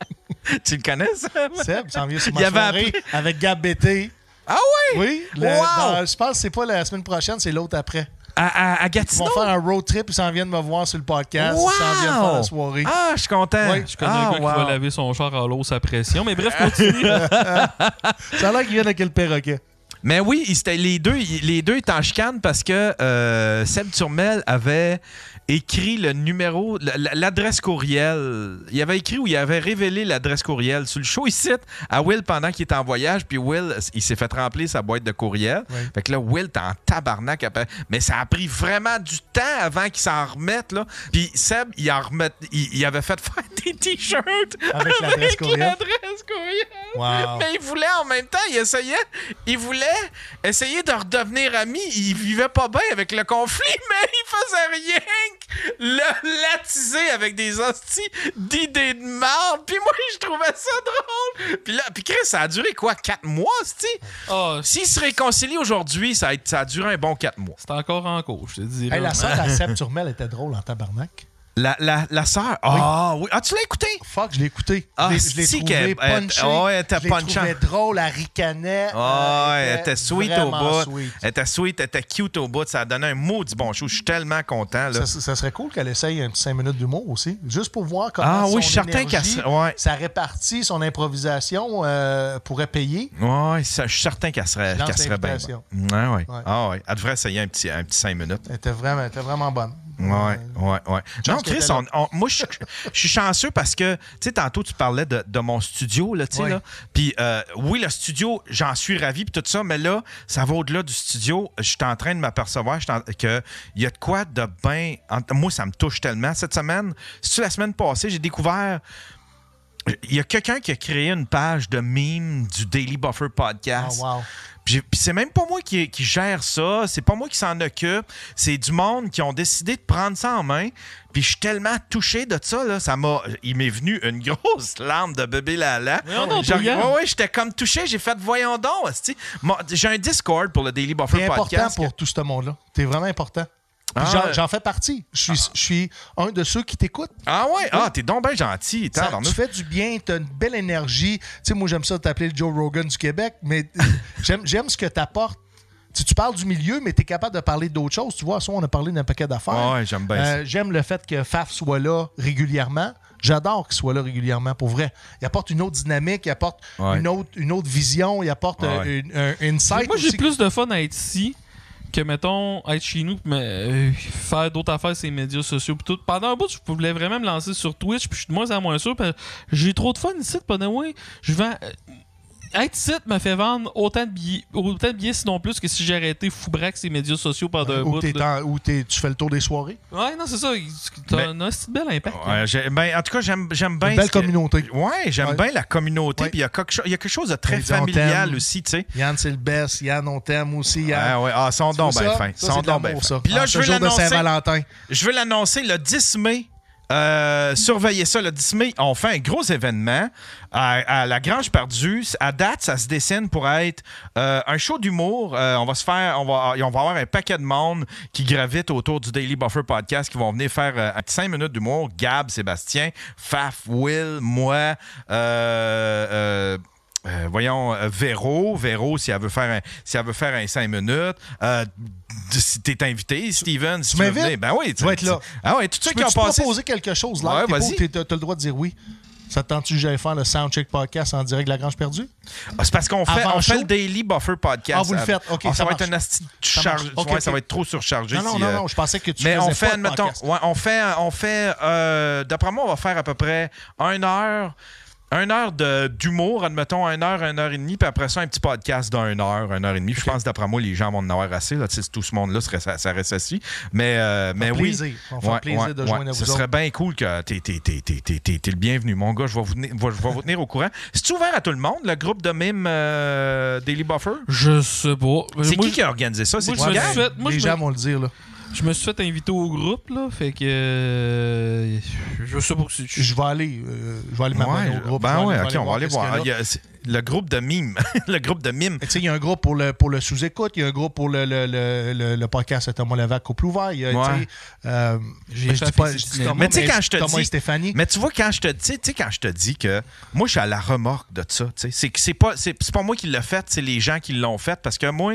tu le connais, Seb? Seb s'en vient sur Il ma avait soirée avec Gab BT. Ah oui? Oui. le- Wow! dans- je pense que c'est pas la semaine prochaine, c'est l'autre après. À, à- à Ils vont faire un road trip, ils s'en viennent me voir sur le podcast. Wow! Ils s'en viennent faire la soirée. Ah, je suis content. Ouais, Je connais ah, un gars wow. qui va laver son char à l'eau à pression. Mais bref, continue. Ça a l'air qu'ils viennent avec le perroquet. Mais oui, les deux, les deux étaient en chicane parce que euh, Seb Turmel avait écrit le numéro, l'adresse courriel. Il avait écrit ou il avait révélé l'adresse courriel sur le show ici à Will pendant qu'il était en voyage. Puis Will, il s'est fait remplir sa boîte de courriel. Fait que là, Will était en tabarnak. après. Mais ça a pris vraiment du temps avant qu'il s'en remette. Là. Puis Seb, il, en remet, il, il avait fait faire des t-shirts Avec l'adresse courriel? l'adresse courriel. Wow. Mais il voulait en même temps, il essayait, il voulait essayer de redevenir ami. Il vivait pas bien avec le conflit, mais il faisait rien le l'attiser avec des hosties d'idées de merde. Puis moi, je trouvais ça drôle. Puis là, puis Chris, ça a duré quoi, quatre mois, c'ti? Ah, S'il se réconcilie aujourd'hui, ça a, été- ça a duré un bon quatre mois. c'est encore en cours, je te dis. Hey, la sœur à Seb Turmel était drôle en tabarnak. La, la, la sœur, ah oui. Ah, tu l'as écouté? Fuck, je l'ai écouté. Ah, je l'ai- trouvé qu'elle- elle- punché. ouais, elle était drôle, elle ricanait. Ah, elle était sweet au bout. sweet. Elle était sweet, elle était cute au bout. Ça a donné un maudit bon show. Je suis tellement content. Là. Ça, ça serait cool qu'elle essaye un petit 5 minutes d'humour aussi, juste pour voir comment Ah oui, son énergie, ouais. sa répartie, son improvisation euh, pourrait payer. Ça, je suis certain qu'elle serait, qu'elle serait bien. Ouais, ouais. Ouais. Ah, ouais. Elle devrait essayer un petit, un petit 5 minutes. Elle était vraiment, elle était vraiment bonne. Ouais, ouais, ouais. Non, Chris, on- on- moi, je suis chanceux parce que, tu sais, tantôt, tu parlais de, de mon studio, là, tu sais, Ouais. là. Puis, euh, oui, le studio, j'en suis ravi, puis tout ça, mais là, ça va au-delà du studio. Je suis en train de m'apercevoir qu'il y a de quoi de bien. Moi, ça me touche tellement. Cette semaine, c'est la semaine passée, j'ai découvert il y a quelqu'un qui a créé une page de meme du Daily Buffer podcast. Oh, wow. Puis c'est même pas moi qui, qui gère ça, c'est pas moi qui s'en occupe, c'est du monde qui ont décidé de prendre ça en main. Puis je suis tellement touché de ça là, ça m'a il m'est venu une grosse larme de bébé lala. Genre, ouais, ouais, j'étais comme touché, j'ai fait voyons donc, j'ai un Discord pour le Daily Buffer T'es important podcast. pour tout ce monde-là. T'es vraiment important. Ah, j'en- fais partie. Je suis, je suis un de ceux qui t'écoutent. Ah ouais, ah t'es donc bien gentil, Ça- tu fais du bien, tu as une belle énergie. Tu sais, moi, j'aime ça t'appeler le Joe Rogan du Québec, mais j'aime j'aime ce que tu apportes. Tu, tu parles du milieu, mais tu es capable de parler d'autres choses. Tu vois, ça, on a parlé d'un paquet d'affaires. Ah ouais, j'aime bien Euh, J'aime le fait que Faf soit là régulièrement. J'adore qu'il soit là régulièrement, pour vrai. Il apporte une autre dynamique, il apporte Ouais. une, autre, une autre vision, il apporte euh, Ouais. une- un insight. Moi, j'ai plus de fun à être ici que, mettons, être chez nous mais euh, faire d'autres affaires sur les médias sociaux. pis tout. Pendant un bout, je voulais vraiment me lancer sur Twitch, puis je suis de moins en moins sûr. J'ai trop de fun ici, pas de. Je vends. Être ici me fait vendre autant de billets, autant de billets, sinon plus, que si j'ai arrêté Foubrax et médias sociaux pendant un Ou bout. ou t'es- tu fais le tour des soirées. Ouais, non, c'est ça. T'as Mais- un assez bel impact. Ouais, ben, en tout cas, j'aime j'aime bien. Une belle ce que- communauté. Ouais, j'aime Ouais. bien la communauté. Puis il y, a quelque cho- il y a quelque chose de très on familial aussi, tu sais. Yann, c'est le best. Yann, on t'aime aussi. Yann. Ah ouais, ah, c'est de donc bien l'amour, fins. ça. Puis là, En je veux l'annoncer. Je veux l'annoncer le 10 mai. Euh, surveillez ça, le 10 mai, on fait un gros événement à, la Grange Perdue. À date, ça se dessine pour être euh, un show d'humour. Euh, on va se faire, on va, on va avoir un paquet de monde qui gravite autour du Daily Buffer podcast qui vont venir faire euh, un petit 5 minutes d'humour. Gab, Sébastien, Faf, Will, moi, euh, voyons, euh, Véro, Véro, si elle veut faire un, si elle veut faire un 5 minutes. Euh, si t'es invité, Steven, si tu, veux venir, ben oui, Tu vas être là. Ah ouais, tous ceux Tu qui ont passé. proposer quelque chose là? Ouais, pas- vas-y. T'as le droit de dire oui. Ça te tente-tu que j'aille faire le Soundcheck Podcast en direct de la Grange Perdue? Ah, C'est parce qu'on fait, on fait le Daily Buffer podcast. Ah, vous le faites. OK, ah, ça, ça va être un asti charge. marche. OK, ouais, Ça va être trop surchargé. Non, non, si, non, euh, non, je pensais que tu Mais faisais on pas fait, de podcast. ouais, on fait, on fait, euh, d'après moi, on va faire à peu près une heure, une heure d'humour, admettons, une heure, une heure et demie, puis après ça, un petit podcast d'une heure, une heure et demie. Puis Je pense, d'après moi, les gens vont en avoir assez. Là, Tu tout ce monde-là, serait- ça, ça reste assis. Mais, euh, mais oui. plaisir. On va faire plaisir de joindre à Ce serait bien cool que t'es- t'es le bienvenu, mon gars. Je vais vous tenir, je vais vous tenir au courant. C'est ouvert à tout le monde, le groupe de mime euh, Daily Buffer? Je sais pas. C'est qui qui a organisé ça? C'est moi, moi, les gens vont le dire. Là. Je me suis fait inviter au groupe, là. Fait que. euh, je sais pas si. Je vais aller, euh, je vais aller Ouais, au groupe. ben ouais, ok, on va aller voir. Le groupe de mime. le groupe de mime. Tu sais, il y a un groupe pour le, pour le sous-écoute, il y a un groupe pour le, le, le, podcast à Thomas Levac au plus ouvert. Il y a, tu Ouais. sais, euh, je dis pas. Thomas, Mais tu sais, quand je te dis- Stéphanie. Mais tu vois, quand je te dis, tu sais, quand je te dis que moi, je suis à la remorque de ça, c'est que c'est pas, c'est, pas moi qui l'ai fait, c'est les gens qui l'ont fait. Parce que moi,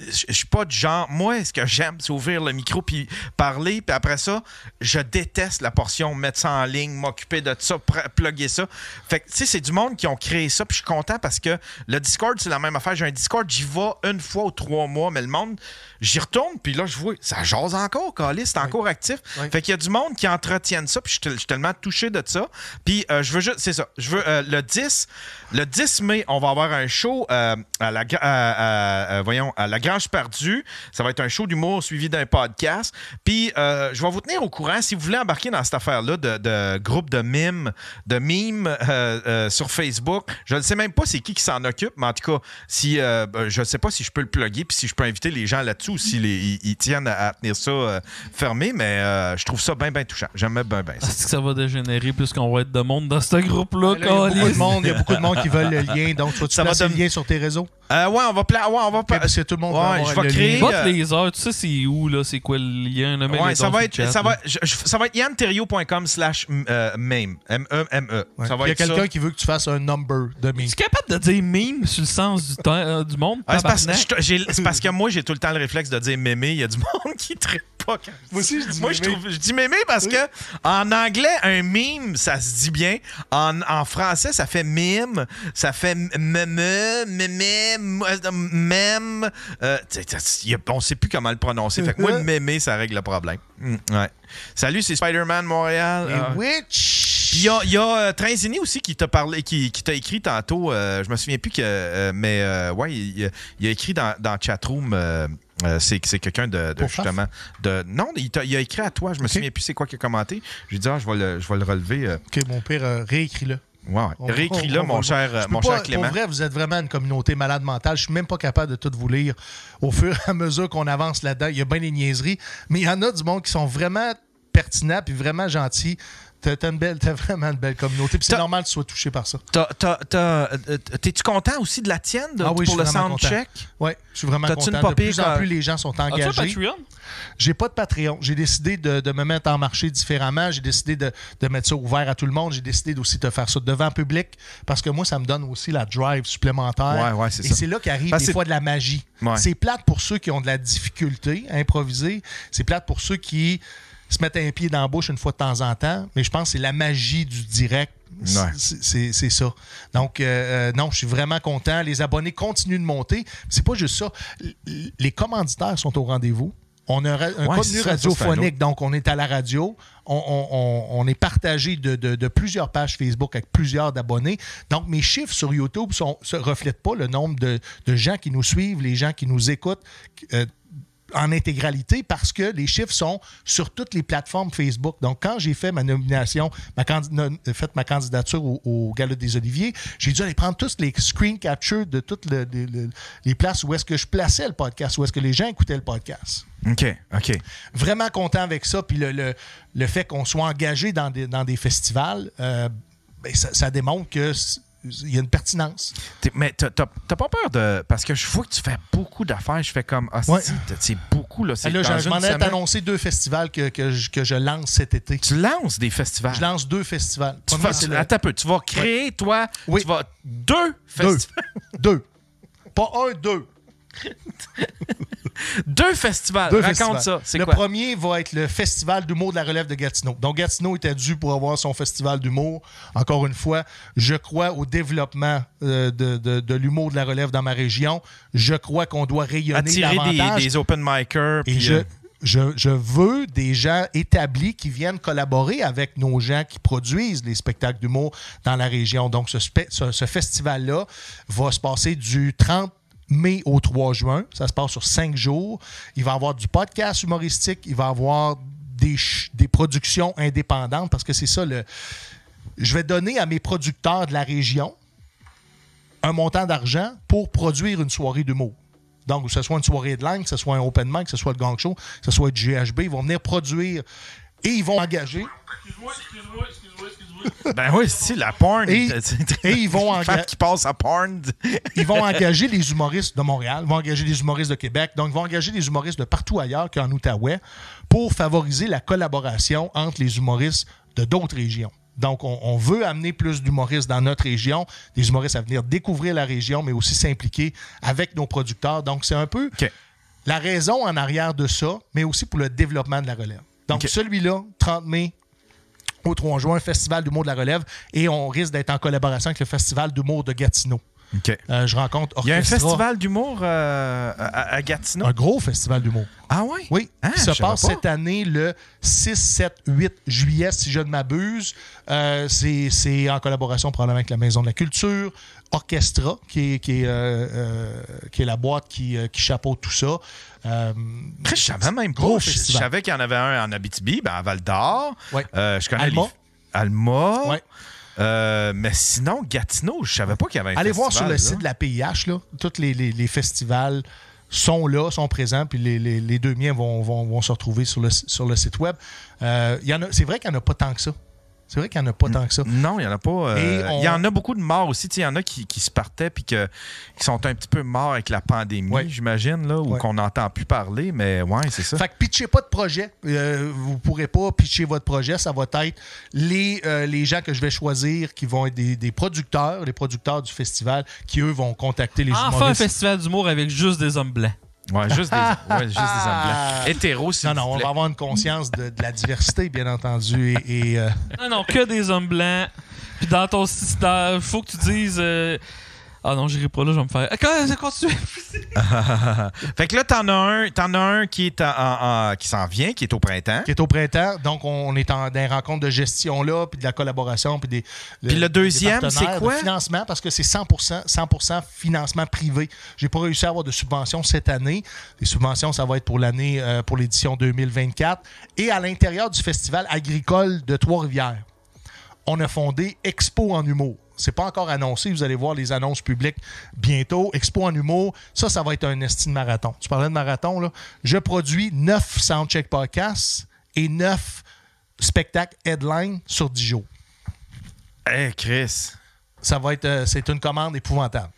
je suis pas du genre. Moi, ce que j'aime, c'est ouvrir le micro puis parler. Puis après ça, je déteste la portion mettre ça en ligne, m'occuper de ça, plugger ça. Fait que, tu sais, c'est du monde qui ont créé ça. Puis je suis content parce que le Discord, c'est la même affaire. J'ai un Discord, j'y vais une fois ou trois mois, mais le monde, j'y retourne. Puis là, je vois, ça jase encore, Calis, c'est encore actif. Oui. Fait qu'il y a du monde qui entretiennent ça. Puis je suis tellement touché de ça. Puis euh, je veux juste, c'est ça. Je veux euh, le 10, le 10 mai, on va avoir un show euh, à la, à- à- voyons, à la Grange Perdue. Ça va être un show d'humour suivi d'un podcast. Puis je vais vous tenir au courant si vous voulez embarquer dans cette affaire-là de, de groupe de mimes, de mimes sur Facebook. Je ne sais même pas c'est qui qui s'en occupe, mais en tout cas, si euh, ben, je ne sais pas si je peux le plugger puis si je peux inviter les gens là-dessus ou s'ils ils, ils tiennent à, à tenir ça euh, fermé, mais euh, je trouve ça bien, bien touchant. J'aime bien, bien ça. Est-ce que ça va dégénérer plus qu'on va être de monde dans ce groupe-là? Là, il y a beaucoup de câlisse? monde, il y a beaucoup de monde qui veulent le lien. Donc, tu vas-tu Ça va placer le lien sur tes réseaux? Euh, ouais, on va, pla- ouais, on va pas. Parce que tout le monde Ouais, je vais le créer- lien. Vote euh, les heures, tu sais c'est où, là? C'est quoi le lien? Là, Ouais, ça va être, le chat, ça va, je- ça va être yanterio.com slash euh, meme. M-E-M-E. Ouais. Ça va Il y a quelqu'un qui veut que tu fasses un number de meme. Es-tu capable de dire meme sur le sens du, temps, euh, du monde? Ah, c'est, parce, je- que moi, j'ai tout le temps le réflexe de dire mémé. Il y a du monde qui ne traite pas quand Moi aussi, je dis Moi, je, mémé. trouve, je dis mémé parce que en anglais, un meme, ça se dit bien. En, en français, ça fait mime. Ça fait meme, mémé, même. Euh, on sait plus comment le prononcer. Fait que moi, mémé, ça règle le problème. Mm, ouais. Salut, c'est Spider-Man Montréal. Et Ah. Witch! Il y a, il y a, euh, Trinzini aussi qui t'a parlé, qui, qui t'a écrit tantôt. euh, je me souviens plus que, euh, mais euh, ouais, il, il a écrit dans, dans le chatroom. euh, c'est quelqu'un de, justement de non il, a écrit à toi je me souviens plus c'est quoi qu'il a commenté j'ai dit ah je vais le, je vais le relever. Ok, mon père, euh, réécris-le. Ouais, Réécris-le, on- on mon cher, mon cher Clément. Pour vrai, vous êtes vraiment une communauté malade mentale. Je suis même pas capable de tout vous lire au fur et à mesure qu'on avance là-dedans. Il y a bien des niaiseries, mais il y en a du monde qui sont vraiment pertinents puis vraiment gentils. T'as t'as une belle, t'as vraiment une belle communauté. Puis c'est normal que tu sois touché par ça. T'as- t'as- t'as- euh, T'es-tu content aussi de la tienne de- Ah oui, je pour le soundcheck? Oui, je suis vraiment T'as-tu une content. De plus en plus, les gens sont As-tu un engagés. Patreon? J'ai pas de Patreon. J'ai décidé de, de me mettre en marché différemment. J'ai décidé de, de mettre ça ouvert à tout le monde. J'ai décidé aussi de faire ça devant public parce que moi, ça me donne aussi la drive supplémentaire. Ouais, ouais, c'est Et ça. c'est là qu'arrive des fois de la magie. Ouais. C'est plate pour ceux qui ont de la difficulté à improviser. C'est plate pour ceux qui se mettent un pied dans la bouche une fois de temps en temps. Mais je pense que c'est la magie du direct. C'est- Ouais. Ça. Donc, euh, euh, non, je suis vraiment content. Les abonnés continuent de monter. C'est pas juste ça. Les commanditaires sont au rendez-vous. On a un, ra- un Ouais, contenu ça, radiophonique, donc on est à la radio. On, on- on- on est partagé de, de- de plusieurs pages Facebook avec plusieurs d'abonnés. Donc, mes chiffres sur YouTube ne reflètent pas le nombre de, de gens qui nous suivent, les gens qui nous écoutent. euh, en intégralité parce que les chiffres sont sur toutes les plateformes Facebook. Donc, quand j'ai fait ma nomination, ma fait ma candidature au, au Gala des Oliviers, j'ai dû aller prendre tous les screen captures de toutes le- le- le- les places où est-ce que je plaçais le podcast, où est-ce que les gens écoutaient le podcast OK, OK. vraiment content avec ça. Puis le, le- le fait qu'on soit engagé dans des, dans des festivals, euh, ben, ça, ça démontre que il y a une pertinence. Mais t'as pas peur de. Parce que je vois que tu fais beaucoup d'affaires. Je fais comme. Ah, Ouais. c'est beaucoup, là. Là, je, m'en ai annoncé deux festivals que, que je, que je lance cet été. Tu lances des festivals. Je lance deux festivals. Tu Premier, vas- c'est tu- le- Attends un peu. Tu vas créer, toi. Oui. Tu vas. Deux deux. festivals. deux. Pas un, deux. Deux festivals. Deux Raconte festivals. ça. C'est le quoi? premier va être le Festival d'humour de la relève de Gatineau. Donc, Gatineau était dû pour avoir son festival d'humour. Encore une fois, je crois au développement euh, de, de- de l'humour de la relève dans ma région. Je crois qu'on doit rayonner Attirer des, davantage. des open micers. Et je, euh, je, je veux des gens établis qui viennent collaborer avec nos gens qui produisent les spectacles d'humour dans la région. Donc, ce- ce festival-là va se passer du 30 mai au 3 juin. Ça se passe sur cinq jours. Il va y avoir du podcast humoristique. Il va y avoir des, des productions indépendantes parce que c'est ça le. Je vais donner à mes producteurs de la région un montant d'argent pour produire une soirée d'humour. Donc, que ce soit une soirée de langue, que ce soit un open mic, que ce soit le gang show, que ce soit du GHB, ils vont venir produire et ils vont engager. Excuse-moi, excuse-moi, excuse-moi. Ben oui, c'est la porn. Et- ils vont Fat enga- qui passe à porn. Ils vont engager les humoristes de Montréal, ils vont engager les humoristes de Québec, donc ils vont engager des humoristes de partout ailleurs qu'en Outaouais pour favoriser la collaboration entre les humoristes de d'autres régions. Donc, on, on veut amener plus d'humoristes dans notre région, des humoristes à venir découvrir la région, mais aussi s'impliquer avec nos producteurs. Donc, c'est un peu la raison en arrière de ça, mais aussi pour le développement de la relève. Donc, celui-là, 30 mai au 3 juin, Festival d'humour de la relève, et on risque d'être en collaboration avec le Festival d'humour de Gatineau. OK. Euh, je rencontre Il y a un Orchestra, festival d'humour euh, à, à Gatineau? un gros festival d'humour. Ah oui? Oui, Ah, qui se passe pas. cette année le 6, 7, 8 juillet, si je ne m'abuse. Euh, c'est c'est en collaboration probablement avec la Maison de la Culture, Orchestra, qui est, qui est, euh, euh, qui est la boîte qui, euh, qui chapeaute tout ça. Euh, Après, je savais même pas. Je, savais qu'il y en avait un en Abitibi, ben à Val d'Or. Ouais. Je connais Alma. les- Alma. Ouais. Euh, mais sinon, Gatineau, je savais pas qu'il y avait un Allez voir sur le là. site de la PIH, là, tous les, les- les festivals sont là, sont présents, puis les, deux miens vont, vont- vont se retrouver sur le, sur le site web. Euh, c'est vrai qu'il n'y en a pas tant que ça. C'est vrai qu'il n'y en a pas tant que ça. Non, il n'y en a pas. euh, on- Il y en a beaucoup de morts aussi. Tu sais, Il y en a qui, qui se partaient puis que- qui sont un petit peu morts avec la pandémie, Ouais. j'imagine, là, ou Ouais. qu'on n'entend plus parler. Mais ouais, c'est ça. Fait que pitchez pas de projet. Euh, vous pourrez pas pitcher votre projet. Ça va être les, euh, les gens que je vais choisir qui vont être des, des producteurs, les producteurs du festival, qui eux vont contacter les Enfin, un humoristes. festival d'humour avec juste des hommes blancs. Ouais, juste des, ouais, juste des hommes blancs. Hétéros, s'il Non, non, vous on va avoir une conscience de, de la diversité, bien entendu. Et, et, euh, Non, non, que des hommes blancs. Puis dans ton système, faut que tu dises. euh, Ah non, j'irai pas là, je vais me faire. Ah, Quand, ça continue? fait que là, t'en as un, t'en as un qui est en- en- en- qui s'en vient, qui est au printemps. qui est au printemps. Donc, on est en, dans des rencontres de gestion là, puis de la collaboration, puis des. Puis le deuxième, c'est quoi? de financement, parce que c'est 100%, 100 financement privé. J'ai pas réussi à avoir de subventions cette année. Les subventions, ça va être pour l'année, euh, pour l'édition 2024. Et à l'intérieur du festival agricole de Trois-Rivières. on a fondé Expo en humour. C'est pas encore annoncé, vous allez voir les annonces publiques bientôt. Expo en humour, ça, ça va être un estime marathon. Tu parlais de marathon, là. Je produis neuf Soundcheck podcasts et neuf spectacles headline sur 10 jours. Hey, Chris. Ça va être, euh, c'est une commande épouvantable.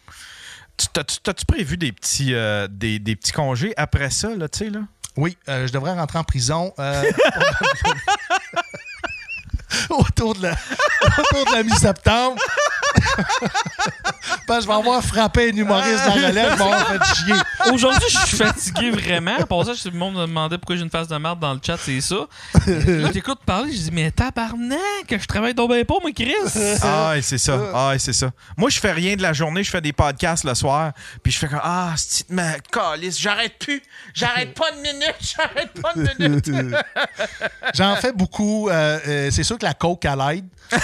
Tu- T'as-tu prévu des petits, euh, des, des petits congés après ça, là, tu sais, là? Oui, euh, je devrais rentrer en prison autour de la, autour de la mi-septembre. Que je vais avoir frappé un humoriste dans la relève, je vais avoir fait chier. Aujourd'hui, je suis fatigué vraiment. Pour ça, tout le monde me demandait pourquoi j'ai une face de merde dans le chat, c'est ça. Là, t'écoutes parler, je dis, mais tabarnak, je travaille donc bien pas, moi, Chris. Ah, c'est ça. Ah, c'est ça. Moi, je fais rien de la journée, je fais des podcasts le soir, puis je fais comme Ah, c'est ma calice, j'arrête plus. J'arrête pas de minute, j'arrête pas de minute. J'en fais beaucoup. euh, euh, c'est sûr que la coke, elle aide.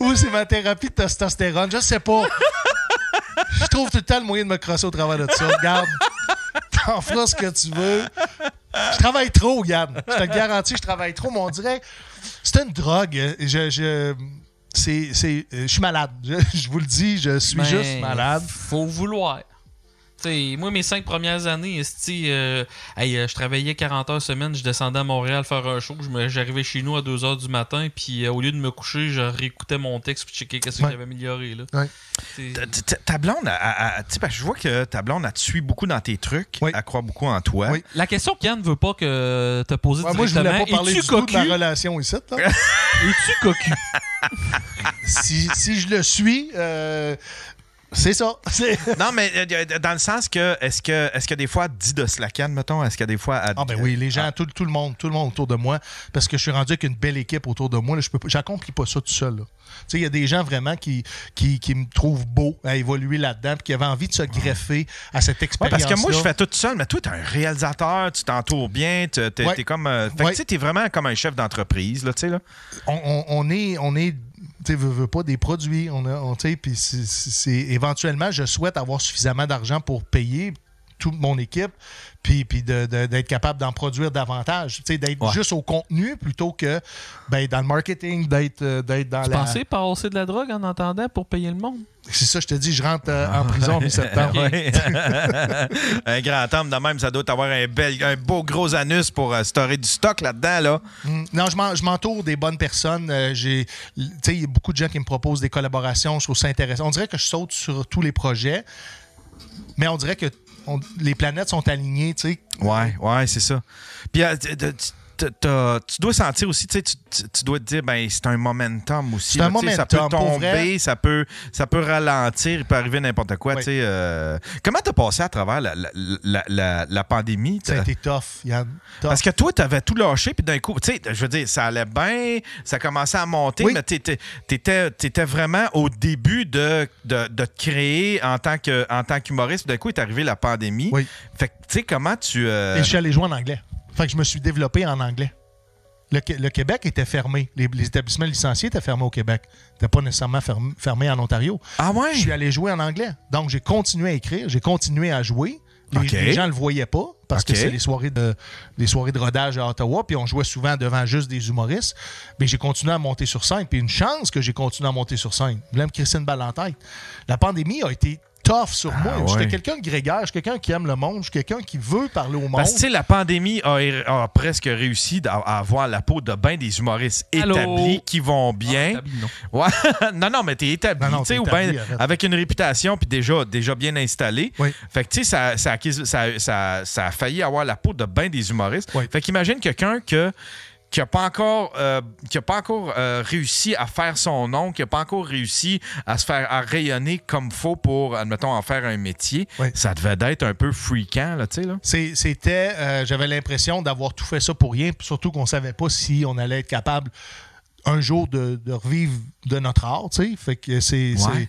Ou c'est ma thérapie de testostérone. Je sais pas. Je trouve tout le temps le moyen de me crosser au travers de ça. Regarde, t'en feras ce que tu veux. Je travaille trop, regarde. Je te garantis que je travaille trop, mais on dirait c'est une drogue. Je, je, c'est, c'est, je suis malade. Je, je vous le dis, je suis Ben, juste malade. Faut vouloir. T'sais, moi, mes cinq premières années, euh, hey, euh, je travaillais 40 heures semaine, je descendais à Montréal faire un show, j'arrivais chez nous à 2 heures du matin, puis euh, au lieu de me coucher, je réécoutais mon texte puis checker qu'est-ce que Ouais. j'avais amélioré. Là. Ouais. Ta- blonde, que je vois que ta blonde, elle te suit beaucoup dans tes trucs, Oui. elle croit beaucoup en toi. Oui. La question qu'Yann veut pas que t'as posée Ouais, moi, je voulais directement, pas parler du tout de cocu? ma relation ici. Es-tu cocu? si, si je le suis, euh, c'est ça. C'est- Non, mais euh, dans le sens que, est-ce que, est-ce que des fois, dit de slacker, mettons, est-ce que des fois, elle Ah ben oui, les gens, tout, tout le monde, tout le monde autour de moi, parce que je suis rendu avec une belle équipe autour de moi. Là, je peux, pas- j'accomplis pas ça tout seul. là. Tu sais, il y a des gens vraiment qui, qui, qui me trouvent beau à évoluer là-dedans, puis qui avaient envie de se greffer à cette Ouais, expérience. parce que moi, je fais tout seul, mais toi, t'es un réalisateur, tu t'entoures bien, t'es, t'es- Ouais. t'es comme. euh, fait que, tu sais, t'es vraiment comme un chef d'entreprise, là, tu sais, là. on, on- on est, on est, tu veux, pas des produits. On on, puis c'est- éventuellement, je souhaite avoir suffisamment d'argent pour payer toute mon équipe, puis, puis de- de- d'être capable d'en produire davantage. Tu sais, d'être Ouais. juste au contenu plutôt que ben, dans le marketing, d'être, euh, d'être dans Tu la. pensais passer de la drogue en entendant pour payer le monde? C'est ça, je te dis, je rentre euh, en prison en mi-septembre. Un grand homme de même, ça doit avoir un, bel, un beau gros anus pour euh, storer du stock là-dedans, là. Mm. Non, je m'en- je m'entoure des bonnes personnes. Euh, j'ai, tu sais, il y a beaucoup de gens qui me proposent des collaborations. Je trouve ça intéressant. On dirait que je saute sur tous les projets, mais on dirait que les planètes sont alignées, tu sais. Ouais, ouais, c'est ça. Puis, tu dois sentir aussi, tu tu- dois te dire, ben, c'est un momentum aussi. Un tu sais, Ça peut momentum, tomber, ça peut, ça peut ralentir, il peut arriver n'importe quoi, Oui. euh. Comment t'as passé à travers la, la, la, la- la pandémie? Ça a été tough, Yann. Tough. Parce que toi, t'avais tout lâché, puis d'un coup, tu sais, je veux dire, ça allait bien, ça commençait à monter, Oui. mais t'étais, t'étais vraiment au début de, de, de te créer en tant, que, en tant qu'humoriste, puis d'un coup, est arrivé la pandémie. Oui. Fait que, tu sais, comment tu... euh, Et je suis allé jouer en anglais. Fait que je me suis développé en anglais. Le, Qué- le Québec était fermé. Les, les établissements licenciés étaient fermés au Québec. N'étaient pas nécessairement ferm- fermés en Ontario. Ah ouais? Je suis allé jouer en anglais. Donc, j'ai continué à écrire, j'ai continué à jouer. Les, gens le voyaient pas parce que c'est les soirées de les soirées de rodage à Ottawa, puis on jouait souvent devant juste des humoristes. Mais j'ai continué à monter sur scène, puis une chance que j'ai continué à monter sur scène. Je voulais me crisser une balle en tête. La pandémie a été tough sur moi. Ah ouais. J'étais quelqu'un de grégaire, je suis quelqu'un qui aime le monde, je suis quelqu'un qui veut parler au monde. Parce que, tu sais, la pandémie a, a presque réussi à, avoir la peau de bien des humoristes Allô? établis qui vont bien. Ah, non. Ouais. non, non, mais t'es établi, Non, non, tu sais, t'es ou bien établi, avec une réputation puis déjà, déjà bien installé. Oui. Fait que, tu sais, ça, ça, ça, ça- ça a failli avoir la peau de bien des humoristes. Oui. Fait qu'imagine quelqu'un que qui n'a pas encore, euh, qui a pas encore euh, réussi à faire son nom, qui n'a pas encore réussi à se faire à rayonner comme faut pour, admettons, en faire un métier, Oui. ça devait d'être un peu freakant, là, tu sais, là. C'était, euh, j'avais l'impression d'avoir tout fait ça pour rien, surtout qu'on savait pas si on allait être capable un jour de, de revivre de notre art, tu sais. Fait que c'est. Ouais.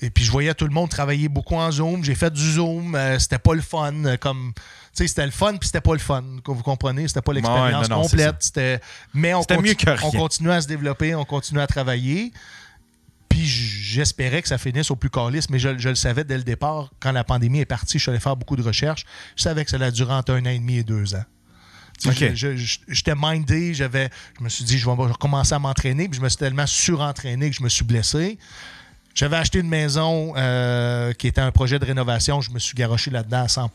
Et puis je voyais tout le monde travailler beaucoup en Zoom. J'ai fait du Zoom. euh, c'était pas le fun. euh, comme, c'était le fun, puis c'était pas le fun. Vous comprenez, c'était pas l'expérience complète. C'était, mais on, C'était mieux que on continuait à se développer, on continuait à travailler. Puis j'espérais que ça finisse au plus calice, mais je, je le savais dès le départ. Quand la pandémie est partie, je suis allé faire beaucoup de recherches. Je savais que ça allait durer entre un an et demi et deux ans. J'étais mindé, j'avais, je me suis dit, je vais recommencer à m'entraîner, puis je me suis tellement surentraîné que je me suis blessé. J'avais acheté une maison euh, qui était un projet de rénovation, je me suis garoché là-dedans à 100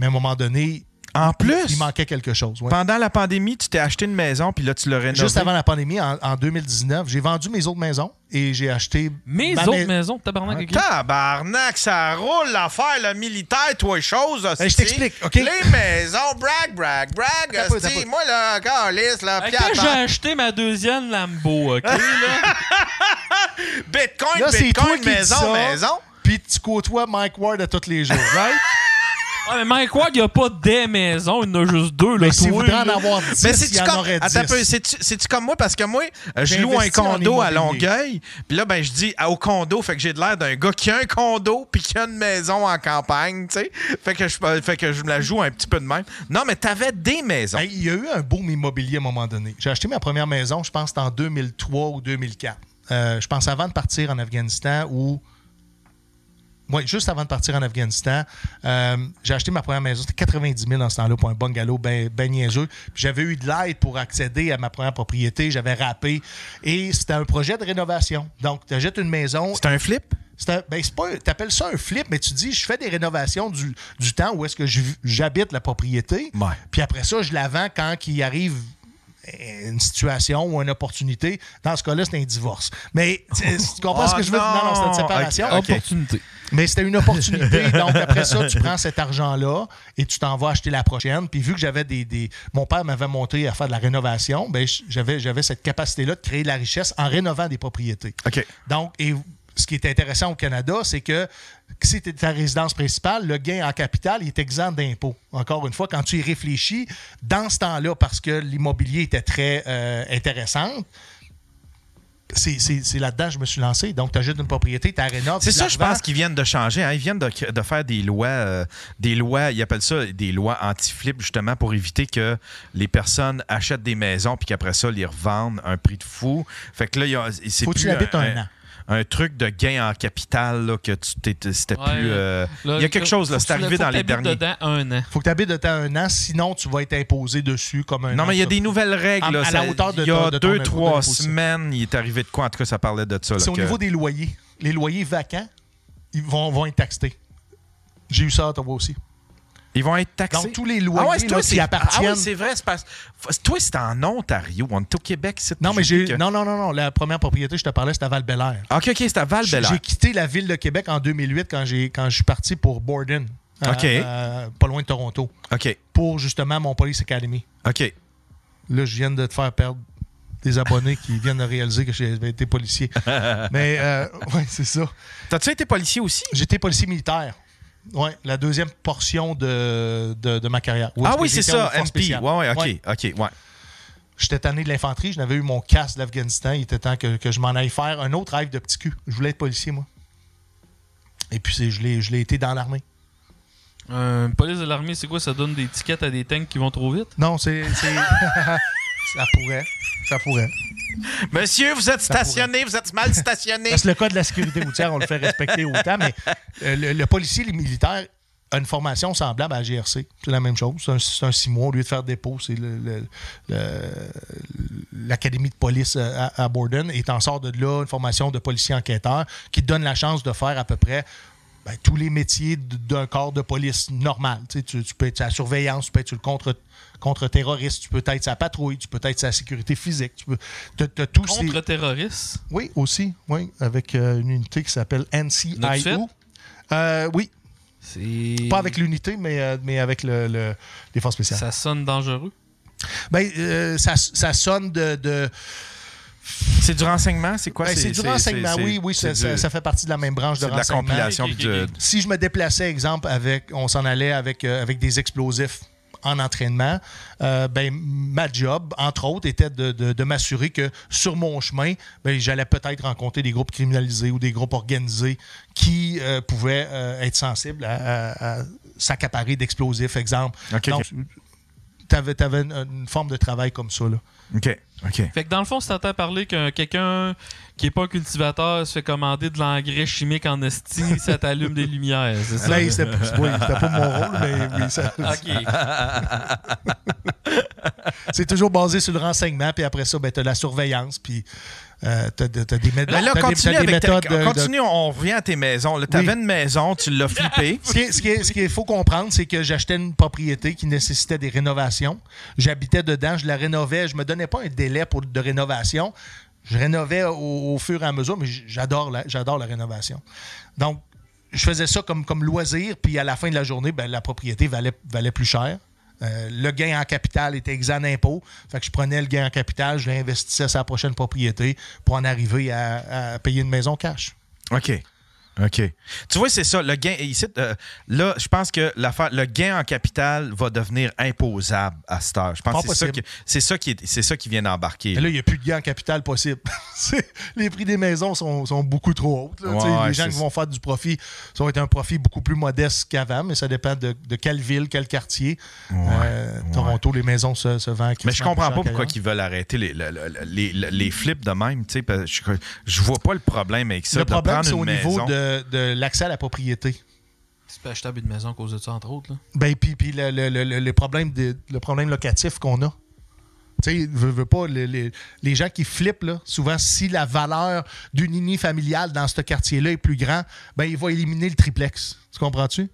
mais à un moment donné, En plus, il manquait quelque chose. ouais. pendant la pandémie, tu t'es acheté une maison, puis là, tu l'as rénové. Juste avant la pandémie, en, en 2019, j'ai vendu mes autres maisons et j'ai acheté. Mes ma autres mais- maisons, tabarnak. ok. Tabarnak, ça roule l'affaire, le militaire, toi, chose. Ben, je t'explique, OK? Les maisons, brag, brag, brag. Hostie. Moi, là, calice, là, Quand j'ai acheté ma deuxième Lambo, OK, là? Bitcoin, Là, Bitcoin, dis maison, maison. Puis tu côtoies Mike Ward à tous les jours, right? Ah, mais Mike Ward, il n'y a pas des maisons, il y en a juste deux, là. Mais s'il toi, voudrait en avoir 10, Mais il c'est-tu y en comme, aurait 10. attends un peu, c'est-tu c'est-tu comme moi? Parce que moi, euh, je loue un condo à. Longueuil. Puis là, ben, je dis ah, au condo, fait que j'ai de l'air d'un gars qui a un condo puis qui a une maison en campagne, tu sais. Fait que je fait que je me la joue un petit peu de même. Non, mais t'avais des maisons. Hey, il y a eu un boom immobilier à un moment donné. J'ai acheté ma première maison, je pense, en 2003 ou 2004. Euh, je pense avant de partir en Afghanistan ou. Oui, juste avant de partir en Afghanistan, euh, j'ai acheté ma première maison. C'était 90 000 dans ce temps-là pour un bungalow ben, ben niaiseux. J'avais eu de l'aide pour accéder à ma première propriété. J'avais rappé. Et c'était un projet de rénovation. Donc, tu achètes une maison. C'est un flip? C'est un- ben, pas, t'appelles ça un flip, mais tu dis, je fais des rénovations du, du temps où est-ce que j'habite la propriété. Ouais. Puis après ça, je la vends quand il arrive une situation ou une opportunité. Dans ce cas-là, c'est un divorce. Mais tu comprends ce que je veux dire? Non, non, c'est une séparation. Ok, ok. Opportunité. Mais c'était une opportunité. donc, après ça, tu prends cet argent-là et tu t'en vas acheter la prochaine. Puis, vu que j'avais des, des- Mon père m'avait monté à faire de la rénovation, ben, j'avais, j'avais cette capacité-là de créer de la richesse en rénovant des propriétés. OK. Donc, et ce qui est intéressant au Canada, c'est que si c'était ta résidence principale, le gain en capital est exempt d'impôt. Encore une fois, quand tu y réfléchis, dans ce temps-là, parce que l'immobilier était très euh, intéressant, c'est là-dedans que je me suis lancé. Donc, tu achètes une propriété, tu la rénoves. C'est tu ça, je pense qu'ils viennent de changer. hein. Ils viennent de, de faire des lois, euh, des lois, ils appellent ça des lois anti-flip, justement, pour éviter que les personnes achètent des maisons puis qu'après ça, les revendent à un prix de fou. Fait que là, il y a- c'est Faut que tu l'habites un an. Un truc de gain en capital là, que tu t'étais- c'était Ouais, plus. euh, là, il y a quelque chose, là, c'est arrivé faut dans que les derniers. dedans un an. faut que tu habites de temps un an, sinon tu vas être imposé dessus comme un Non, mais il y a des nouvelles règles. À- là. à la hauteur de il y a ton- de ton deux, trois semaines, il est arrivé de quoi? En tout cas, ça parlait de ça. là, C'est au que- niveau des loyers. Les loyers vacants, ils vont, vont être taxés. J'ai eu ça à Ottawa aussi. Ils vont être taxés. Donc, tous les loyers ah ouais, c'est toi, là, qui Ah appartiennent. oui, c'est vrai. c'est parce- f- Toi, c'est en Ontario. On est au Québec. c'est- non, mais j'ai. que- Non, non, non, non. La première propriété, je te parlais, c'était à val -Bélair. OK, OK, c'est à val J'ai quitté la ville de Québec en 2008 quand, j'ai, quand je suis parti pour Borden. OK. à- pas loin de Toronto. OK, Pour justement mon Police Academy. OK. Là, je viens de te faire perdre des abonnés qui viennent de réaliser que j'avais été policier. mais, euh, ouais, c'est ça. T'as-tu été policier aussi? J'étais policier militaire. Ouais, la deuxième portion de, de, de ma carrière. Où ah oui, c'est ça, MP. Ouais, ouais, OK, Ouais. OK, ouais. J'étais tanné de l'infanterie, je n'avais eu mon casque de l'Afghanistan. Il était temps que, que je m'en aille faire un autre rêve de petit cul. Je voulais être policier, moi. Et puis, c'est- je l'ai je l'ai été dans l'armée. Euh, police de l'armée, c'est quoi? Ça donne des tickets à des tanks qui vont trop vite? Non, c'est. c'est- ça pourrait. Ça pourrait. Monsieur, vous êtes stationné, vous êtes mal stationné. Parce que le code de la sécurité routière, on le fait respecter autant, mais euh, le, le policier, les militaires, a une formation semblable à la GRC. C'est la même chose. C'est un, c'est un six mois. Au lieu de faire dépôt, c'est l'académie de police à, à Borden. Et t'en sors de là une formation de policier enquêteur qui te donne la chance de faire à peu près ben, tous les métiers d'un corps de police normal. Tu, peux être la surveillance, tu peux être sur le contre contre-terroriste, tu peux être la patrouille, tu peux être la sécurité physique. Tu peux, tous ces- Contre-terroriste? oui, aussi, oui, avec euh, une unité qui s'appelle? NCIO. Euh, oui, pas avec l'unité, mais, euh, mais avec le, le- les forces spéciales. Ça sonne dangereux? Ben, euh, ça, ça sonne de. de- C'est du renseignement, c'est quoi? ben, c'est du renseignement, oui, oui, ça, ça- du- ça fait partie de la même branche de C'est de la renseignement. compilation. Si je me déplaçais, exemple, avec, on s'en allait avec, euh, avec des explosifs en entraînement, euh, ben, ma job, entre autres, était de, de- de m'assurer que sur mon chemin, ben, j'allais peut-être rencontrer des groupes criminalisés ou des groupes organisés qui euh, pouvaient euh, être sensibles à, à- à s'accaparer d'explosifs, exemple. OK, Donc, OK. tu avais, une forme de travail comme ça. Là. OK. OK. Fait que dans le fond, si t'entends parler que quelqu'un qui est pas un cultivateur se fait commander de l'engrais chimique en esti, ça t'allume des lumières, c'est ça? Là, c'était pas mon rôle, mais oui, ça- OK. c'est toujours basé sur le renseignement, puis après ça, ben, tu as la surveillance, puis euh, tu as, des, là, t'as des- continue t'as des ta- de- continue, on revient à tes maisons. Là, t'avais Oui. une maison, tu l'as flippée. Ce qui est- ce qui est- ce qu'il faut comprendre, c'est que j'achetais une propriété qui nécessitait des rénovations. J'habitais dedans, je la rénovais. Je me donnais pas un délai pour, de rénovation. Je rénovais au, au fur et à mesure, mais j'adore la, j'adore la rénovation. Donc, je faisais ça comme, comme loisir, puis à la fin de la journée, ben, la propriété valait, valait plus cher. Euh, le gain en capital était exempt d'impôt. Fait que je prenais le gain en capital, je l'investissais sur la prochaine propriété pour en arriver à, à payer une maison cash. OK. OK. Tu vois, c'est ça. Le gain, ici, euh, là, je pense que le gain en capital va devenir imposable à cette heure. Je pense Pas que c'est ça, qui, c'est ça qui est- c'est ça qui vient d'embarquer. Mais là, il n'y a plus de gain en capital possible. Les prix des maisons sont, sont beaucoup trop hauts. Ouais, les gens qui vont faire du profit, ça va être un profit beaucoup plus modeste qu'avant, mais ça dépend de, de quelle ville, quel quartier. Euh, Toronto, les maisons se, se vendent. Mais je comprends pas pourquoi ils veulent arrêter les, le- le- les, les- les flips de même. Je, je vois pas le problème avec ça. Le de problème, c'est au niveau maison. De, de l'accès à la propriété. Tu peux acheter une maison à cause de ça, entre autres. Là. Ben, puis, puis le, le, le, le problème de- le problème locatif qu'on a. Tu sais, veux, veux pas, les, les- les gens qui flippent, là, souvent, si la valeur d'une uni familiale dans ce quartier-là est plus grand, ben, il va éliminer le triplex. Tu comprends-tu?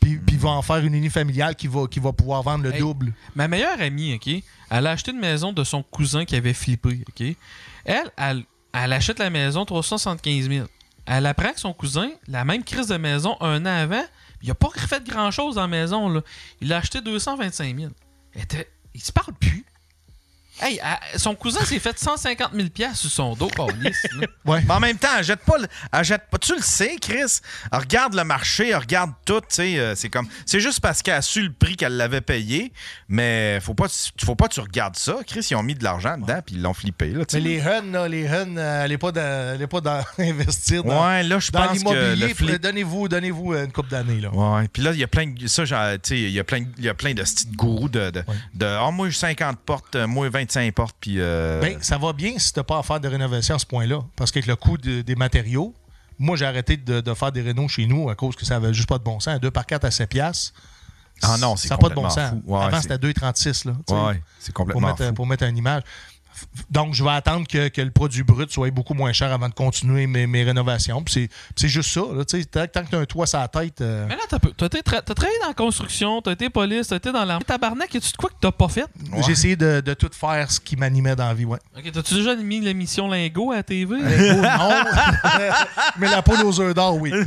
Puis, puis il va en faire une uni familiale qui va, qui va pouvoir vendre le Hey. double. Ma meilleure amie, OK, elle a acheté une maison de son cousin qui avait flippé, OK? Elle, elle, elle achète la maison 375 000. Elle apprend que son cousin, la même crise de maison un an avant, il a pas refait grand-chose la maison, là. Il a acheté 225 000. Elle était- Il se parle plus. Hey, son cousin s'est fait 150 000 sur son dos, câlisse, là. Ouais. Mais en même temps, elle jette pas, le- elle jette pas. Tu le sais, Chris. Elle regarde le marché, elle regarde tout. tu sais, euh, C'est comme, c'est juste parce qu'elle a su le prix qu'elle l'avait payé. Mais faut pas, faut pas que tu regardes ça. Chris, ils ont mis de l'argent dedans puis ils l'ont flippé. Là, tu Mais sais. les Hun, là, les Hun, euh, allez pas, dans, allez pas dans investir dans, Ouais, là, je dans pense que le l'immobilier. flip. Donnez-vous donnez une coupe d'années. là. Ouais, puis là, il y a plein de. Ça, genre, tu sais, il y a plein, il y a plein de petits gourous de. de, de Ah, moi, j'ai 50 portes, euh, moi, 25 portes, puis. euh, Ben, ça va bien si tu n'as pas à faire de rénovation à ce point-là. Parce qu'avec le coût de- des matériaux, moi, j'ai arrêté de, de faire des rénaux chez nous à cause que ça avait juste pas de bon sens. Un 2 par 4 à 7 piastres. Ah non, c'est Ça n'a pas de bon sens. Ouais, Avant, c'est- c'était 2,36. Là, tu sais, ouais, c'est pour, complètement mettre, fou. pour mettre une image. Donc, je vais attendre que, que le produit brut soit beaucoup moins cher avant de continuer mes, mes rénovations. C'est- juste ça. Là, tu tant, que tu as un toit sur la tête. euh, Mais là, tra- t'as travaillé dans la construction, t'as été police, t'as été dans l'armée. Tabarnak, y tu de quoi que t'as pas fait? J'ai essayé de, de tout faire ce qui m'animait dans la vie. Ouais. Ok, t'as-tu déjà mis l'émission Lingo à la TV? Oh, non. Mais la poule aux œufs d'or, oui.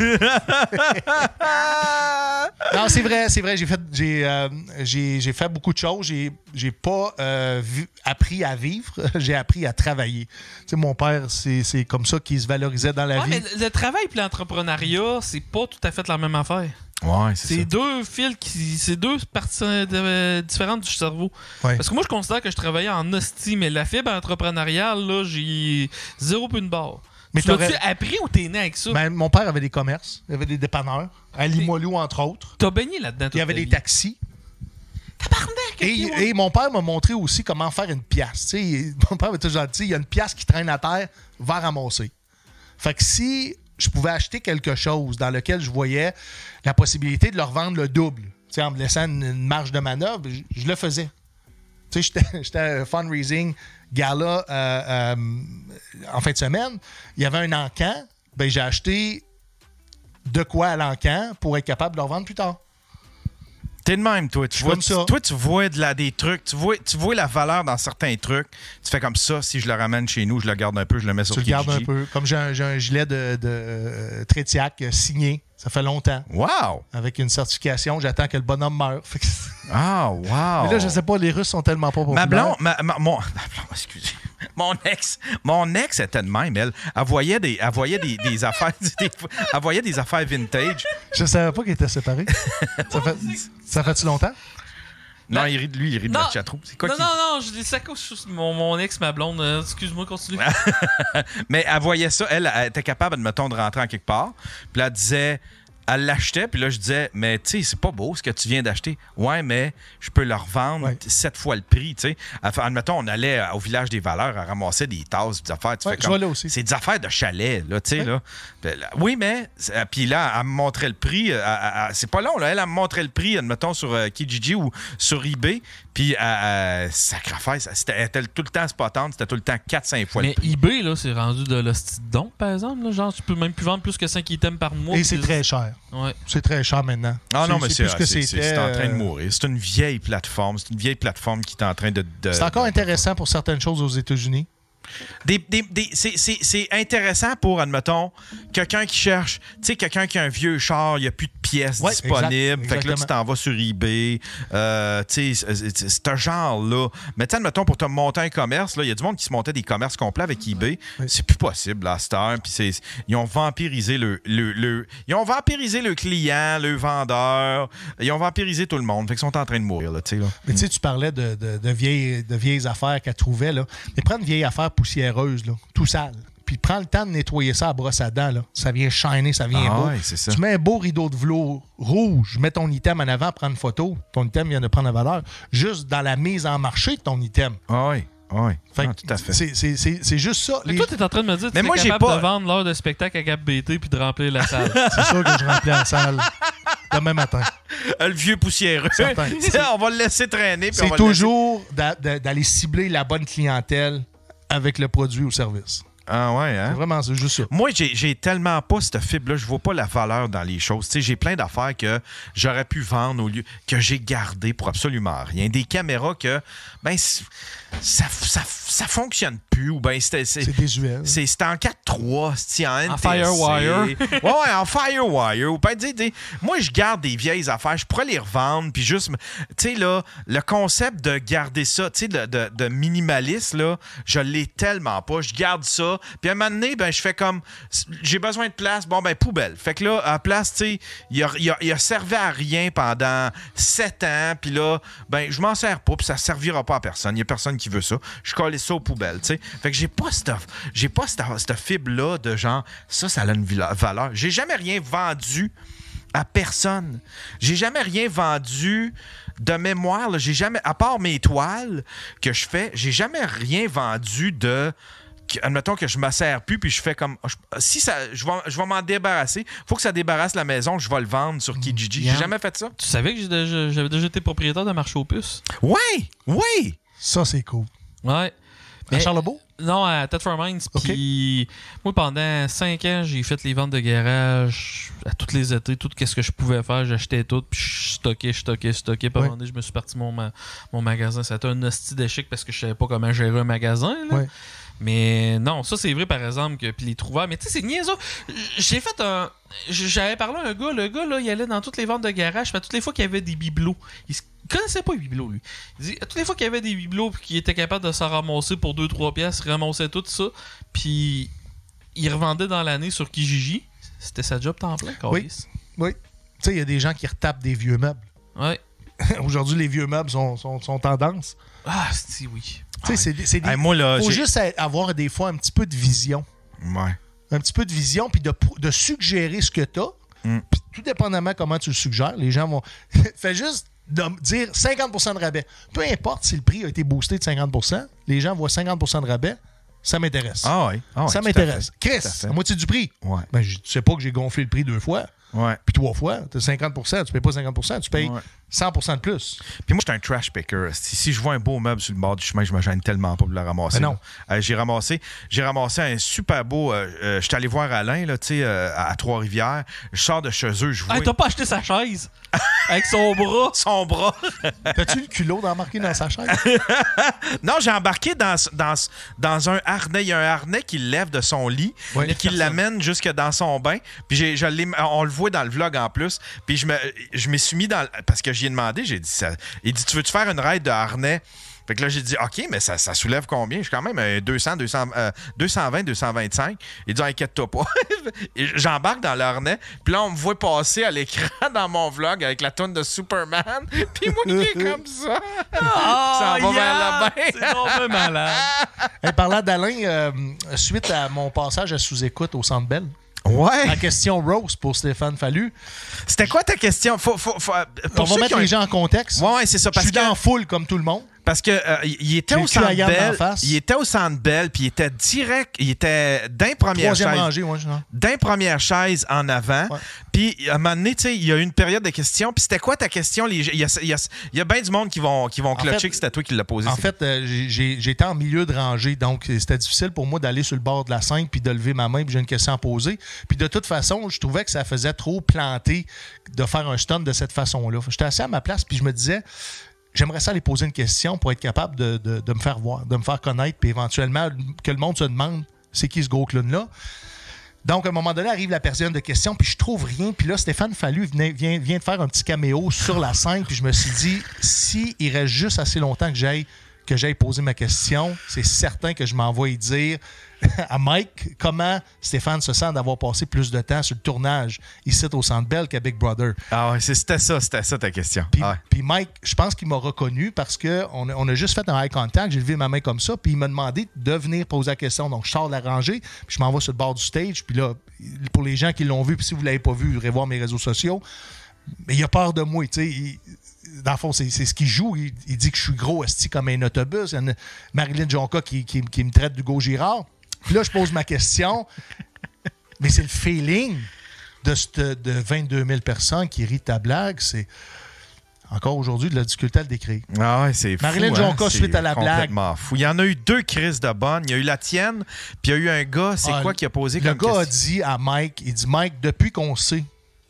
non, c'est vrai, c'est vrai. J'ai fait, j'ai, euh, j'ai, j'ai fait beaucoup de choses. J'ai, j'ai pas euh, vu- appris à vivre. j'ai appris à travailler. Tu sais, mon père, c'est, c'est comme ça qu'il se valorisait dans la Ouais, vie. mais le- travail et l'entrepreneuriat, c'est pas tout à fait la même affaire. Ouais, c'est deux fils qui. C'est deux parties euh, différentes du cerveau. Ouais. Parce que moi, je considère que je travaillais en hostie, mais la fibre entrepreneuriale, là, j'ai zéro peu une barre. Mais tu l'as-tu appris ou t'es né avec ça? Ben, mon père avait des commerces. Il avait des dépanneurs. À Limoilou, entre autres. T'as baigné là-dedans. Il y avait des taxis. Tabarnak! Et, et mon père m'a montré aussi comment faire une pièce. Mon père m'a toujours dit il y a une pièce qui traîne à terre, va ramasser. Fait que si je pouvais acheter quelque chose dans lequel je voyais la possibilité de leur vendre le double, en me laissant une, une marge de manœuvre, je, je le faisais. J'étais- j'étais à un fundraising gala euh, euh, en fin de semaine. Il y avait un encan. Ben, j'ai acheté de quoi à l'encan pour être capable de leur vendre plus tard. T'es de même, toi. Tu vois. Toi, tu vois de la, des trucs. Tu vois, tu vois la valeur dans certains trucs. Tu fais comme ça. Si je le ramène chez nous, je le garde un peu, je le mets sur Tu le gardes un peu. Comme j'ai un, j'ai un gilet de, de euh, Trétiac signé. Ça fait longtemps. Wow! Avec une certification, j'attends que le bonhomme meure. Ah, wow! Mais là, je sais pas, les Russes sont tellement pas populaires. Ma blonde, ma, ma- mon, ma blonde, excusez. Mon ex, mon ex était de même, elle. Elle voyait des, elle voyait des, des affaires, des- elle voyait des affaires vintage. Je savais pas qu'ils étaient séparés. ça fait, ça fait-tu longtemps? Non, il rit de lui, il rit de Non. la chatroue. C'est quoi non, qui... non, non, je dis ça à cause de mon, mon ex, ma blonde. euh, Excuse-moi, continue. Mais elle voyait ça, elle, elle était capable, mettons, de rentrer en quelque part. Puis là, elle disait, elle l'achetait, puis là, je disais, mais tu sais, c'est pas beau ce que tu viens d'acheter. Ouais, mais je peux le revendre Ouais. sept fois le prix, tu sais. Admettons, on allait au village des valeurs à ramasser des tasses, des affaires. Tu Ouais, fais comme-. C'est des affaires de chalet, là, tu sais, Ouais. là. Puis là, Oui, mais, euh, puis là, elle me montrait le prix. euh, c'est pas long, là. Elle, elle me montrait le prix, admettons, sur euh, Kijiji ou sur eBay. Puis, euh, euh, sacre-affaire, ça- c'était elle était tout le temps spotante, c'était tout le temps 4-5 fois Mais le prix. eBay, là, c'est rendu de l'hostie de don, par exemple. là. Genre, tu peux même plus vendre plus que 5 items par mois. Et c'est très cher. Ouais. C'est très cher maintenant. Ah non, mais c'est plus ce que c'est- c'est- c'était. c'est en train de euh, mourir. C'est une vieille plateforme. C'est une vieille plateforme qui est en train de. de- C'est encore intéressant pour certaines choses aux États-Unis. Des, des- des- c'est- intéressant pour, admettons, quelqu'un qui cherche, tu sais, quelqu'un qui a un vieux char, il n'y a plus de pièces Ouais, disponibles. exact, fait que là, tu t'en vas sur eBay. Euh, tu sais, c'est- un genre-là. Mais tu sais, admettons, pour te monter un commerce, là, il y a du monde qui se montait des commerces complets avec eBay. C'est plus possible, là, heure. Puis ils ont vampirisé le, le, le- Ils ont vampirisé le client, le vendeur. Ils ont vampirisé tout le monde. Fait qu'ils sont en train de mourir, là, tu sais, là. Mais tu sais, tu parlais de, de- de vieilles, de vieilles affaires qu'elle trouvait. Là. Mais prends une vieille affaire poussiéreuse, là, tout sale. Puis prends le temps de nettoyer ça à brosse à dents. Là. Ça vient shiner, ça vient Ah beau. ouais, c'est ça. Tu mets un beau rideau de velours rouge, mets ton item en avant, prends une photo. Ton item vient de prendre la valeur. Juste dans la mise en marché de ton item. Ah oui, ah oui. Fait Ah, tout à fait. C'est, c'est- c'est- c'est juste ça. Mais Les- toi, t'es en train de me dire que Mais tu moi, j'ai capable pas- de vendre l'heure de spectacle à Cap BT puis de remplir la salle. C'est sûr que je remplis la salle demain matin. Le vieux poussiéreux. Certain. on va le laisser traîner. C'est toujours d'a- d'a- d'aller cibler la bonne clientèle avec le produit ou service. Ah ouais, hein? C'est vraiment c'est juste ça. Moi, j'ai j'ai tellement pas cette fibre-là. Je vois pas la valeur dans les choses. Tu sais, j'ai plein d'affaires que j'aurais pu vendre au lieu que j'ai gardé pour absolument rien. Des caméras que, ben, ça, ça, ça fonctionne plus. Ou ben, c'était. c'est- C'est désuet. C'est c'est en 4-3, c'est en NTSC. Firewire. Ouais, ouais, en Firewire. Ou ben, moi, je garde des vieilles affaires. Je pourrais les revendre. Puis juste, tu sais, là, le concept de garder ça, tu sais, de, de, de minimaliste, là, je l'ai tellement pas. Je garde ça. Puis à un moment donné, ben, je fais comme, j'ai besoin de place. Bon, ben, poubelle. Fait que là, à la place, tu sais, il a, il a- il a servi à rien pendant 7 ans. Puis là, ben, je m'en sers pas. Puis ça servira pas à personne. Il y a personne qui veut ça. Je colle ça aux poubelles, tu sais. Fait que j'ai pas cette, j'ai pas cette, cette fibre-là de genre, ça, ça a une valeur. J'ai jamais rien vendu à personne. J'ai jamais rien vendu de mémoire. J'ai jamais, à part mes toiles que je fais, j'ai jamais rien vendu de. que- Admettons que je me sers plus, puis je fais comme. je- si ça, je vais, je vais m'en débarrasser. Faut que ça débarrasse la maison, je vais le vendre sur Kijiji. J'ai jamais fait ça. tu savais que j'avais déjà été propriétaire d'un marché aux puces? Oui, oui. Ça, c'est cool. Ouais. À Mais- Charlebourg? Non, à Tetford Mines. Ok. Puis moi, pendant 5 ans, j'ai fait les ventes de garage à tous les étés, tout ce que je pouvais faire, j'achetais tout, puis je stockais, je stockais, je stockais. Puis à un Ouais. moment donné, je me suis parti mon, ma- mon magasin. C'était un hostie d'échec parce que je savais pas comment gérer un magasin. là. Ouais. Mais non, ça c'est vrai par exemple que puis les trouvailles. Mais tu sais, c'est niaiseux. J'ai fait un. J'avais parlé à un gars, le gars là, il allait dans toutes les ventes de garage, puis à toutes les fois qu'il y avait des bibelots. Il se connaissait pas les bibelots, lui. Il dit, toutes les fois qu'il y avait des bibelots puis qu'il était capable de s'en ramasser pour 2-3 piastres, il ramassait tout ça. Puis il revendait dans l'année sur Kijiji. C'était sa job temps plein, Oui. Oui. Tu sais, il y a des gens qui retapent des vieux meubles. Ouais. Aujourd'hui, les vieux meubles sont, sont, sont tendance. Ah, si, oui. Tu sais, c'est des- c'est des. Hey, moi, là, faut juste avoir des fois un petit peu de vision. Ouais. Un petit peu de vision, puis de, de suggérer ce que tu as. Mm. Puis tout dépendamment comment tu le suggères, les gens vont. Fais juste de dire 50% de rabais. Peu importe si le prix a été boosté de 50% les gens voient 50% de rabais, ça m'intéresse. Ah ouais. Ah ça m'intéresse. Chris, à moitié du prix. Ouais. Ben, je- tu sais pas que j'ai gonflé le prix deux fois, Ouais. puis trois fois. Tu as 50% tu payes pas 50% tu payes. 100% de plus. Puis moi, je suis un trash picker. Si, si je vois un beau meuble sur le bord du chemin, je me gêne tellement pas pour le ramasser. Mais non. Euh, j'ai ramassé, j'ai ramassé un super beau. euh, euh, je suis allé voir Alain, là, tu sais, euh, à Trois-Rivières. Je sors de chez eux, je vois Ah, t'as pas acheté sa chaise? Avec son bras? son bras. T'as-tu le culot d'embarquer dans sa chaise? non, j'ai embarqué dans, dans, dans un harnais. Il y a un harnais qui lève de son lit, Ouais. qui l'amène jusque dans son bain. Puis j'ai, je on le voit dans le vlog en plus. Puis je me, je suis mis dans. Parce que j'y ai demandé, j'ai dit ça. Il dit Tu veux-tu faire une ride de harnais? Fait que là, j'ai dit OK, mais ça, ça soulève combien? Je suis quand même euh, 200, 200, euh, 220, 225. Il dit Inquiète-toi pas. J'embarque dans le harnais. Puis là, on me voit passer à l'écran dans mon vlog avec la tonne de Superman. Puis moi, qui est comme ça. Ah, Ça va vers bain. C'est malade. Hey, parlant d'Alain, euh, suite à mon passage à sous-écoute au Centre Bell, Ouais. La question Rose pour Stéphane Fallu. C'était quoi ta question? Faut, faut, faut- euh, On pour va mettre qui ont- les gens en contexte. Ouais, ouais, c'est ça. Je Parce suis que, dans la foule comme tout le monde. Parce que euh, il était au centre Bell. Il était au centre Bell, puis il était direct. Il était d'un première Troisième chaise. rangée. D'un première chaise en avant. Puis à un moment donné, tu sais, il y a eu une période de questions. Puis c'était quoi ta question? Les- Il y a, il y a- il y a bien du monde qui vont, qui vont clutcher fait- que c'était toi qui l'as posé. En fait, euh, j'ai- j'étais en milieu de rangée, donc euh, c'était difficile pour moi d'aller sur le bord de la scène puis de lever ma main puis j'ai une question à poser. Puis de toute façon, je trouvais que ça faisait trop planter de faire un stunt de cette façon-là. J'étais assis à ma place puis je me disais, j'aimerais ça aller poser une question pour être capable de, me faire voir, de me faire connaître puis éventuellement que le monde se demande c'est qui ce gros clown-là. Donc, à un moment donné, arrive la période de questions, puis je trouve rien. Puis là, Stéphane Fallu vient, de faire un petit caméo sur la scène, puis je me suis dit, si il reste juste assez longtemps que j'aille que j'aille poser ma question, c'est certain que je m'envoie dire à Mike comment Stéphane se sent d'avoir passé plus de temps sur le tournage ici au Centre Bell qu'à Big Brother? Ah ouais, c'était ça, c'était ça ta question. Puis, Ah ouais. Mike, je pense qu'il m'a reconnu parce qu'on a, on a juste fait un eye contact. J'ai levé ma main comme ça. Puis il m'a demandé de venir poser la question. Donc, je sors de la rangée. Puis je m'en vais sur le bord du stage. Puis là, pour les gens qui l'ont vu, puis si vous ne l'avez pas vu, irez voir mes réseaux sociaux. Mais il a peur de moi. tu sais. Dans le fond, c'est ce qu'il joue. Il, il dit que je suis gros, esti, comme un autobus. Il y en a Marilyn Jonca qui, qui- qui me traite d'Hugo Girard. Puis là, je pose ma question. Mais c'est le feeling de, cette- de 22 000 personnes qui rient ta blague. C'est encore aujourd'hui de la difficulté à le décrire. Ah ouais, c'est. Marilyn hein, Jonca, c'est suite à la blague. fou. Il y en a eu deux crises de bonne. Il y a eu la tienne, puis il y a eu un gars, c'est Ah, quoi qui a posé Le comme gars a question? dit à Mike, il dit Mike, depuis qu'on sait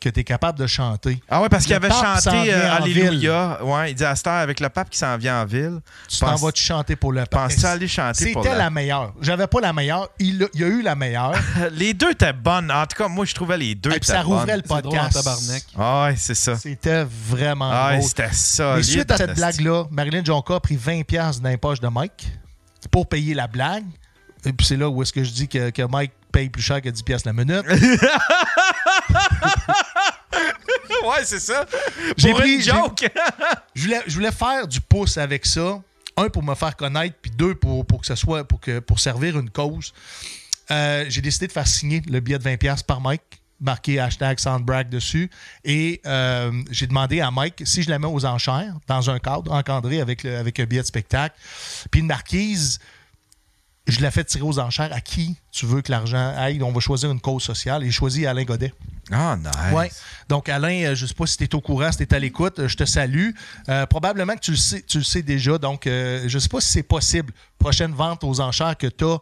que tu es capable de chanter, Ah ouais, parce qu'il avait chanté euh, Alléluia. Ouais, il dit à cette heure, avec le pape qui s'en vient en ville. tu t'en vas-tu chanter pour le pape? Penses-tu aller chanter pour C'était la- la meilleure. J'avais pas la meilleure. Il, a- il a eu la meilleure. Les deux étaient bonnes. En tout cas, moi, je trouvais les deux Et puis ça rouvrait bonnes. le podcast. tabarnak. Ah ouais, c'est ça. C'était vraiment Ah c'était ça. Mais suite à cette blague-là, Marilyn Jonca a pris 20$ dans les poches de Mike pour payer la blague. Et puis c'est là où est-ce que je dis que, que Mike paye plus cher que 10$ la minute. ouais, c'est ça. J'ai pris- une joke. je, voulais, je voulais faire du pouce avec ça. Un, pour me faire connaître, puis deux, pour, pour que ce soit pour, que, pour servir une cause. Euh, j'ai décidé de faire signer le billet de 20$ par Mike, marqué hashtag Soundbrag dessus. Et euh, j'ai demandé à Mike si je la mets aux enchères, dans un cadre encadré avec, le- avec un billet de spectacle. Puis une marquise, je la fais tirer aux enchères à qui tu veux que l'argent aille. On va choisir une cause sociale. Et choisi Alain Godet. Ah, nice. Ouais. Donc, Alain, euh, je ne sais pas si tu es au courant, si tu es à l'écoute, euh, je te salue. Euh, probablement que tu le sais, tu le sais déjà. Donc, euh, je ne sais pas si c'est possible. Prochaine vente aux enchères que tu as,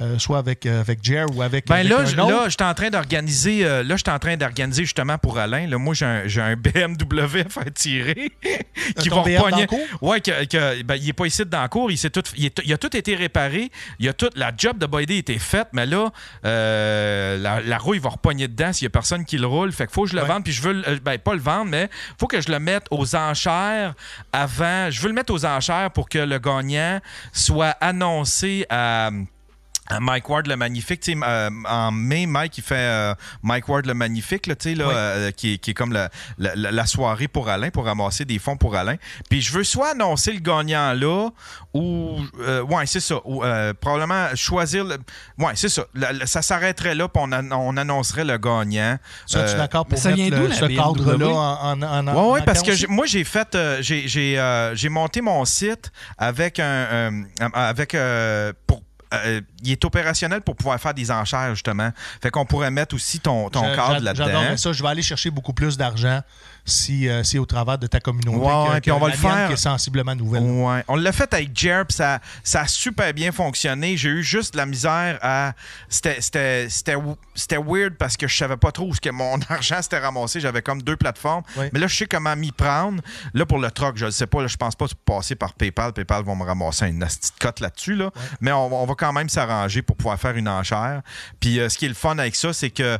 euh, soit avec, euh, avec Jer ou avec. Ben avec là, un je- autre. là, j'étais en train d'organiser. euh, là, j'étais en train d'organiser justement pour Alain. Là, moi, j'ai un, BMW à faire tirer. qui va cours? Ouais, que, que- ben, il est pas ici dans le cours. Il, s'est tout, il, est- il a tout été réparé. Il a tout, la job de Boydé était faite, mais là, euh, la, la rouille va repogner dedans s'il y a personne qui le roule. Fait qu'il faut que je le Ouais. vende. Puis je veux, ben, pas le vendre, mais faut que je le mette aux enchères avant. Je veux le mettre aux enchères pour que le gagnant soit annoncé à. À Mike Ward le Magnifique. Tu sais, euh, en mai, Mike, il fait euh, Mike Ward le Magnifique, là, tu sais, là, Oui. euh, qui, est- qui est comme la, la- la- la soirée pour Alain, pour ramasser des fonds pour Alain. Puis je veux soit annoncer le gagnant là, ou. euh, ouais, c'est ça. Ou euh, probablement choisir. Le, ouais, c'est ça. La- la- ça s'arrêterait là, puis on, an- on annoncerait le gagnant. Ça, tu es Euh, d'accord pour ça mettre vient le- ce cadre-là en, en, en, Ouais, en ouais, parce que moi, j'ai fait. euh, j'ai, euh, monté mon site avec un. euh, avec. euh, pour, euh, il est opérationnel pour pouvoir faire des enchères, justement. Fait qu'on pourrait mettre aussi ton, ton cadre là-dedans. J'adorerais ça. Je vais aller chercher beaucoup plus d'argent si, euh, si au travers de ta communauté. Ouais, que- on va le faire. qui est sensiblement nouvelle. Ouais. On l'a fait avec Jer, puis ça, ça a super bien fonctionné. J'ai eu juste de la misère à. C'était, weird parce que je savais pas trop où que mon argent s'était ramassé. J'avais comme deux plateformes. Ouais. Mais là, je sais comment m'y prendre. Là, pour le truck, je ne sais pas. Là, je pense pas passer par PayPal. PayPal vont me ramasser une petite cote là-dessus. Là. Mais on, va- on va quand même s'arranger pour pouvoir faire une enchère. Puis euh, ce qui est le fun avec ça, c'est que.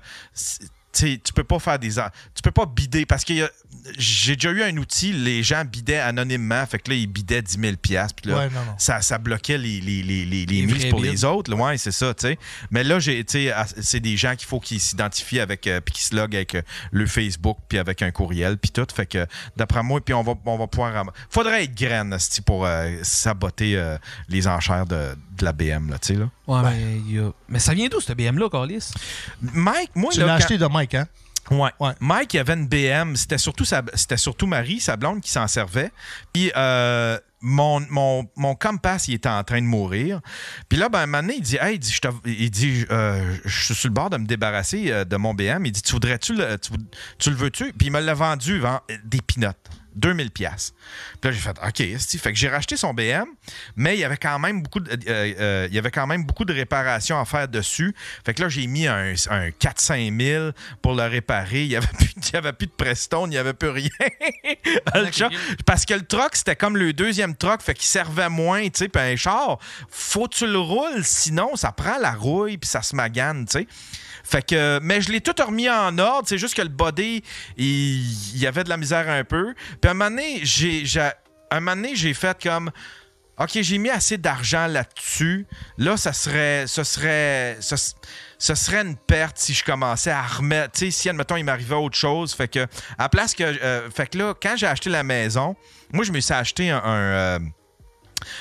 Tu peux pas faire des tu peux pas bider parce que j'ai déjà eu un outil les gens bidaient anonymement fait que là ils bidaient 10 000 piastres, puis là Ouais, non, non. ça, ça bloquait les, les, les, les, mises pour les autres là. ouais c'est ça tu sais mais là j'ai c'est des gens qu'il faut qu'ils s'identifient avec euh, puis qu'ils se loguent avec euh, le Facebook puis avec un courriel puis tout fait que d'après moi puis on va on va pouvoir faudrait être graine pour euh, saboter euh, les enchères de, de la BM, là, tu sais, là. Ouais, mais, il y a- mais ça vient d'où, ce BM-là, Carlis? Mike, moi, Tu l'as quand- acheté de Mike, hein? Ouais. Ouais. Mike, il avait une BM. C'était surtout, sa- c'était surtout Marie, sa blonde, qui s'en servait. Puis euh, mon, mon, mon compass, il était en train de mourir. Puis là, ben, un moment donné, il dit Hey, il dit, je, te- il dit, euh, je suis sur le bord de me débarrasser euh, de mon BM. Il dit Tu voudrais-tu le, tu, tu le veux-tu? Puis il me l'a vendu vend, des pinottes. 2000 pièces. Puis là j'ai fait OK, fait que j'ai racheté son BM, mais il y avait quand même beaucoup de, euh, euh, il y avait quand même beaucoup de réparations à faire dessus. Fait que là j'ai mis un, un 4 5 000 pour le réparer, il y avait plus il y avait plus de Preston, il n'y avait plus rien. Parce que le truck c'était comme le deuxième truck, fait qu'il servait moins, tu sais, puis un char, faut que tu le roules, sinon ça prend la rouille puis ça se magane, tu sais. Fait que, mais je l'ai tout remis en ordre. C'est juste que le body, il, y avait de la misère un peu. Puis un moment j'ai, un moment donné, j'ai fait comme. OK, j'ai mis assez d'argent là-dessus. Là, ça serait. Ce serait. Ce, ce serait une perte si je commençais à remettre. Tu sais, si, admettons, il m'arrivait autre chose. Fait que, à la place que. euh, fait que là, quand j'ai acheté la maison, moi, je me suis acheté un. un, euh,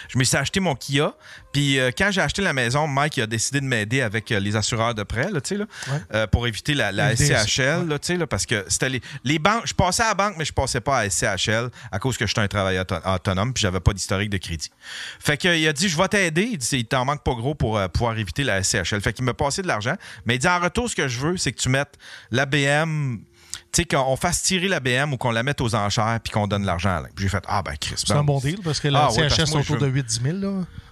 je me suis acheté mon Kia. Puis euh, quand j'ai acheté la maison, Mike il a décidé de m'aider avec euh, les assureurs de prêt, là, tu sais, là, Ouais. euh, pour éviter la, SCHL, sais, là, parce que c'était les, les banques. Je passais à la banque, mais je passais pas à SCHL à cause que j'étais un travailleur auto- autonome puis j'avais pas d'historique de crédit. Fait qu'il a dit, je vais t'aider. Il dit, il t'en manque pas gros pour pouvoir éviter la SCHL. Fait qu'il m'a passé de l'argent. Mais il dit, en retour, ce que je veux, c'est que tu mettes la BM tu sais, qu'on fasse tirer la BM ou qu'on la mette aux enchères puis qu'on donne l'argent à Alain. Puis j'ai fait, ah ben Chris. C'est un bon deal parce que la Ah, ouais, CHS est moi, autour de veux- 8-10 000, là.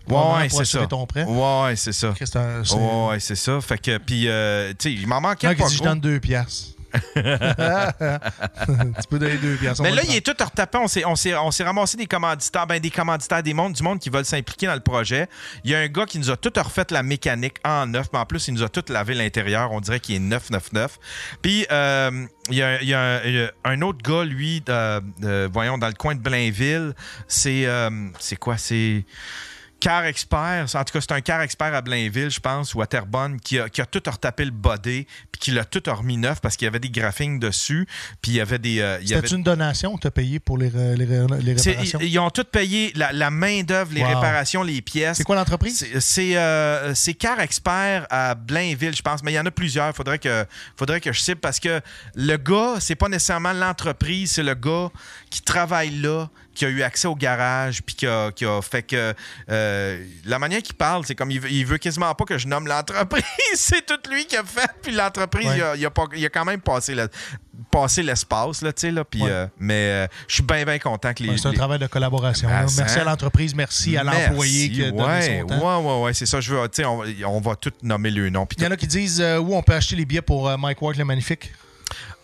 Ouais, ouais, c'est ça. ton prêt. Ouais, ouais, c'est ça. Ouais, ouais, c'est ça. Fait que, puis, euh, tu sais, il m'en manquait Non, pas dit, je donne 2 piastres. tu peux donner 2 piastres. on Mais là, il est tout retapé. On s'est, on, s'est, on s'est ramassé des commanditaires, ben, des commanditaires, des mondes, du monde qui veulent s'impliquer dans le projet. Il y a un gars qui nous a tout refait la mécanique en neuf, mais en plus, il nous a tout lavé l'intérieur. On dirait qu'il est 999. Puis, euh, il y a, il y a un, il y a un autre gars, lui, voyons, dans le coin de Blainville. C'est, euh, c'est quoi? C'est. Car Expert, en tout cas, c'est un car expert à Blainville, je pense, ou à Terrebonne, qui a, qui a tout retapé le body, puis qui l'a tout remis neuf parce qu'il y avait des graphings dessus, puis il y avait des. euh, avait- C'était une donation que tu as payée pour les, les, réparations? ils, ils ont tout payé, la, la main-d'œuvre, les Wow. réparations, les pièces. C'est quoi l'entreprise? C'est- euh, Car Expert à Blainville, je pense, mais il y en a plusieurs. Faudrait que, faudrait que je cible parce que le gars, c'est pas nécessairement l'entreprise, c'est le gars qui travaille là, qui a eu accès au garage, puis qui a, qui a fait que euh, la manière qu'il parle, c'est comme il veut, il veut quasiment pas que je nomme l'entreprise. c'est tout lui qui a fait, puis l'entreprise, Ouais. il, a, il a pas- il a quand même passé le- passé l'espace, là, tu sais, là, puis, Ouais. euh, mais euh, je suis bien, bien content que les. Ouais, c'est un les- travail de collaboration. Ben, Merci à l'entreprise, merci à l'employé qui a donné ouais, son temps. Ouais, ouais, ouais, c'est ça. Je veux, tu sais, on, va- on va tout nommer le nom. Il y en a qui disent euh, où on peut acheter les billets pour Mike Ward le Magnifique?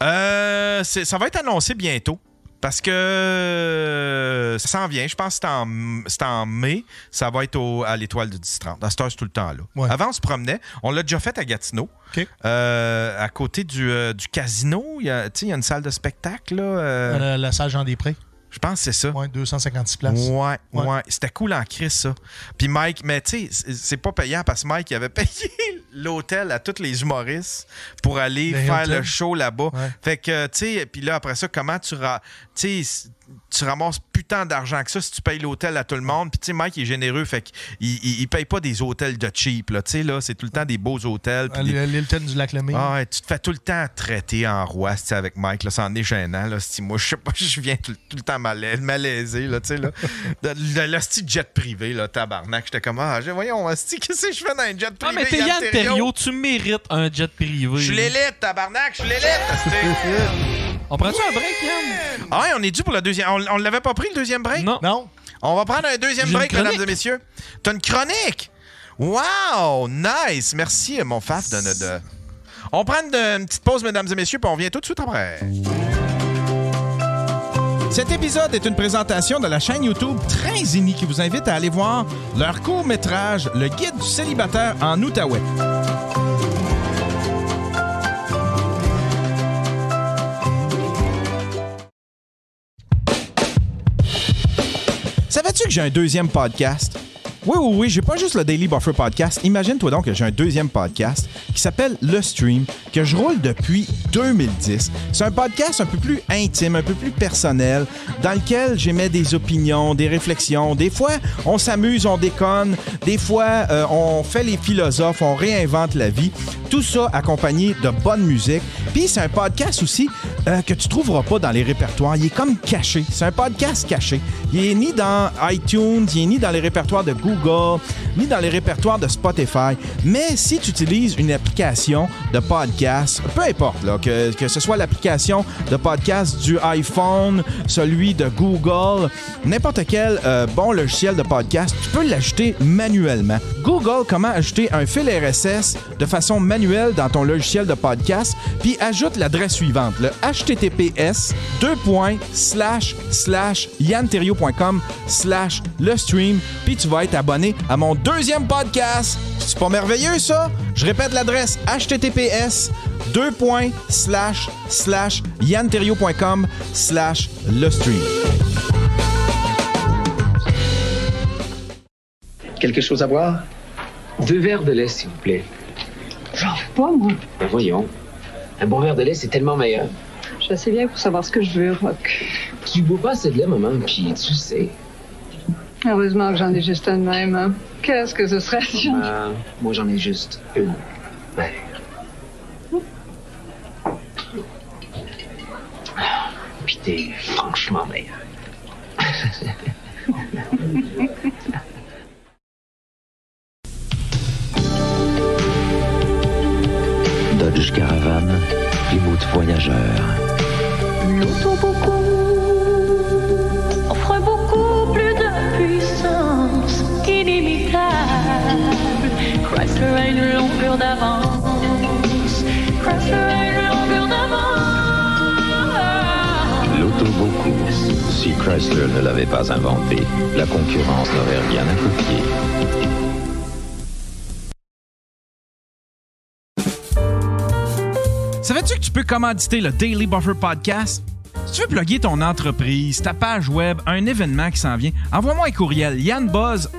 Euh, ça va être annoncé bientôt. Parce que euh, ça s'en vient. Je pense que c'est en, mai. Ça va être au- à l'étoile de 10-30. À cette heure, tout le temps là. Ouais. Avant, on se promenait. On l'a déjà fait à Gatineau. Euh, à côté du, euh, du casino, il y, a, tu sais, il y a une salle de spectacle. Là, euh, La, la salle Jean-Després. Je pense que c'est ça. Ouais, 256 places. Ouais, ouais, Ouais. C'était cool en crise, ça. Puis Mike, mais tu sais, c'est- pas payant parce que Mike, il avait payé l'hôtel à tous les humoristes pour aller Le faire le show là-bas. Ouais. Fait que, tu sais, puis là, après ça, comment tu, tu sais, tu ramasses plus tant d'argent que ça si tu payes l'hôtel à tout le monde. Puis, tu sais, Mike il est généreux, fait qu'il il, il paye pas des hôtels de cheap, là. Tu sais, là, c'est tout le temps des beaux hôtels. des- L'Hilton du Lac-Lemay. ah ouais, tu te fais tout le temps traiter en roi, tu sais, avec Mike, là, ça en est gênant, là, si moi, je sais pas, je viens tout, tout le temps malais- malaisé, là, tu sais, là. Le, le, le style jet privé, là, tabarnak, j'étais comme, ah, je- voyons, asti, qu'est-ce que je fais dans un jet privé? Ah, mais t'es Yann tu mérites un jet privé. Je l'élite, tabarnak, je l'élite. On prend-tu un break, Yann? Ah ouais, on est dû pour le deuxième, on, on l'avait pas pris, le deuxième break? Non. Non? On va prendre un deuxième J'ai une break, mesdames et messieurs. T'as une chronique? Wow! Nice! Merci, mon faf. De, de- de- On prend une, une petite pause, mesdames et messieurs, puis on revient tout de suite après. Cet épisode est une présentation de la chaîne YouTube Trinzini qui vous invite à aller voir leur court-métrage Le guide du célibataire en Outaouais. Savais-tu que j'ai un deuxième podcast? Oui, oui, oui, j'ai pas juste le Daily Buffer Podcast. Imagine-toi donc que j'ai un deuxième podcast qui s'appelle Le Stream, que je roule depuis 2010. C'est un podcast un peu plus intime, un peu plus personnel, dans lequel j'émets des opinions, des réflexions. Des fois, on s'amuse, on déconne. Des fois, euh, on fait les philosophes, on réinvente la vie. Tout ça accompagné de bonne musique. Puis c'est un podcast aussi euh, que tu trouveras pas dans les répertoires. Il est comme caché. C'est un podcast caché. Il est ni dans iTunes, il est ni dans les répertoires de Google, ni dans les répertoires de Spotify. Mais si tu utilises une application de podcast, peu importe, que, que ce soit l'application de podcast du iPhone, celui de Google, n'importe quel euh, bon logiciel de podcast, tu peux l'ajouter manuellement. Google, comment ajouter un fil RSS de façon manuelle dans ton logiciel de podcast, puis ajoute l'adresse suivante, le https yanterio.com slash le stream, puis tu vas être à mon deuxième podcast. C'est pas merveilleux ça? Je répète l'adresse https yanterio.com slash le stream. Quelque chose à boire? Deux verres de lait, s'il vous plaît. J'en veux pas, moi. Ben voyons. Un bon verre de lait, c'est tellement meilleur. Je suis assez bien pour savoir ce que je veux, Rock. Tu bois pas assez de lait, maman, puis tu sais. Heureusement que j'en ai juste un de même. hein. Qu'est-ce que ce serait si j'en- Euh, moi, j'en ai juste une. verre. Puis t'es franchement meilleur. Dodge Caravan, Plymouth Voyageur. L'auto beaucoup longueur d'avance. Chrysler a une longueur d'avance. L'auto beaucoup. Si Chrysler ne l'avait pas inventé, la concurrence n'aurait rien à copier. Savais-tu que tu peux commanditer le Daily Buffer Podcast? Si tu veux plugger ton entreprise, ta page web, un événement qui s'en vient, envoie-moi un courriel yanbuzz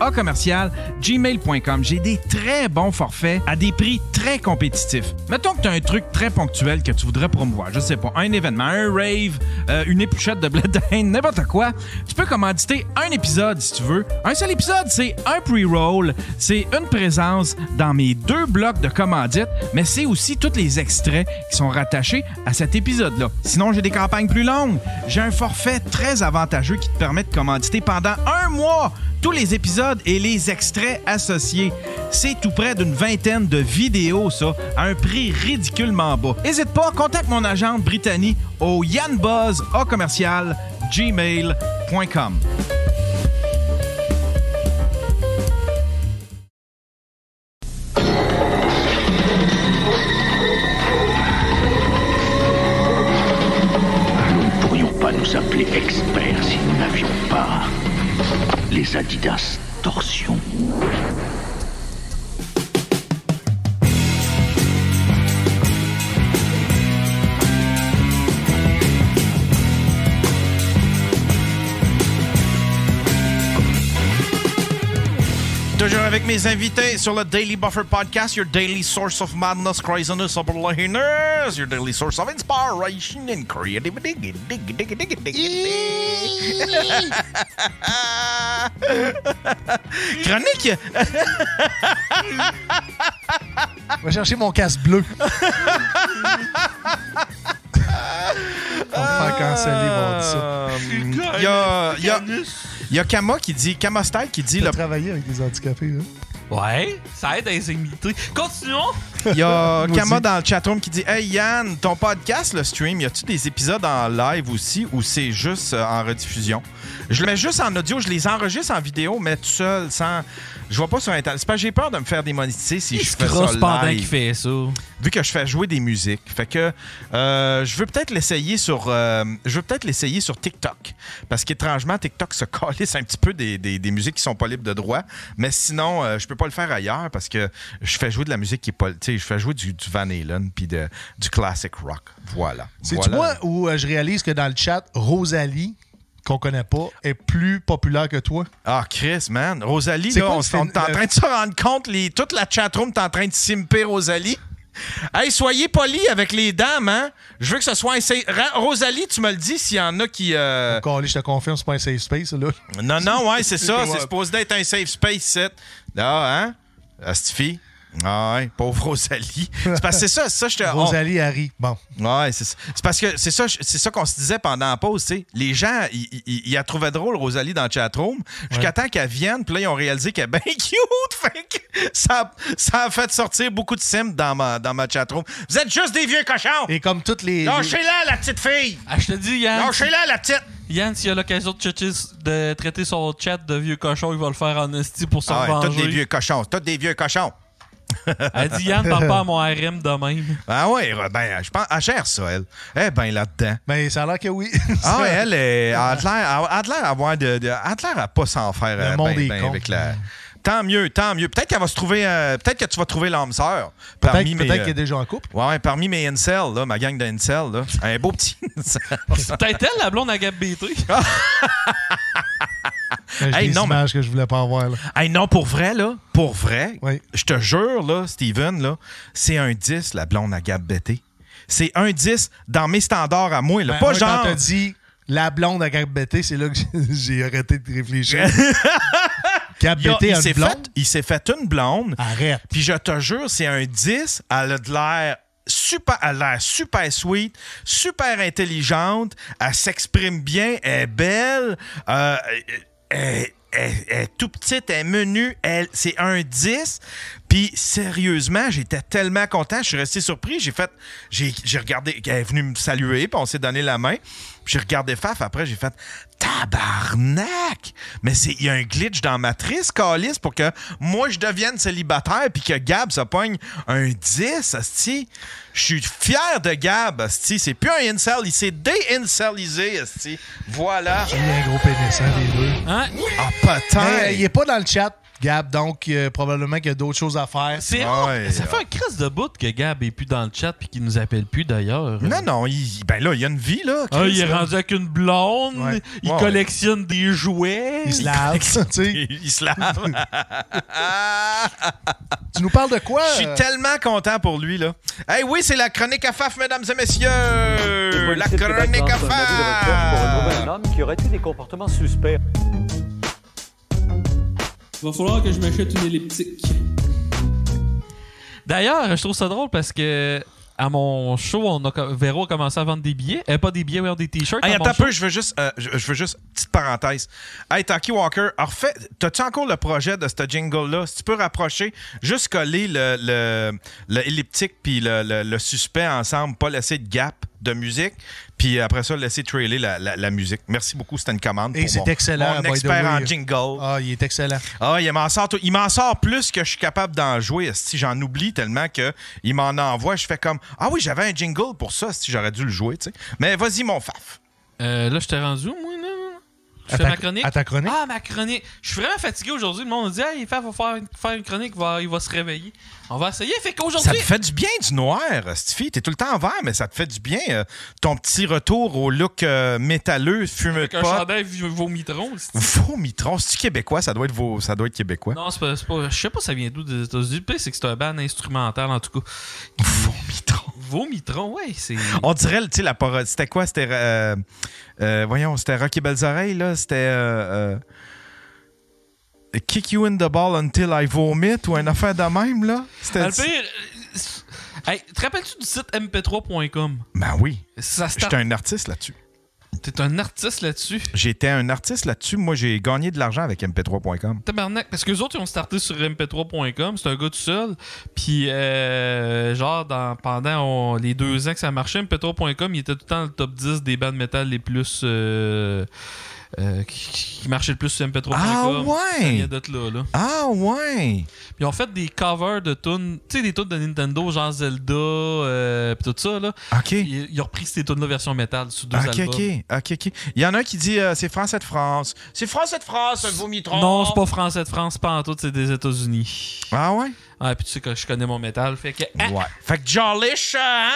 gmail.com. J'ai des très bons forfaits à des prix très compétitifs. Mettons que tu as un truc très ponctuel que tu voudrais promouvoir. Je sais pas, un événement, un rave, euh, une épluchette de blé n'importe quoi. Tu peux commanditer un épisode si tu veux. Un seul épisode, c'est un pre-roll. C'est une présence dans mes deux blocs de commandites, mais c'est aussi tous les extraits qui sont rattachés à cet épisode-là. Sinon, j'ai des campagnes plus J'ai un forfait très avantageux qui te permet de commanditer pendant un mois tous les épisodes et les extraits associés. C'est tout près d'une vingtaine de vidéos, ça, à un prix ridiculement bas. N'hésite pas, contacte mon agente Brittany au yanbuzz à commercial gmail.com. mes invités sur le Daily Buffer Podcast, your daily source of madness, craziness, upperliners, your daily source of inspiration and creativity. Dig, dig, dig, dig, dig, dig. Chronique! Va chercher mon casque bleu. On va faire canceller, on dit ça. Il y a, il y a- Kama qui dit, Kama Style qui dit, Tu le- travaillé avec des handicapés, hein? Ouais, ça aide à les imiter. Continuons. Il y a Kama dans le chatroom qui dit Hey Yann, ton podcast, le stream, y a-tu des épisodes en live aussi ou c'est juste euh, en rediffusion? Je le mets juste en audio, je les enregistre en vidéo, mais tout seul, sans. Je vois pas sur Internet. C'est pas j'ai peur de me faire démonétiser si Il je fais ça pendant live. qu'il fait ça? vu que je fais jouer des musiques. Fait que euh, je veux peut-être l'essayer sur euh, je veux peut-être l'essayer sur TikTok parce qu'étrangement TikTok se calisse un petit peu des, des- des musiques qui sont pas libres de droit, mais sinon euh, je peux pas le faire ailleurs parce que je fais jouer de la musique qui est pas je fais jouer du, du Van Halen puis de- du classic rock. Voilà. C'est-tu Voilà. moi où euh, je réalise que dans le chat, Rosalie, qu'on connaît pas, est plus populaire que toi? Ah, Chris, man. Rosalie, C'est là, quoi on, est en train de se rendre compte, les, toute la chatroom est en train de simper Rosalie. Hey, soyez polis avec les dames, hein? Je veux que ce soit un safe... Rosalie, tu me le dis s'il y en a qui... euh, Encore, je te confirme, c'est pas un safe space, là. Non, non, ouais, c'est ça. C'est supposé d'être un safe space, c'est. Ah, hein? Astifi. Ah, ouais, pauvre Rosalie. C'est parce que c'est ça, c'est ça, je te. on- Rosalie Harry. Bon. Ouais, c'est ça. C'est parce que c'est ça, c'est ça qu'on se disait pendant la pause, tu sais. Les gens, ils, ils, ils la trouvaient drôle, Rosalie, dans le chatroom, jusqu'à temps qu'elle vienne, puis là, ils ont réalisé qu'elle est bien cute. Fait que ça, a- ça a fait sortir beaucoup de sims dans ma, dans ma chatroom. Vous êtes juste des vieux cochons! Et comme toutes les. Lâchez-la, la petite fille! Ah, je te dis, Yann. Lâchez-la, la petite! Yann, s'il a l'occasion de, traiter- de traiter son chat de vieux cochon, il va le faire en esti pour s'en Ah ouais, tous venger. des vieux cochons, tous des vieux cochons. Elle dit Yann, parle pas à mon RM de même. Ah ouais, ben, je pense, elle gère ça, elle. Elle est bien là-dedans. Mais ça a l'air que oui. Ah ouais, elle, est, elle a de l'air elle a de de, elle a de l'air à pas s'en faire Le euh, monde ben- est ben con. avec la. Tant mieux, tant mieux. Peut-être qu'elle va se trouver. euh, peut-être que tu vas trouver l'âme sœur. Peut-être parmi mes, peut-être euh, qu'il est déjà en couple. Ouais, parmi mes incels, là, ma gang d'incels, là. Un beau petit incel. C'est peut-être elle, la blonde à Gab BT. Hey, non, mais- que je voulais pas avoir. Là. Hey, non, pour vrai, là, pour vrai, Oui. je te jure, là, Steven, là, c'est un 10, la blonde à Gab Betté. C'est un 10 dans mes standards à moi, là. Ben, pas moi, genre. Quand t'as dit la blonde à Gab Bété, c'est là que j'ai arrêté de réfléchir. Gab Il, a- il s'est fait, il s'est fait une blonde. Arrête. Puis je te jure, c'est un 10. Elle a de l'air super, elle a l'air super sweet, super intelligente. Elle s'exprime bien, elle est belle. euh, elle, est tout petite, elle est menue. Elle, c'est un 10. Puis sérieusement, j'étais tellement content. Je suis resté surpris. J'ai fait, j'ai, regardé, elle est venue me saluer, puis on s'est donné la main. J'ai regardé Faf. Après, j'ai fait tabarnak. Mais c'est, il y a un glitch dans Matrice, Calis, pour que moi je devienne célibataire, puis que Gab se pogne un 10, asti. Je suis fier de Gab, asti. C'est plus un incel, il s'est dé-incelisé, asti. Voilà. A un gros pénis, hein, les deux. Hein? Ah, putain. Il est pas dans le chat, Gab, donc euh, probablement qu'il y a d'autres choses à faire. C'est Ouais, rare. Ça ouais. fait un crise de bout que Gab est plus dans le chat puis qu'il nous appelle plus d'ailleurs. Non, non, il, ben là, il y a une vie, là. Ah, il est là. rendu avec une blonde, Ouais. il Ouais. collectionne des jouets. Il se lave, tu sais. Il se lave. Tu nous parles de quoi? Je suis tellement content pour lui, là. Hey, oui, c'est la chronique à FAF, mesdames et messieurs. La chronique à FAF. homme qui aurait eu des comportements suspects. Il va falloir que je m'achète une elliptique. D'ailleurs, je trouve ça drôle parce que à mon show, on a, Véro a commencé à vendre des billets. Euh, pas des billets, mais des t-shirts. Hey, attends un peu, je veux juste, euh, je, je veux juste, petite parenthèse. Hey, Taki Walker, alors refais, t'as-tu encore le projet de ce jingle-là? Si tu peux rapprocher, juste coller le, le, le elliptique puis le, le- le suspect ensemble, pas laisser de gap de musique, puis après ça, laisser trailer la, la- la musique. Merci beaucoup, c'était une commande. Et c'est excellent, Mon expert en jingle. Ah, il est excellent. Ah, il m'en sort, tout- il m'en sort plus que je suis capable d'en jouer. Si j'en oublie tellement que il m'en envoie, je fais comme ah oui, j'avais un jingle pour ça, si j'aurais dû le jouer, tu sais. Mais vas-y mon faf. Euh, là, je t'ai rendu où, moi, là? Je À fais ta- ma chronique? à ta chronique? Ah, ma chronique. Je suis vraiment fatigué aujourd'hui. Le monde me dit, hey, Faf va faire, faire une chronique, il va, il va se réveiller. On va essayer. Fait Ça qu'aujourd'hui. te fait du bien du noir, Stifi. T'es tout le temps en vert, mais ça te fait du bien. euh, ton petit retour au look euh, métalleux, fumeux Avec de un pot. chandail vomitron. Vomitron. C'est-tu québécois? Ça doit être, vos- ça doit être québécois. Non, c'est pas, pas- Je sais pas ça vient d'où des États-Unis. C'est que c'est un band instrumental, en tout cas. Vomitron. Vomitron, ouais, c'est. On dirait, tu sais, la parodie. C'était quoi? C'était. euh, euh, voyons, c'était Rocky Belles Oreilles, là. C'était. Kick you in the ball until I vomit ou une affaire de même, là? C'était. Le pire. euh, Hey, te rappelles-tu du site mp3.com? Ben oui. Ça J'étais un artiste là-dessus. T'es un artiste là-dessus? J'étais un artiste là-dessus. Moi, j'ai gagné de l'argent avec mp3.com. Tabarnak, parce que les autres, ils ont starté sur mp3.com. C'est un gars tout seul. Puis, euh, genre, dans, pendant on- les deux ans que ça marchait, mp3.com, il était tout le temps dans le top 10 des bandes métal les plus. euh, euh, qui, qui marchaient le plus sur mp3.com. Ah ouais? Ça vient d'être là, là. Ah ouais! Puis ils ont fait des covers de tunes, tu sais, des tunes de Nintendo, genre Zelda, euh, pis tout ça, là. OK. Ils, ils ont repris ces tunes-là version métal sur deux OK, albums. OK, OK, OK. Il y en a un qui dit euh, c'est Français de France. C'est Français de France, un vomitron. Non, c'est pas français de France, pas en tout, c'est des États-Unis. Ah ouais? Ah, puis tu sais que je connais mon métal, fait que. ah, Ouais. Fait que Jollish, hein?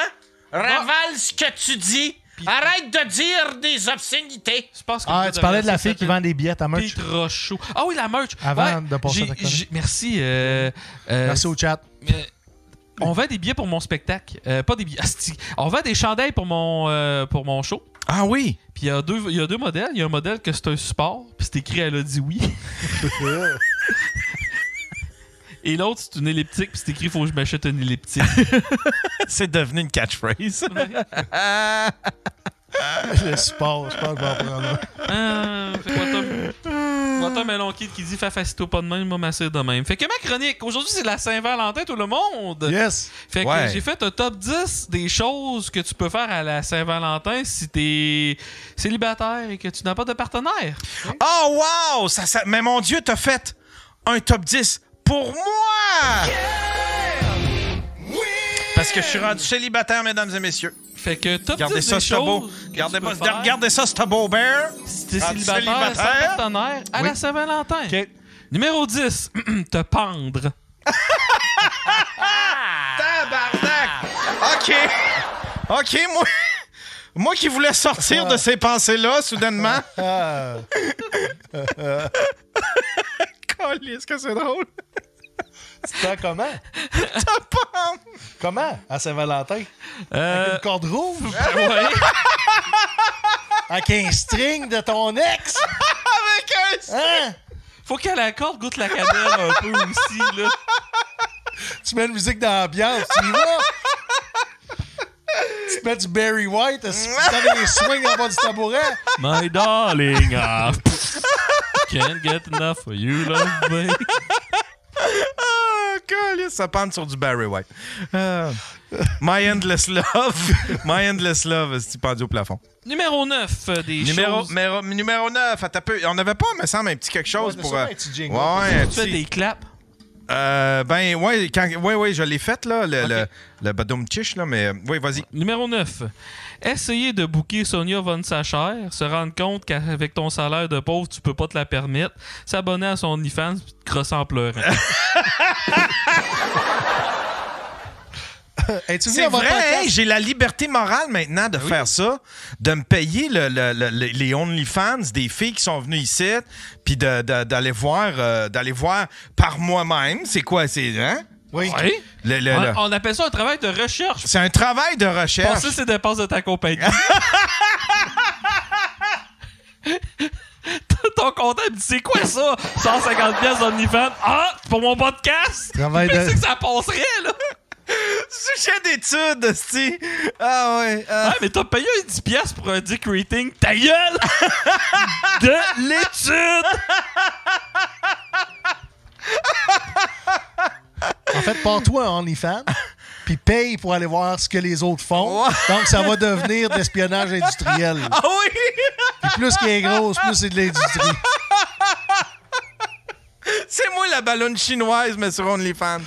Ravale ce que tu dis. Arrête de dire des obscénités. Je pense que Ah, tu parlais de la fille qui vend des billets à merch. Pete Rochaud. Ah oui, la merch. Avant Ouais, de passer à j'ai- ta chronique. j'ai- Merci. euh, euh, Merci au chat. mais- On vend des billets pour mon spectacle. Euh, pas des billets. asti. On vend des chandails pour mon, euh, pour mon show. Ah oui! Puis il y, a deux- il y a deux modèles. Il y a un modèle que c'est un support, puis c'est écrit Elle a dit oui. Et l'autre, c'est une elliptique, puis c'est écrit Faut que je m'achète une elliptique. C'est devenu une catchphrase. Le sport, je pense que je vais en prendre un. Ah, fait quoi, Tom? Moi, Tom Melon Kid qui dit Fais facito pas de même, moi, m'assire de même. Fait que ma chronique, aujourd'hui, c'est la Saint-Valentin, tout le monde. Yes! Fait que Ouais. j'ai fait un top 10 des choses que tu peux faire à la Saint-Valentin si t'es célibataire et que tu n'as pas de partenaire. Oh, wow! Ça, ça- Mais mon Dieu, t'as fait un top 10 pour moi! Parce que je suis rendu célibataire, mesdames et messieurs. Fait que top Regardez 10 ça, des beau. choses que Regardez, tu peux pas- faire regardez ça, c'est beau bear. si t'es célibataire, sans partenaire à la Saint-Valentin. Numéro 10, te pendre. Tabarnak! OK. OK, moi... Moi qui voulais sortir de ces pensées-là, soudainement. Calisse que c'est drôle. Tu fais comment? Comment? À Saint-Valentin? Euh, Avec une corde rouge? ouais. Avec un string de ton ex? Avec un... Hein? Faut qu'à la corde goûte la cannelle un peu aussi, là. Tu mets une musique d'ambiance, tu y vas? tu te mets du Barry White, tu fais des swings en bas du tabouret? My darling, ah, can't get enough of you, love me. Ah, ça pend sur du Barry White. Ah. My Endless Love. My Endless Love, c'est pendu au plafond? Numéro 9 euh, des Numéro, choses. numéro, numéro 9, attends un peu. On n'avait pas, me semble, un petit quelque chose Ouais, pour. euh, un petit jingle. Ouais, Tu fais des claps? Euh, ben, ouais, quand, ouais, ouais, je l'ai fait, là, le, le, le badoum tiche, là, mais, euh, oui, vas-y. Numéro 9. Essayer de booker Sonia Von Sacher, se rendre compte qu'avec ton salaire de pauvre, tu peux pas te la permettre, s'abonner à son OnlyFans puis te crosser en pleurant. C'est vrai, j'ai la liberté morale maintenant de faire ça, de me payer le, le- le- le- les OnlyFans des filles qui sont venues ici, puis de- de- d'aller voir, euh, d'aller voir par moi-même. C'est quoi, c'est, hein? Oui. Oui. Le- le- le- On, on appelle ça un travail de recherche. C'est un travail de recherche. Passer ses dépenses de ta compagnie. Ton comptable dit c'est quoi ça? 150 pièces d'OnlyFans. Ah, c'est pour mon podcast? Travail de- Qu'est-ce que ça passerait, là? Sujet d'études, esti. Ah ouais. ah. Ah, mais t'as payé un 10 pièces pour un dick rating. Ta gueule! de l'étude! En fait, pars-toi en OnlyFans, puis paye pour aller voir ce que les autres font. Donc, ça va devenir de l'espionnage industriel. Ah oui! Puis plus qu'il est grosse, plus c'est de l'industrie. C'est moi la ballonne chinoise, mais sur OnlyFans.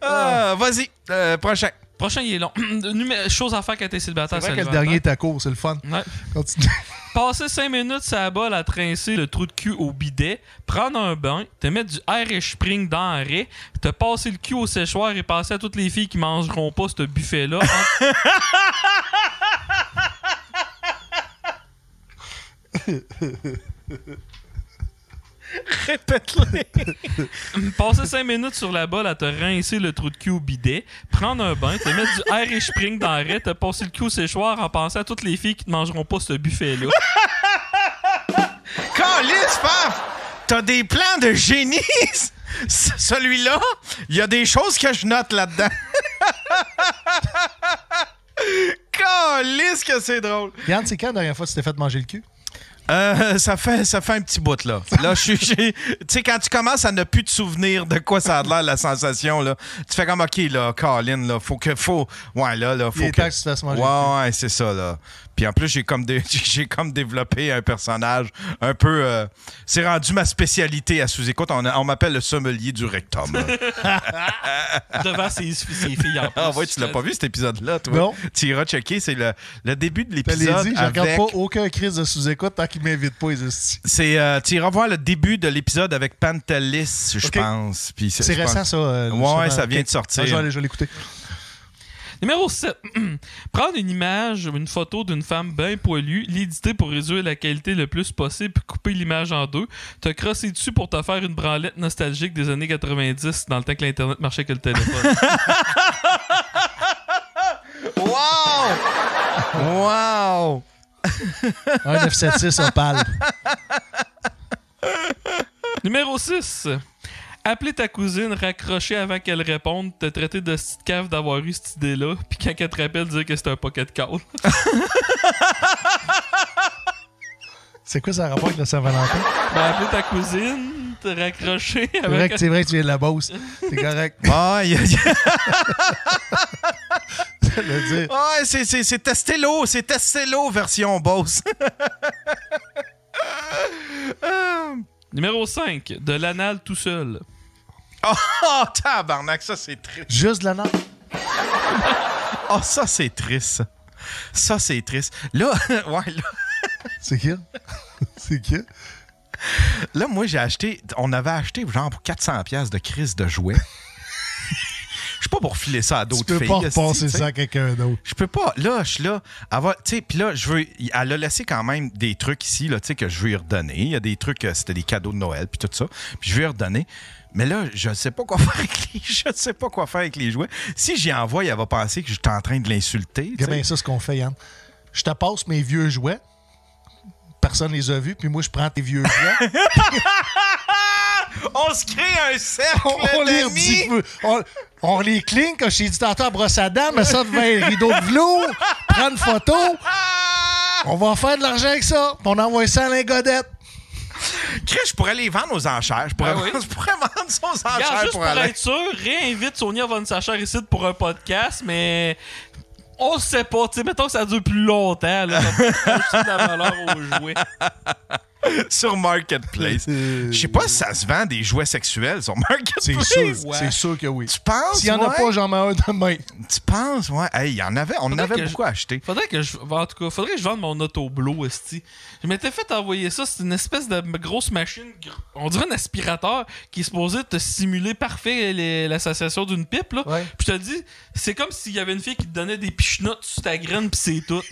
Ah, Vas-y, euh, prochain. Prochain, il est long. Chose à faire quand t'es célibataire. C'est vrai que le dernier est à court, c'est le fun. Ouais. Continue. Passer 5 minutes sur la balle à trincer le trou de cul au bidet, prendre un bain, te mettre du Irish Spring dans un raie, te passer le cul au séchoir et passer à toutes les filles qui mangeront pas ce buffet-là. Répète-le. Passer 5 minutes sur la balle à te rincer le trou de cul au bidet, prendre un bain, te mettre du Irish Spring dans la raie, te passer le cul au séchoir en pensant à toutes les filles qui ne mangeront pas ce buffet-là. Calice, femme! T'as des plans de génie! Celui-là, il y a des choses que je note là-dedans. Calice que c'est drôle! Yann, c'est quand la dernière fois que tu t'es fait manger le cul? Euh, ça fait ça fait un petit bout là. Là, je tu sais quand tu commences à ne plus te souvenir de quoi ça a l'air la sensation là, tu fais comme OK là, Colin là, faut que faut ouais là là, faut Il est que temps que tu te fasses manger Ouais ouais, c'est ça là. Puis en plus, j'ai comme dé- j'ai comme développé un personnage un peu euh, c'est rendu ma spécialité à sous-écoute, on, m'appelle le sommelier du rectum. Devant ses, ses filles en plus. Ah ouais, tu l'as pas vu cet épisode là toi? Non. Tu iras checker, c'est le, le début de Je l'épisode dit, je regarde avec pas aucun crise de sous-écoute tant qu'il m'invite pas, hosties. C'est, euh, tu iras voir le début de l'épisode avec Pantelis, je pense. Puis C'est je récent, pense- ça. euh, Ouais, ça vient de sortir. Ah, je vais aller- je vais l'écouter. Numéro 7. Prendre une image ou une photo d'une femme bien poilue, l'éditer pour réduire la qualité le plus possible, puis couper l'image en deux, te crosser dessus pour te faire une branlette nostalgique des années 90 dans le temps que l'Internet marchait que le téléphone. Wow! Wow! Un 976 Opal. Numéro 6. Appeler ta cousine, raccrocher avant qu'elle réponde, te traiter de petite cave d'avoir eu cette idée-là, puis quand elle te rappelle, dire que c'est un pocket call. C'est quoi ça rapport avec le Saint-Valentin? Ben, appeler ta cousine, te raccrocher C'est vrai, que, c'est vrai que tu viens de la Beauce. C'est correct. Ouais, c'est, c'est, c'est Testello, c'est Testello version boss. Numéro 5. De l'anal tout seul. Oh, tabarnak, ça c'est triste. Juste de la note. Oh, ça c'est triste. Ça c'est triste. Là, ouais, là. C'est qui? C'est qui? Là, moi, j'ai acheté. On avait acheté genre pour 400$ piastres de crise de jouets. Je suis pas pour filer ça à d'autres peux filles. pas esti, repasser tu sais. ça à quelqu'un d'autre. Je peux pas. Là, je suis là. Tu sais, puis là, je veux. Elle a laissé quand même des trucs ici, là, tu sais, que je veux lui redonner. Il y a des trucs, euh, c'était des cadeaux de Noël, puis tout ça. Puis je vais lui redonner. Mais là, je sais pas quoi faire avec les, je sais pas quoi faire avec les jouets. Si j'y envoie, elle va penser que je suis en train de l'insulter. sais. bien ça, ce qu'on fait, Yann? Je te passe mes vieux jouets. Personne les a vus, puis moi, je prends tes vieux jouets. On se crée un cercle on, les rediffu- on, on les cligne, comme dit tantôt à brosse à dents, mais ça devant un rideau de velours, prendre une photo. On va faire de l'argent avec ça, puis on envoie ça à l'ingodette. Chris, je pourrais les vendre aux enchères. Je pourrais, Ben oui. je pourrais vendre ça aux enchères Regarde, juste pour pour aller. être sûr, réinvite Sonia Von Sacher ici pour un podcast, mais on sait pas. Tu sais, mettons que ça dure plus longtemps. Là, ça peut de la valeur aux jouets. sur Marketplace. Je sais pas si ça se vend des jouets sexuels sur C'est Marketplace. c'est sûr que oui. Tu penses? S'il y en a pas, j'en mets un demain. Tu penses? Ouais? Hey, il y en avait. On en avait beaucoup acheté. Faudrait que je. En tout cas, faudrait que je vende mon autoblo, esti. Je m'étais fait envoyer ça. C'est une espèce de grosse machine. On dirait un aspirateur qui est supposé te simuler parfait les- l'association d'une pipe, là. Ouais. Puis je te dis, c'est comme s'il y avait une fille qui te donnait des pichenottes sur ta graine, pis c'est tout.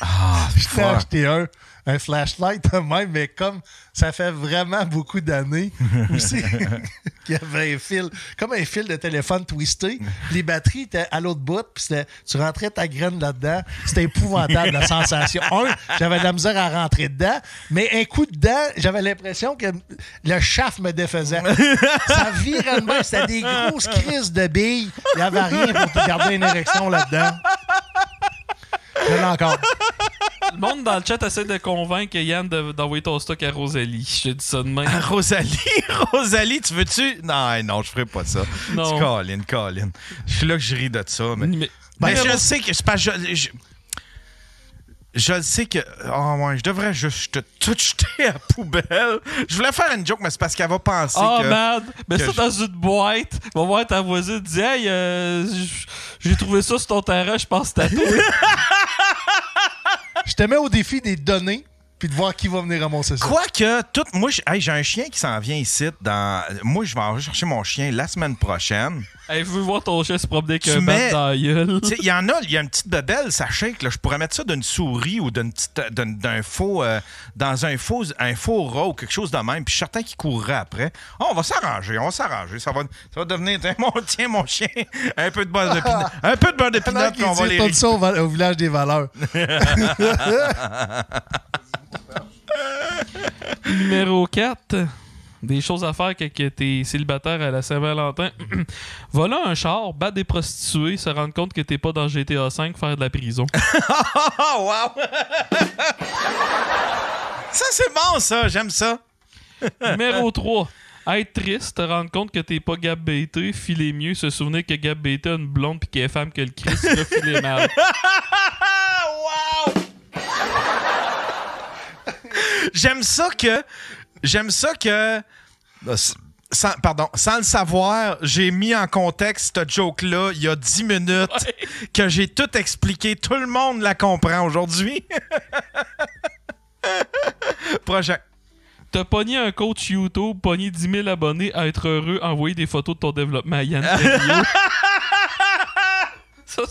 Ah, Je t'ai acheté un, un flashlight de même, mais comme ça fait vraiment beaucoup d'années aussi qu'il y avait un fil, comme un fil de téléphone twisté. Les batteries étaient à l'autre bout, puis tu rentrais ta graine là-dedans. C'était épouvantable la sensation. Un, j'avais de la misère à rentrer dedans, mais un coup dedans, j'avais l'impression que le chaff me défaisait. Ça virait de c'était des grosses crises de billes. Il n'y avait rien pour te garder une érection là-dedans. Je l'ai encore. Le monde dans le chat essaie de convaincre Yann de- d'envoyer ton stock à Rosalie. Je te dis ça de même. Rosalie, Rosalie, tu veux-tu? Non, non, je ferai pas ça. Non. Colin, Colin. Je suis là que je ris de ça. Mais, Mais- mais Ben, je sais que. c'est pas- je, je, je le sais que. Oh, ouais, je devrais juste te- tout jeter à la poubelle. Je voulais faire une joke, mais c'est parce qu'elle va penser Oh que. man! Mets que ça je- dans une boîte. Va voir ta voisine. Dis, hey, euh, j'ai trouvé ça sur ton terrain, je pense que c'est à toi. Je te mets au défi des données, puis de voir qui va venir ramasser ça. Quoique, tout, moi, je- hey, j'ai un chien qui s'en vient ici. Dans, moi, je vais en chercher mon chien la semaine prochaine. Hey, veux voir ton chien se promener avec Tu un mets- bat dans la gueule? Tu sais, Il y en a, il y a une petite bebelle, ça shake. Là. Je pourrais mettre ça d'une souris ou d'une petite, d'un, d'un faux, euh, dans un faux, un faux rat ou quelque chose de même. Puis je suis certain qu'il courrait après. Ah, on va s'arranger, on va s'arranger. Ça va, ça va devenir, tiens mon, tiens, mon chien, un peu de beurre de pinot, un peu de beurre de pinot, puis on va les ça au, au village des valeurs. Numéro 4. Des choses à faire quand que t'es célibataire à la Saint-Valentin. Voler un char, battre des prostituées, se rendre compte que t'es pas dans GTA V, faire de la prison. Wow! ça, c'est bon, ça. J'aime ça. Numéro 3. Être triste, te rendre compte que t'es pas Gab filer mieux, se souvenir que Gab a une blonde pis qu'elle est femme que le Christ, là, filer mal. wow! J'aime ça que. J'aime ça que. euh, Sans, pardon, sans le savoir, j'ai mis en contexte cette joke-là il y a 10 minutes que j'ai tout expliqué. Tout le monde la comprend aujourd'hui. Projet. T'as pogné un coach YouTube, pogné 10 000 abonnés, à être heureux, envoyer des photos de ton développement à Yann. Ça,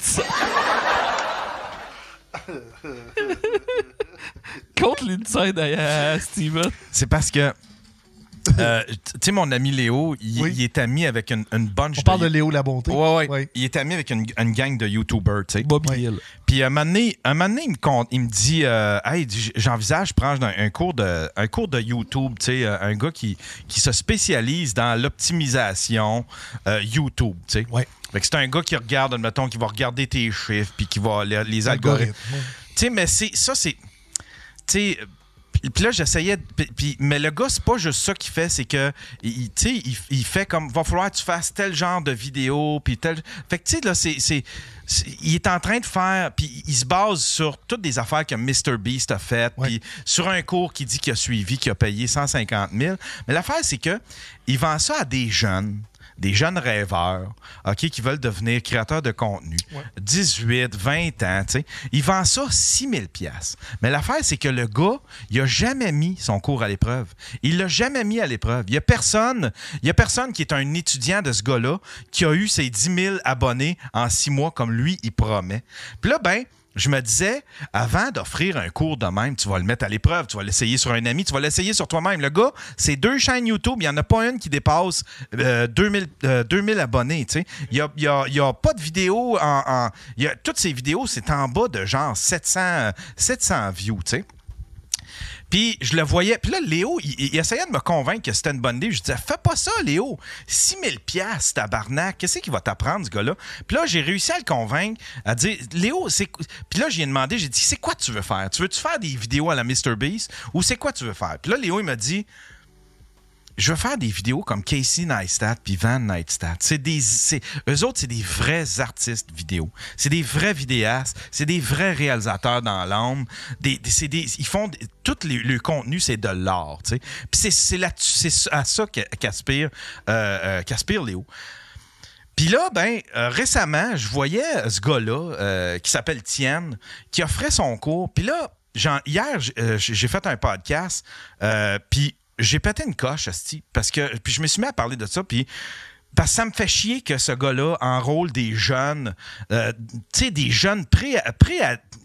c'est un. Contre l'inside à, Steven. C'est parce que. euh, tu sais, mon ami Léo, il, il est ami avec une, une bunch On parle de Léo La Bonté. Ouais, ouais. Il est ami avec une, une gang de YouTubers, tu sais. Bobby Hill. Puis un moment donné, un moment donné, il me, compte- il me dit, euh, hey, j'envisage prendre un, un cours de, un cours de YouTube, tu sais, euh, un gars qui, qui se spécialise dans l'optimisation euh, YouTube, tu sais. Fait que c'est un gars qui regarde, admettons, qui va regarder tes chiffres, puis qui va les, les algorithmes. Algorithme, Tu sais, mais c'est ça, c'est. Tu sais. puis- là, j'essayais. puis- mais le gars, c'est pas juste ça qu'il fait, c'est que. il- Tu sais, il, il fait comme. Va falloir que tu fasses tel genre de vidéo, puis tel. Fait que, tu sais, là, c'est. il est en train de faire. Puis il se base sur toutes des affaires que MrBeast a faites, puis sur un cours qui dit qu'il a suivi, qui a payé 150 000. Mais l'affaire, c'est que il vend ça à des jeunes des jeunes rêveurs, OK, qui veulent devenir créateurs de contenu. 18, 20 ans, tu sais. Ils vendent ça 6 000 piastres. Mais l'affaire, c'est que le gars, il a jamais mis son cours à l'épreuve. Il l'a jamais mis à l'épreuve. Il y a personne, il y a personne qui est un étudiant de ce gars-là qui a eu ses 10 000 abonnés en six mois comme lui, il promet. Puis là, ben, je me disais, avant d'offrir un cours de même, tu vas le mettre à l'épreuve, tu vas l'essayer sur un ami, tu vas l'essayer sur toi-même. Le gars, c'est deux chaînes YouTube, il n'y en a pas une qui dépasse euh, 2000, euh, 2000 abonnés. tu sais. Il n'y a, y a- pas de vidéo en. y a, toutes ces vidéos, c'est en bas de genre 700, euh, 700 views. tu sais. Puis je le voyais. Puis là, Léo, il, essayait de me convaincre que c'était une bonne idée. Je disais, fais pas ça, Léo. 6000 pièces tabarnak. Qu'est-ce qu'il va t'apprendre, ce gars-là? Puis là, j'ai réussi à le convaincre, à dire, Léo, c'est. Puis là, j'ai demandé, j'ai dit, c'est quoi tu veux faire? Tu veux-tu faire des vidéos à la MrBeast ou c'est quoi tu veux faire? Puis là, Léo, il m'a dit, je veux faire des vidéos comme Casey Neistat puis Van Neistat. C'est des, c'est, eux autres, c'est des vrais artistes vidéo. C'est des vrais vidéastes. C'est des vrais réalisateurs dans l'âme. Des, des- ils font tout les- le contenu, c'est de l'art. Puis c'est, c'est, là, c'est à ça qu'a- qu'aspire, euh, euh, Léo. Puis là, ben, euh, récemment, je voyais ce gars-là, euh, qui s'appelle Tienne, qui offrait son cours. Puis là, hier, j'ai fait un podcast, puis j'ai pété une coche, asti, parce que, puis je me suis mis à parler de ça, puis parce que ça me fait chier que ce gars-là enrôle des jeunes, euh, tu sais, des jeunes pré, pré,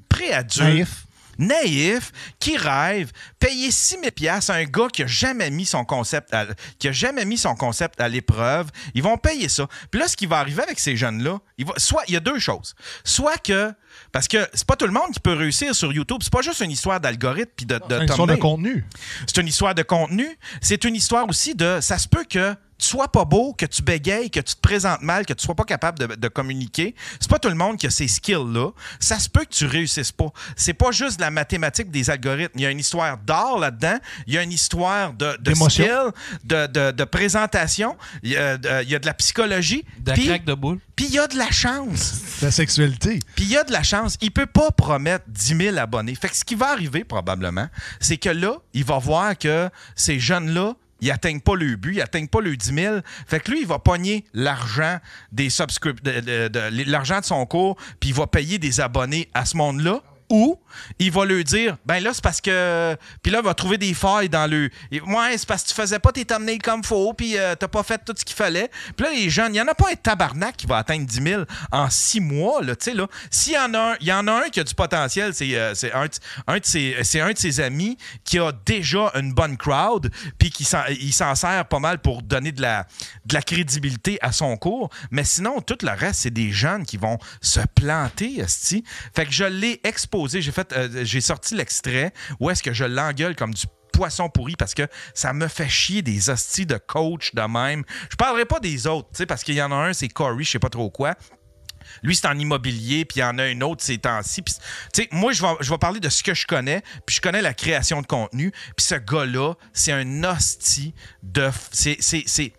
pré-adultes. Naïfs. Naïfs, qui rêvent, payer 6 000 piastres à un gars qui a jamais mis son concept à, qui a jamais mis son concept à l'épreuve, ils vont payer ça. Puis là, ce qui va arriver avec ces jeunes-là, il va, soit il y a deux choses. Soit que parce que c'est pas tout le monde qui peut réussir sur YouTube. C'est pas juste une histoire d'algorithme puis de, de C'est une histoire de contenu. C'est une histoire de contenu. C'est une histoire aussi de. Ça se peut que tu sois pas beau, que tu bégayes, que tu te présentes mal, que tu sois pas capable de, de communiquer. C'est pas tout le monde qui a ces skills-là. Ça se peut que tu réussisses pas. C'est pas juste de la mathématique des algorithmes. Il y a une histoire d'art là-dedans. Il y a une histoire de, de skill, de, de- de présentation. Il y, a, de- il y a de la psychologie. De la Puis- craque de boule. Puis il y a de la chance. La sexualité. Puis il y a de la chance. Il peut pas promettre 10 000 abonnés. Fait que ce qui va arriver probablement, c'est que là, il va voir que ces jeunes-là, ils atteignent pas le but, ils atteignent pas le 10 000. Fait que lui, il va pogner l'argent des subscrip- de, de- de- l'argent de son cours, puis il va payer des abonnés à ce monde-là. Ou il va lui dire, ben là, c'est parce que. Puis là, il va trouver des failles dans le. Ouais, c'est parce que tu faisais pas tes thumbnails comme faut, puis euh, t'as pas fait tout ce qu'il fallait. Puis là, les jeunes, il y en a pas un tabarnak qui va atteindre 10 000 en six mois, là, tu sais, là. S'il y en a un, il y en a un qui a du potentiel, c'est euh, un, de- ses, c'est un de ses amis qui a déjà une bonne crowd, puis qui il s'en sert pas mal pour donner de la, de la crédibilité à son cours. Mais sinon, tout le reste, c'est des jeunes qui vont se planter, esti. Fait que je l'ai exposé. Euh, j'ai sorti l'extrait où est-ce que je l'engueule comme du poisson pourri parce que ça me fait chier des hosties de coach de même. Je parlerai pas des autres, parce qu'il y en a un, c'est Corey, je sais pas trop quoi. Lui, c'est en immobilier, puis il y en a un autre ces temps-ci. Moi, je vais, je vais parler de ce que je connais, puis je connais la création de contenu. Puis ce gars-là, c'est un hostie de... C'est... c'est- c'est-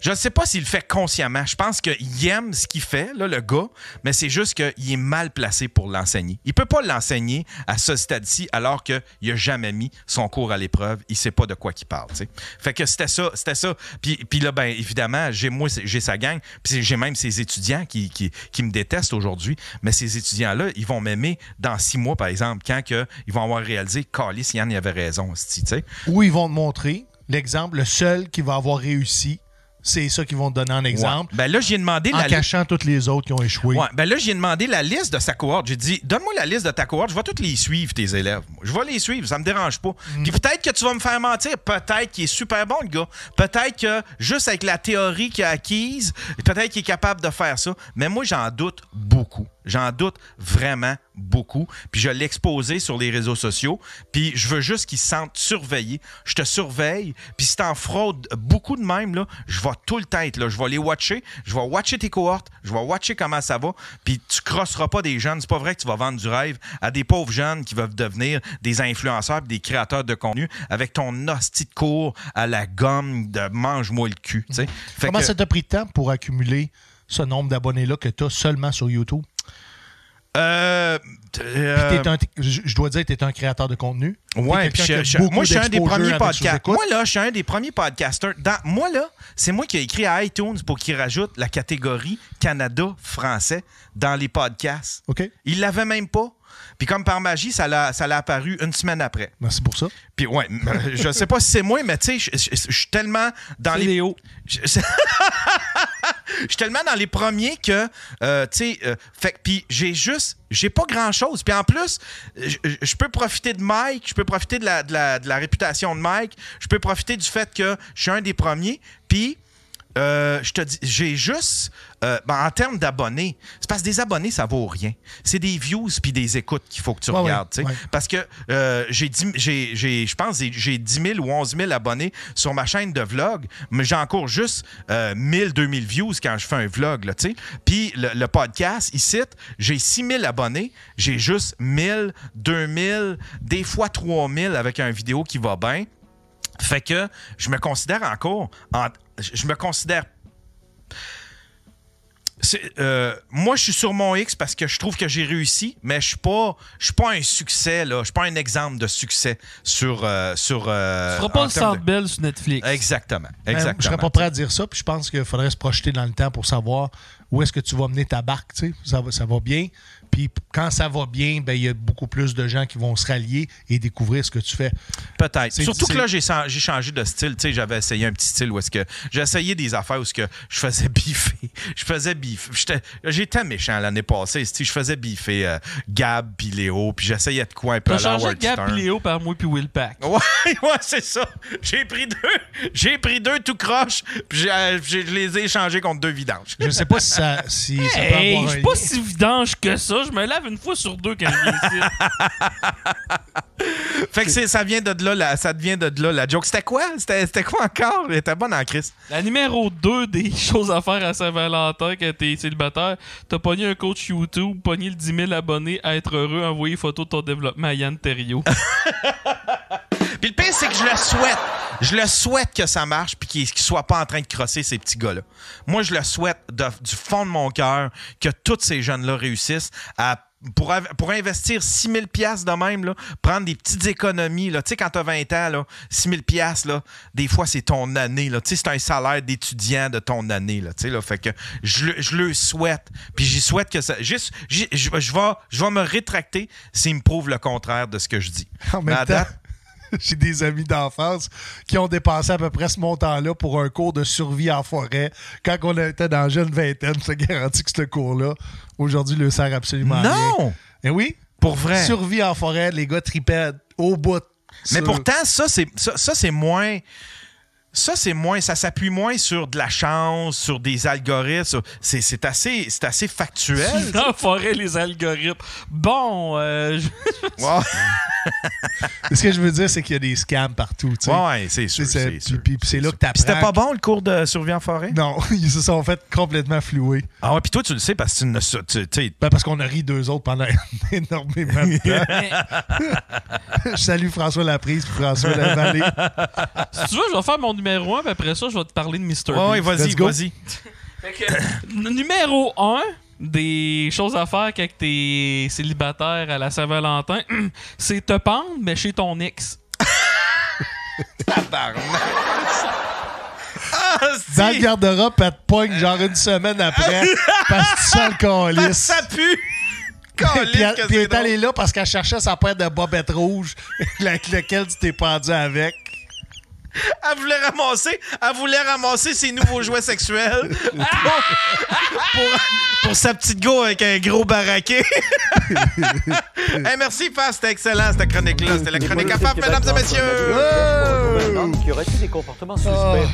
je ne sais pas s'il le fait consciemment. Je pense qu'il aime ce qu'il fait, là, le gars, mais c'est juste qu'il est mal placé pour l'enseigner. Il peut pas l'enseigner à ce stade-ci alors qu'il n'a jamais mis son cours à l'épreuve. Il sait pas de quoi qu'il parle. Fait que c'était ça, c'était ça. Puis, là, ben évidemment, j'ai moi, j'ai sa gang, puis j'ai même ses étudiants qui, me détestent aujourd'hui. Mais ces étudiants-là, ils vont m'aimer dans six mois, par exemple, quand ils vont avoir réalisé, Carlis, Yann, il avait raison. Où ils vont te montrer l'exemple, le seul qui va avoir réussi c'est ça qu'ils vont te donner en exemple. Ouais. Ben là, j'ai demandé En la cachant toutes les autres qui ont échoué. Ouais, ben là, j'ai demandé la liste de sa cohorte. J'ai dit, donne-moi la liste de ta cohorte. Je vais toutes les suivre, tes élèves. Je vais les suivre, ça me dérange pas. Mm. Puis peut-être que tu vas me faire mentir. Peut-être qu'il est super bon, le gars. Peut-être que juste avec la théorie qu'il a acquise, peut-être qu'il est capable de faire ça. Mais moi, j'en doute beaucoup. J'en doute vraiment beaucoup. Puis je l'ai exposé sur les réseaux sociaux. Puis je veux juste qu'il se sente surveillé. Je te surveille. Puis si t'en fraudes beaucoup de même, là, je vais tout le temps être là. Je vais les watcher. Je vais watcher tes cohortes. Je vais watcher comment ça va. Puis tu crosseras pas des jeunes. C'est pas vrai que tu vas vendre du rêve à des pauvres jeunes qui veulent devenir des influenceurs des créateurs de contenu avec ton hostie de cours à la gomme de mange-moi le cul. Fait Comment que- ça t'a pris de temps pour accumuler ce nombre d'abonnés-là que tu as seulement sur YouTube? Euh, euh, un- je dois dire que tu es un créateur de contenu. Ouais, je- moi, je suis un des premiers podcasts. Moi, là, je suis un des premiers podcasters. Dans, moi, là, c'est moi qui ai écrit à iTunes pour qu'il rajoute la catégorie Canada français dans les podcasts. OK. Il l'avait même pas. Puis comme par magie, ça l'a ça l'a apparu une semaine après. Merci pour ça. Puis ouais, je sais pas si c'est moi, mais tu sais, je- suis tellement dans les... Léo. Je suis tellement dans les premiers que, euh, tu sais, euh, fait puis j'ai juste, j'ai pas grand chose. Puis en plus, je, je peux profiter de Mike, je peux profiter de la, de, la, de la réputation de Mike, je peux profiter du fait que je suis un des premiers. Puis, euh, je te dis, j'ai juste, euh, ben, en termes d'abonnés, c'est parce que des abonnés, ça vaut rien. C'est des views puis des écoutes qu'il faut que tu Ouais, regardes. ouais, ouais. Parce que euh, j'ai, je pense j'ai 10 000 ou 11 000 abonnés sur ma chaîne de vlog, mais j'ai encore juste euh, 1000, 2000 views quand je fais un vlog. Puis le, le podcast, ici, j'ai 6 000 abonnés, j'ai juste 1000, 2000, des fois 3000 avec un vidéo qui va bien. Fait que je me considère encore. en- je me considère. Euh, moi, je suis sur mon X parce que je trouve que j'ai réussi, mais je suis pas, je suis pas un succès là. Je suis pas un exemple de succès sur euh, sur. euh, Tu feras pas le Centre Bell sur Netflix. Exactement, Ben, exactement. je serais pas prêt à dire ça, puis je pense qu'il faudrait se projeter dans le temps pour savoir où est-ce que tu vas mener ta barque. tu sais. Ça va, ça va bien. Puis quand ça va bien, ben, il y a beaucoup plus de gens qui vont se rallier et découvrir ce que tu fais. Peut-être. Surtout que là, j'ai changé de style. Tu sais, j'avais essayé un petit style où est-ce que j'ai essayé des affaires où est-ce que je faisais biffer. Je faisais biffer. J'étais- méchant l'année passée. tu sais, Je faisais biffer euh, Gab puis Léo, puis j'essayais de quoi un peu à la Gab et Léo par moi puis Will Pack. Ouais, ouais, c'est ça. J'ai pris deux. J'ai pris deux tout croche, puis euh, je les ai échangés contre deux vidanges. Je ne sais pas si ça, si ça peut Hey, avoir je suis pas si vidange que ça. Je me lave une fois sur deux quand je viens ici. Fait que c'est- ça vient de là, la, ça devient de là la joke. C'était quoi? C'était c'était quoi encore? Elle était bonne en crise. La numéro 2 des choses à faire à Saint-Valentin quand t'es célibataire, t'as pogné un coach YouTube, pogné le 10 000 abonnés, à être heureux, envoyer photo de ton développement à Yann Terriot. Puis le pire, c'est que je le souhaite. Je le souhaite que ça marche puis qu'il qu'il soit pas en train de crosser ces petits gars-là. Moi, je le souhaite de- du fond de mon cœur que tous ces jeunes-là réussissent à pour, pour investir 6 000 piastres de même, là, prendre des petites économies. là. Tu sais, quand tu as 20 ans, là, 6 000 piastres, là, des fois, c'est ton année. là. Tu sais, c'est un salaire d'étudiant de ton année. Là, tu sais, là. fait que je, le- je le souhaite. Puis j'y souhaite que ça... juste- Je vais, je vais me rétracter s'il me prouve le contraire de ce que je dis. En Mais à temps, date, j'ai des amis d'enfance qui ont dépensé à peu près ce montant-là pour un cours de survie en forêt. Quand on était dans la jeune vingtaine, je te garantis que ce cours-là, aujourd'hui, ne sert absolument à rien. Non! Eh oui? Pour vrai. Survie en forêt, les gars tripaient au bout. Mais sur- pourtant, ça, c'est ça, ça, c'est moins. Ça, c'est moins. Ça s'appuie moins sur de la chance, sur des algorithmes. C'est, c'est assez, c'est assez factuel. Dans forêt, les algorithmes. Bon, euh, je- Ce que je veux dire, c'est qu'il y a des scams partout. tu sais. ouais, c'est sûr. C'est- c'est puis- sûr. puis- puis c'est là que t'apprends. C'était pas bon le cours de survie en forêt? Non, ils se sont fait complètement flouer. Ah ouais, puis toi, tu le sais parce que tu ne. Tu, tu sais, Ben, parce qu'on a ri deux autres pendant énormément de temps. je salue François Laprise et François Lavallée. si tu veux, je vais faire mon numéro 1, puis après ça, je vais te parler de Mr. ouais, Beast. vas-y, vas-y. Numéro 1 des choses à faire quand t'es célibataire à la Saint-Valentin, c'est te pendre, mais chez ton ex. Ah, Dans le garde-robe, elle te pogne genre une semaine après parce que tu sens le calice. ça pue! Puis, elle, est allée là parce qu'elle cherchait sa paire de bobettes rouges avec lequel tu t'es pendu avec. Elle voulait ramasser, elle voulait ramasser ses nouveaux jouets sexuels pour, pour- pour sa petite go avec un gros baraquet. Hey, merci, Fast, c'était excellent cette chronique-là. C'était la chronique à Faf, mesdames et messieurs. Qui aurait eu des comportements suspects?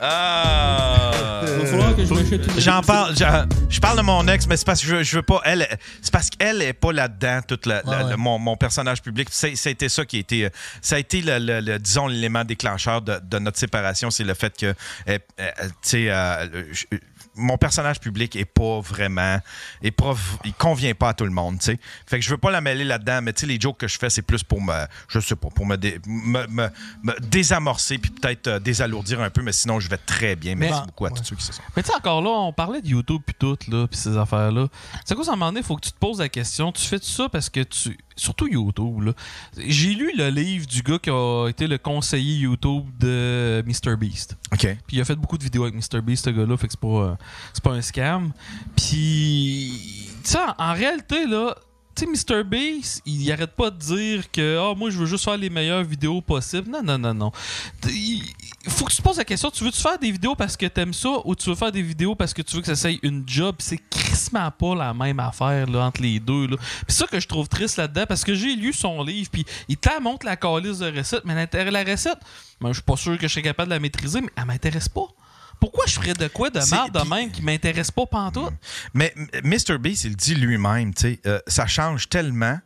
Ah. Il va falloir que je m'achète une J'en parle, j'en- je parle de mon ex, mais c'est parce que je, veux- je veux pas. Elle, c'est parce qu'elle est pas là-dedans. Ouais, ouais. le- mon, mon personnage public, c'est- ça a été ça qui a été, euh, ça a été le, le- le- disons l'élément déclencheur de, de notre séparation, c'est le fait que, euh, euh, tu sais, euh, je- mon personnage public est pas vraiment, est pas, il convient pas à tout le monde, tu sais. Fait que je veux pas la mêler là-dedans, mais tu sais, les jokes que je fais, c'est plus pour me, je sais pas, pour me, dé- me, me- me désamorcer puis peut-être euh, désalourdir un peu, mais sinon je vais très bien. Merci Mais- beaucoup à tous ceux qui se sont. Mais tu sais, encore là, on parlait de YouTube puis tout, là, puis ces affaires-là. C'est quoi, ça, à un moment donné, il faut que tu te poses la question. Tu fais ça parce que tu. Surtout YouTube, là. J'ai lu le livre du gars qui a été le conseiller YouTube de MrBeast. OK. Puis il a fait beaucoup de vidéos avec MrBeast, ce gars-là, fait que c'est pas, euh, c'est pas un scam. Puis. Tu sais, en réalité, là. Tu sais, MrBeast, il arrête pas de dire que ah, moi, je veux juste faire les meilleures vidéos possibles. Non, non, non, non. Il faut que tu te poses la question tu veux-tu faire des vidéos parce que t'aimes ça ou tu veux faire des vidéos parce que tu veux que ça soit une job? C'est crissement pas la même affaire entre les deux. Là. Puis ça que je trouve triste là-dedans parce que j'ai lu son livre, puis il te montre la calice de recette, mais l'intérêt la recette, ben, je suis pas sûr que je serais capable de la maîtriser, mais elle m'intéresse pas. Pourquoi je ferais de quoi de mal de même qui m'intéresse pas pantoute? Mais Mr. Beast, il dit lui-même, tu sais, euh, ça change tellement.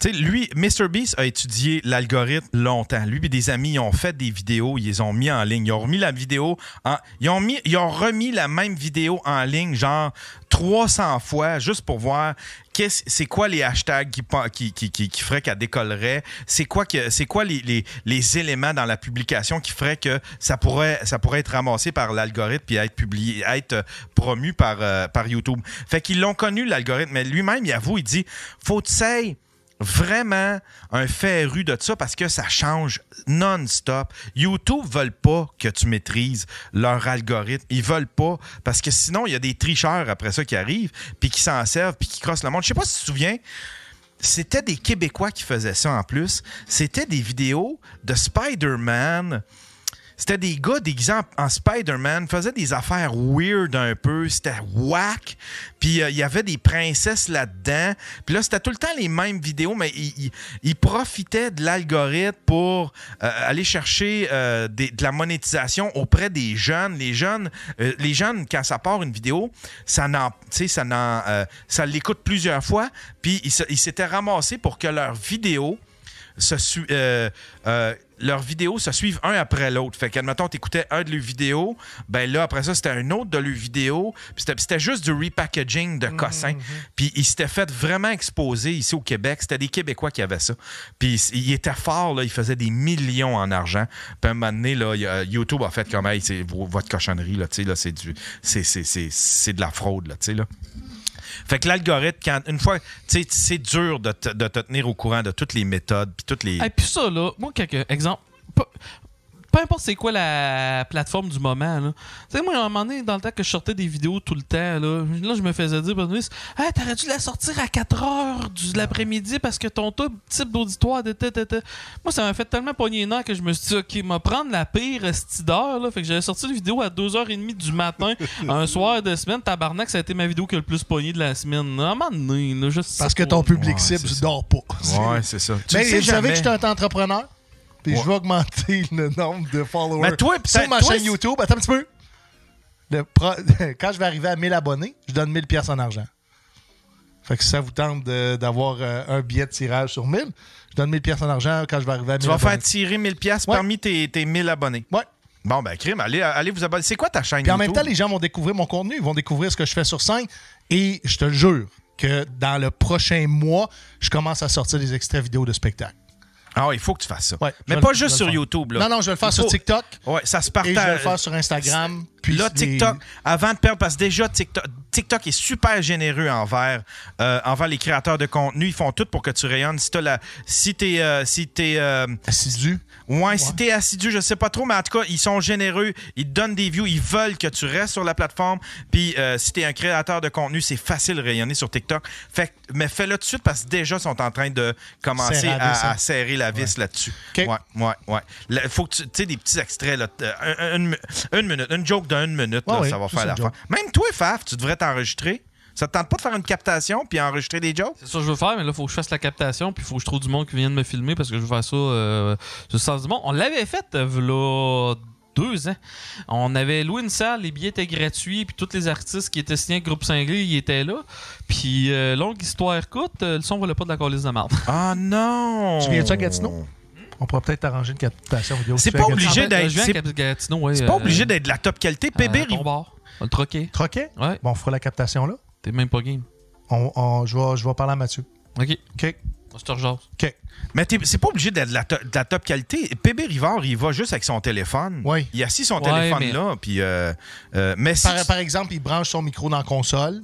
Tu sais, lui, Mr. Beast a étudié l'algorithme longtemps. Lui et des amis, ils ont fait des vidéos, ils les ont mis en ligne. Ils ont remis la vidéo, ils, ont remis la même vidéo en ligne, genre 300 fois, juste pour voir c'est quoi les hashtags qui, feraient qu'elle décollerait, c'est quoi, les, éléments dans la publication qui feraient que ça pourrait, être ramassé par l'algorithme puis être publié, être euh, promu par, euh, par YouTube. Fait qu'ils l'ont connu, l'algorithme, mais lui-même, il avoue, il dit faut que vraiment un féru de ça parce que ça change non-stop. YouTube veulent pas que tu maîtrises leur algorithme. Ils veulent pas parce que sinon, il y a des tricheurs après ça qui arrivent puis qui s'en servent puis qui crossent le monde. Je sais pas si tu te souviens, c'était des Québécois qui faisaient ça en plus. C'était des vidéos de Spider-Man. C'était des gars déguisés en, en Spider-Man, faisaient des affaires weird un peu, c'était whack. Puis euh, il y avait des princesses là-dedans. Puis là, c'était tout le temps les mêmes vidéos, mais ils, profitaient de l'algorithme pour euh, aller chercher euh, de la monétisation auprès des jeunes. Les jeunes, les jeunes quand ça part une vidéo, ça n'en, ça ça l'écoute plusieurs fois. Puis ils s'étaient ramassés pour que leur vidéo se leurs vidéos se suivent un après l'autre. Fait qu'admettons, t'écoutais un de leurs vidéos, ben là, après ça, c'était un autre de leurs vidéos. Puis c'était- juste du repackaging de cossins. Puis ils s'étaient fait vraiment exposer ici au Québec. C'était des Québécois qui avaient ça. Puis ils étaient forts, là. Ils faisaient des millions en argent. Puis à un moment donné, là, YouTube a fait comme, hey, votre cochonnerie, là, tu sais, là, c'est du, c'est de la fraude, là, tu sais, là. Fait que l'algorithme, quand, une fois, c'est dur de de te tenir au courant de toutes les méthodes, puis toutes les. Et puis ça, là, moi, quelques exemples. Peu, importe c'est quoi la plateforme du moment, là. Tu sais, moi, à un moment donné, dans le temps que je sortais des vidéos tout le temps, là, là je me faisais dire, Benoît, hey, t'aurais dû la sortir à 4 heures de l'après-midi parce que ton top- type d'auditoire de ta, ta, ta. Moi, ça m'a fait tellement pogner les nerfs que je me suis dit, OK, m'a prendre la pire d'heure, là. Fait que j'avais sorti une vidéo à 2h30 du matin, un soir de semaine. Tabarnak, ça a été ma vidéo qui a le plus pogné de la semaine. À un moment donné, là, je sais Parce que ton public Ouais, cible dort pas. Ouais, c'est ça. Tu Mais jamais. que je suis un entrepreneur? Puis Ouais. je vais augmenter le nombre de followers Mais toi, sur ma toi, chaîne YouTube. Attends un petit peu. Le pro- Quand je vais arriver à 1000 abonnés, je donne 1000 pièces en argent. Fait que si ça vous tente d'avoir euh, un billet de tirage sur 1000, je donne 1000 pièces en argent quand je vais arriver à 1000 Tu vas faire tirer 1000 pièces Ouais. parmi tes, tes 1000 abonnés. Ouais. Bon, ben, crime, allez, allez vous abonner. C'est quoi ta chaîne Puis en même temps, les gens vont découvrir mon contenu, ils vont découvrir ce que je fais sur scène. Et je te jure que dans le prochain mois, je commence à sortir des extraits vidéo de spectacle. Ah ouais, il faut que tu fasses ça. Ouais, Mais pas le- juste sur. YouTube. Là. Non, non, je vais le faire sur TikTok. Ouais, ça se Et je vais le partage. faire sur Instagram. Puis là, les- TikTok, avant de perdre, parce que déjà, TikTok, TikTok est super généreux envers, euh, envers les créateurs de contenu. Ils font tout pour que tu rayonnes. Si t'as la, si t'es, euh, si t'es, euh, Assidu. Ouais, si t'es assidu, je sais pas trop, mais en tout cas, ils sont généreux, ils te donnent des views, ils veulent que tu restes sur la plateforme. Puis euh, si t'es un créateur de contenu, c'est facile de rayonner sur TikTok. Fait, mais fais-le tout de suite parce que déjà, ils sont en train de commencer à, hein. à serrer la vis là-dessus. OK. Ouais, ouais, ouais. Il faut que tu sais, des petits extraits, là, euh, un- un- une, une minute, une joke d'une minute, là, Ouais, oui, ça va faire l'affaire. joke. Même toi, Faf, tu devrais t'enregistrer. Ça te tente pas de faire une captation puis enregistrer des jokes? C'est ça que je veux faire, mais là, il faut que je fasse la captation, puis il faut que je trouve du monde qui vienne me filmer parce que je veux faire ça euh, sur le sens du monde. On l'avait fait, euh, v'là deux ans. On avait loué une salle, les billets étaient gratuits, puis tous les artistes qui étaient signés avec Groupe Cinglé, ils étaient là. Puis, euh, longue histoire courte, euh, le son valait pas de la colise de marde. Ah non! Tu viens-tu à Gatineau? On pourrait peut-être arranger une captation vidéo. C'est pas obligé d'être- c'est- ouais, pas euh, obligé d'être de la top qualité. PB, bar. On va le troquer. Troquet? Ouais. Bon, on fera la captation là. T'es même pas game. On, on- je, vais, je vais parler à Mathieu. OK. OK. Se. OK. Mais t'es- c'est pas obligé d'être de la, to- de la top qualité. PB Rivard, il va juste avec son téléphone. Oui. Il a assis son Ouais, téléphone mais- là, puis euh, euh, mais si Par, par exemple, il branche son micro dans la console.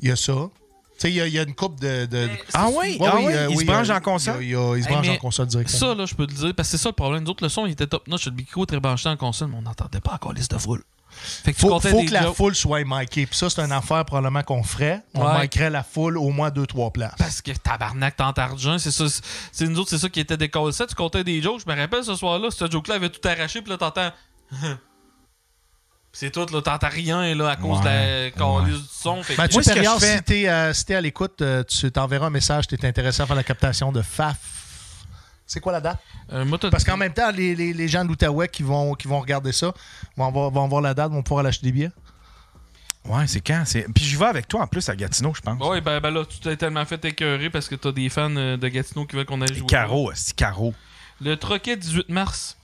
Il y a ça. Tu sais, il y, a- il y a une coupe de. de- Ah oui? Ouais, Ah oui, oui? euh, Il se branche euh, en console? Il, y a- il se branche en console directement. Ça, là, je peux te dire, parce que c'est ça le problème. Nous autres, le son, il était top notch. Le micro très branché en console, mais on n'entendait pas encore liste de foule. Fait que faut, que la jokes. foule soit micée. Puis ça, c'est une affaire probablement qu'on ferait. On Ouais. micerait la foule au moins deux, trois places. Parce que tabarnak, tant d'argent, c'est ça. c'est- nous autres, c'est ça qui était des calls Tu comptais des jokes. Je me rappelle ce soir-là, ce joke-là avait tout arraché, puis là, t'entends. c'est tout, là, t'entends rien, là, à cause de la calice du son. Fait que- Mathieu Moi, ce que Perriard, je fais- si t'es euh, si à l'écoute, euh, tu t'enverras un message, t'es intéressé à faire la captation de FAF. C'est quoi la date? Euh, moi, Parce qu'en même temps, les, les- les gens de l'Outaouais qui vont, qui vont regarder ça vont voir, vont voir la date, vont pouvoir acheter des billets. Ouais, c'est quand? C'est... Puis je vais avec toi en plus à Gatineau, je pense. Ouais, ben, ben là, tu t'es tellement fait écœurer parce que t'as des fans euh, de Gatineau qui veulent qu'on aille jouer. Caro, c'est Caro. Le troquet 18 mars.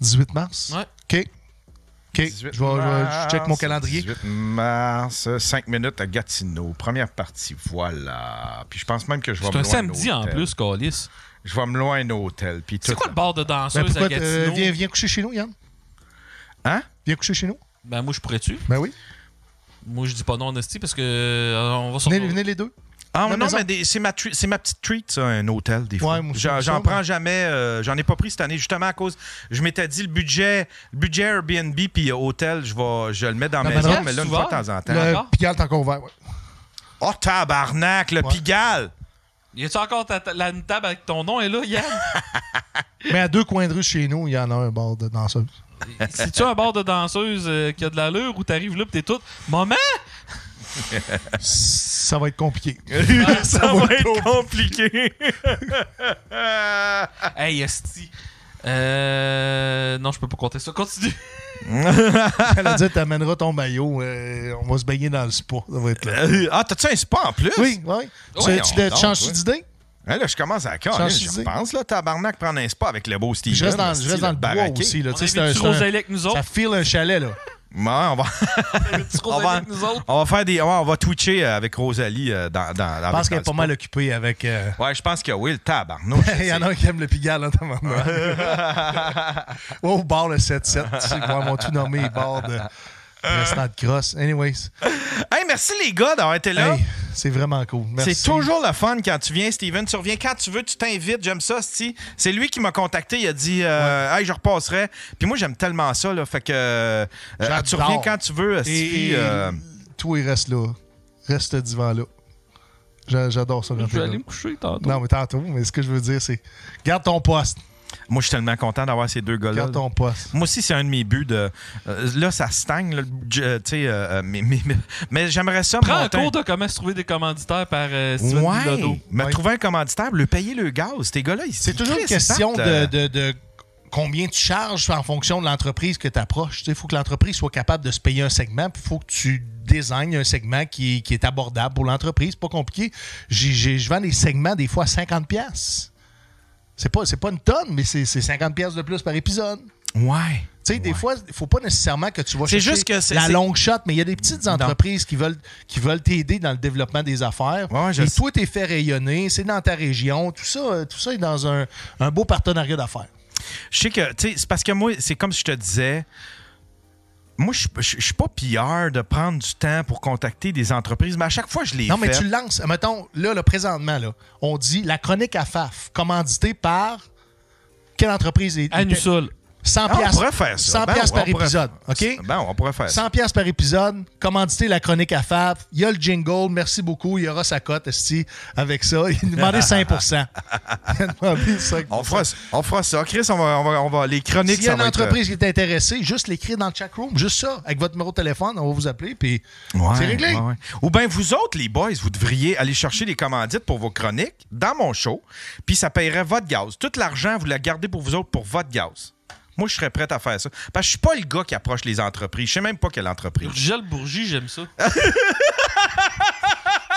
18 mars? Ouais. OK. OK. Je, vais, je, vais- je check mon calendrier. 18 mars, 5 minutes à Gatineau. Première partie, voilà. Puis je pense même que je vais C'est un samedi en plus, Calis. Je vais me loin un hôtel. Puis C'est quoi le bar de Ben, danseuse pourquoi à Gatineau? euh, viens, viens coucher chez nous, Yann. Hein? Viens coucher chez nous. Ben moi, je pourrais-tu? Ben oui. Moi, je dis pas non, Honesty, parce que euh, on va se Venez, venez les deux. Ah non, maison. mais c'est ma, ma petite treat, ça, un hôtel, des fois. Ouais, moi aussi, J'en, prends jamais. euh, j'en ai pas pris cette année, justement à cause. Je m'étais dit, le budget, le budget Airbnb puis hôtel, je, vais, je le mets dans la La maison, mais là, une fois de temps en temps. Le. Pigalle est encore ouvert. ouais. Oh, tabarnak, le Ouais. Pigalle! Y a-tu encore ta, ta- la une table avec ton nom? Et là, Yann? Mais à deux coins de rue chez nous, il y en a un bar de danseuse. C'est-tu un bar de danseuse euh, qui a de l'allure ou t'arrives là pis t'es tout. Moment! Ça va être compliqué. ça va être compliqué. Hey, Esti. Euh. Non, je peux pas compter ça. Continue. J'allais dire, t'amèneras ton maillot. euh, on va se baigner dans le spa. Ça va être là. Euh, ah, t'as-tu un spa en plus? Oui, oui. Tu, Ouais, tu, on tu changes ouais. d'idée? Hein, là, je commence à caler. Je d'idée? pense, là, tabarnak, prendre un spa avec le beau Steven. Je reste dans, je style reste dans le bois baraqué. aussi. Là. On Tu sais, c'est un- c'est un- avec nous autres? Ça file un chalet. là. Ouais, on va, on va, avec nous autres? on va faire des, ouais, on va twitcher euh, avec Rosalie euh, dans, dans, Je pense qu'elle est pas mal occupée avec. euh, Ouais, je pense que oui, le tabarnouche. Il y en a un qui aime le Pigalle, hein, notamment. Au bar le 7-7. Tu sais, ils vont tout nommer les bars de restant de crosse. Anyways. hey, merci les gars d'avoir été là. Hey, c'est vraiment cool. Merci. C'est toujours le fun quand tu viens, Steven. Tu reviens quand tu veux, tu t'invites. J'aime ça, Sti. C'est lui qui m'a contacté. Il a dit euh, Hey, je repasserai. Puis moi, j'aime tellement ça. Là, fait que euh, euh, tu reviens quand tu veux, Et, Sti. et euh, toi, il reste là. Reste ce divan-là. J'a- J'adore ça. Je vais là. aller me coucher tantôt. Non, mais tantôt. Mais ce que je veux dire, c'est garde ton poste. Moi, je suis tellement content d'avoir ces deux gars-là. Garde ton poste. Moi aussi, c'est un de mes buts. De, euh, là, ça stagne. là, je- euh, tu sais, euh, mais, mais, mais- mais j'aimerais ça. Prends un cours de comment se trouver des commanditaires par euh, Steven Ouais, mais Ouais. trouver un commanditaire, le payer le gaz. Ces gars-là, ils C'est toujours une question de, de- de combien tu charges en fonction de l'entreprise que tu approches. Il faut que l'entreprise soit capable de se payer un segment, puis il faut que tu désignes un segment qui, est- qui est abordable pour l'entreprise. pas compliqué. J'ai- j'ai- Je vends des segments des fois à 50$. C'est pas, c'est pas une tonne, mais c'est c'est 50$ pièces de plus par épisode. Ouais. Tu sais, des fois, il faut pas nécessairement que tu vas chercher juste que c'est- la longue shot, mais il y a des petites entreprises qui veulent qui veulent t'aider dans le développement des affaires. Ouais, je et toi, t'es fait rayonner, c'est dans ta région, tout ça, euh, tout ça est dans un, un beau partenariat d'affaires. Je sais que, tu sais, c'est parce que moi, c'est comme je te disais, moi, je je suis pas pilleur de prendre du temps pour contacter des entreprises, mais à chaque fois, je les Non, mais tu le lances. Mettons, là, là, présentement, là, on dit la chronique à FAF, commanditée par quelle entreprise? Est. Anusol. 100 Ah, on pourrait faire ça. 100 Ben, par pourrait- épisode, OK? Ben, on pourrait faire ça. 100 piastres par épisode, commanditer la chronique à Fab. Il y a le jingle, merci beaucoup. Il y aura sa cote, esti, avec ça. Il demandait 5 Il a demandé 5 On fera, on fera ça. Chris, on va, on va, on va- les chroniques, S'il y a une être, euh, entreprise qui est intéressée, juste l'écrire dans le chat room, juste ça, avec votre numéro de téléphone, on va vous appeler, puis Ouais, c'est réglé. ouais, ouais. Ou bien vous autres, les boys, vous devriez aller chercher les commandites pour vos chroniques dans mon show, puis ça paierait votre gaz. Tout l'argent, vous la gardez pour vous autres pour votre gaz. Moi, je serais prêt à faire ça. Parce que je suis pas le gars qui approche les entreprises. Je sais même pas quelle entreprise. Gel Bourgie, j'aime ça.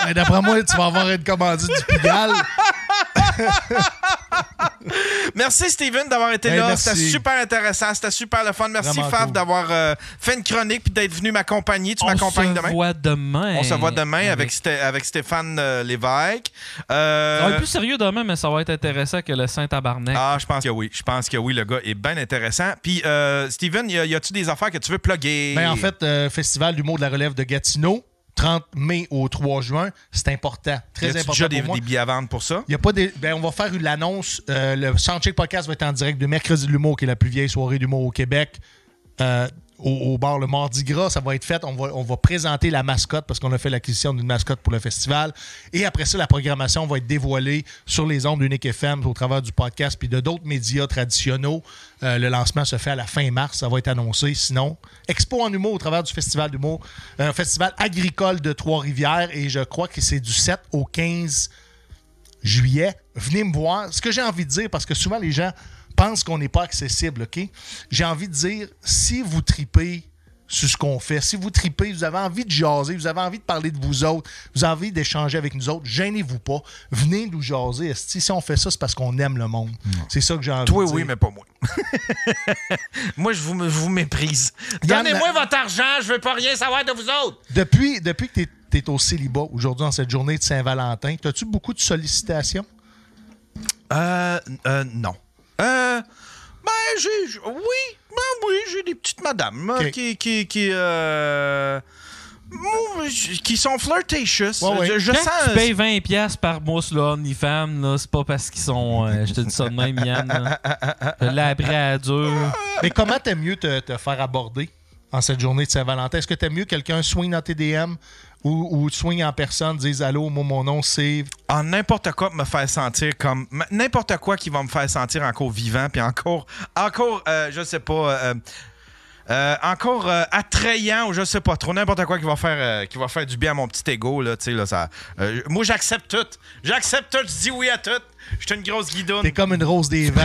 Ben, D'après moi, tu vas avoir une commandite du Pigalle. Merci, Steven, d'avoir été Hey, là. C'était super intéressant. C'était super le fun. Merci, Vraiment cool. d'avoir euh, fait une chronique puis d'être venu m'accompagner. Tu On m'accompagnes se demain? voit demain. On se voit demain avec, Avec- Sté- avec Stéphane euh, Lévesque. Euh, On va être plus sérieux demain, mais ça va être intéressant que le Saint-Tabarnak. Ah, je pense que oui. Je pense que oui, le gars est bien intéressant. Puis, euh, Steven, y a-tu des affaires que tu veux plugger? Ben, en fait, euh, Festival d'humour de la relève de Gatineau, 30 mai au 3 juin, c'est important. Très y important déjà pour des, moi. des billets à vendre pour ça? Il y a pas des. Ben, on va faire une annonce. Euh, le Soundcheck Podcast va être en direct de Mercredi de l'humour, qui est la plus vieille soirée d'humour au Québec. Euh, au, bar Le Mardi Gras, ça va être fait. On va, présenter la mascotte parce qu'on a fait l'acquisition d'une mascotte pour le festival. Et après ça, la programmation va être dévoilée sur les ondes d'Unique FM au travers du podcast puis de d'autres médias traditionnels. Euh, le lancement se fait à la fin mars. Ça va être annoncé. Sinon, Expo en humour au travers du Festival d'humour. Un festival agricole de Trois-Rivières. Et je crois que c'est du 7 au 15 juillet. Venez me voir. Ce que j'ai envie de dire, parce que souvent les gens pensent qu'on n'est pas accessible, OK? J'ai envie de dire, si vous tripez sur ce qu'on fait, si vous tripez, vous avez envie de jaser, vous avez envie de parler de vous autres, vous avez envie d'échanger avec nous autres, gênez-vous pas. Venez nous jaser. esti. Si on fait ça, c'est parce qu'on aime le monde. C'est ça que j'ai envie Toi, de dire. oui, mais pas moi. moi, je vous, je vous méprise. Donnez-moi votre argent, je veux pas rien savoir de vous autres. Depuis, depuis que tu es, au célibat aujourd'hui, en cette journée de Saint-Valentin, as-tu beaucoup de sollicitations? Euh, euh, non. Euh, ben, j'ai. j'- Oui, ben oui, j'ai des petites madames Ok. qui. qui, qui euh, qui sont flirtatious. Ouais, ouais. Je, je Quand sens. tu payes 20$ piastres par mois sur OnlyFans, là, c'est pas parce qu'ils sont. euh, je te dis ça de même, Yann. là. Je l'ai appris à dur. Mais comment t'aimes mieux te, te faire aborder en cette journée de Saint-Valentin? Est-ce que t'aimes mieux que quelqu'un swing dans tes DM ou, ou swing en personne, dise Allô, moi, mon nom, c'est. en n'importe quoi me faire sentir comme n'importe quoi qui va me faire sentir encore vivant puis encore encore euh, je sais pas euh, euh, encore euh, attrayant ou je sais pas trop n'importe quoi qui va faire euh, qui va faire du bien à mon petit ego là tu sais là ça euh, moi j'accepte tout j'accepte tout je dis oui à tout je suis une grosse guidoune T'es comme une rose des vents.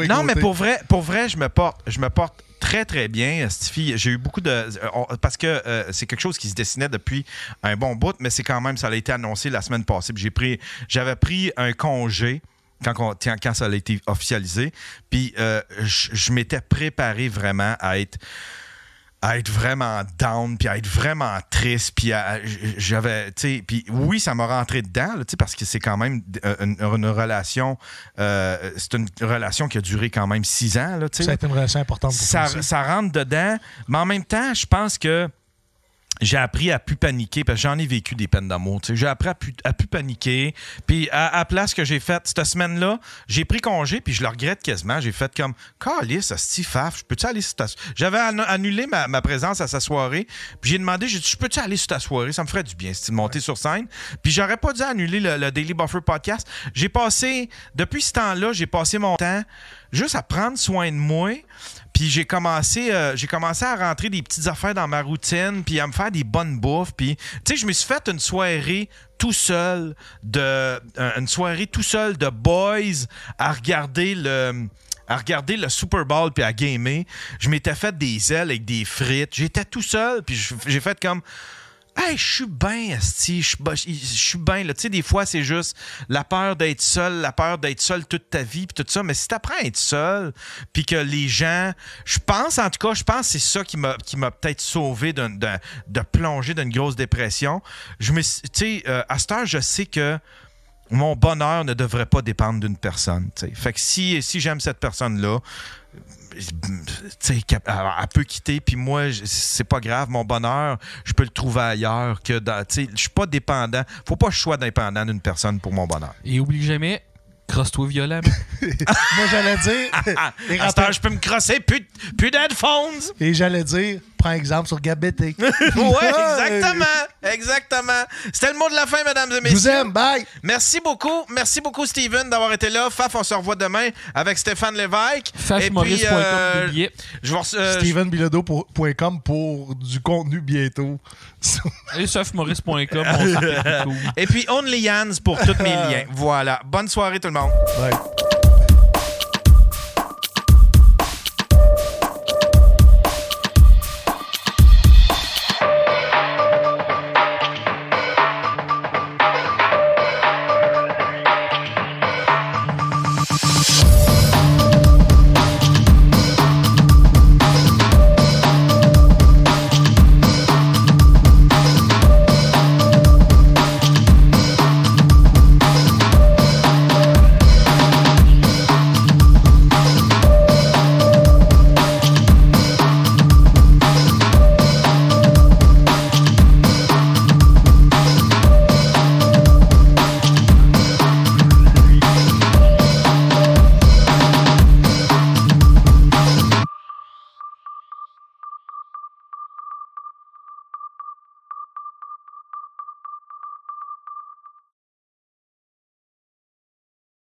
Les non, mais pour vrai, pour vrai, je me porte, je me porte très très bien, Stifi. J'ai eu beaucoup de, euh, parce que euh, c'est quelque chose qui se dessinait depuis un bon bout, mais c'est quand même, ça a été annoncé la semaine passée. J'ai pris, j'avais pris un congé. Quand, quand ça a été officialisé, puis euh, je m'étais préparé vraiment à être à être vraiment down, puis à être vraiment triste, puis à- j'avais, tu sais, puis oui, ça m'a rentré dedans, là, tu sais, parce que c'est quand même euh, une, une relation, euh, c'est une relation qui a duré quand même six ans, là, tu sais. Ça a été une relation importante pour Ça, ça rentre dedans, mais en même temps, je pense que j'ai appris à plus paniquer parce que j'en ai vécu des peines d'amour. tu sais. J'ai appris à plus, à plus paniquer. Puis à, à place que j'ai faite cette semaine-là, j'ai pris congé puis je le regrette quasiment. J'ai fait comme Calice, ce faf, je peux-tu aller sur ta J'avais annu- annulé ma, ma présence à sa soirée. Puis j'ai demandé, j'ai dit, je peux-tu aller sur ta soirée? Ça me ferait du bien, de monter sur scène. Puis j'aurais pas dû annuler le, le Daily Buffer podcast. J'ai passé, depuis ce temps-là, j'ai passé mon temps juste à prendre soin de moi. Puis j'ai commencé, euh, commencé à rentrer des petites affaires dans ma routine, puis à me faire des bonnes bouffes. Puis, tu sais, je me suis fait une soirée tout seul de, euh, une soirée tout seul de boys à regarder le à regarder le Super Bowl puis à gamer. Je m'étais fait des ailes avec des frites. J'étais tout seul, puis j'ai fait comme Hey, je suis bien, esti, je suis bien. Tu sais, des fois, c'est juste la peur d'être seul, la peur d'être seul toute ta vie, puis tout ça. Mais si t'apprends à être seul, puis que les gens... Je pense, en tout cas, je pense que c'est ça qui m'a qui m'a peut-être sauvé d'un- d'un- de plonger d'une grosse dépression. Tu sais, euh, à cette heure, je sais que mon bonheur ne devrait pas dépendre d'une personne. Fait que si, si j'aime cette personne-là, elle, elle peut quitter, puis moi, c'est pas grave, mon bonheur, je peux le trouver ailleurs que dans. Tu sais, je suis pas dépendant. Faut pas que je sois dépendant d'une personne pour mon bonheur. Et oublie jamais, crosse-toi violemment. Moi, j'allais dire. heure, je peux me crosser, plus, plus d'headphones. et j'allais dire, prends exemple sur Gabété. ouais, exactement. Exactement. C'était le mot de la fin, mesdames et Je messieurs. vous aime, bye! Merci beaucoup. Merci beaucoup, Steven, d'avoir été là. Faf, on se revoit demain avec Stéphane Lévesque. Fafmaurice.com euh, je euh, StevenBilodeau.com pour du contenu bientôt. Fait beaucoup. Et puis OnlyYans pour tous mes liens. Voilà. Bonne soirée, tout le monde. Ouais.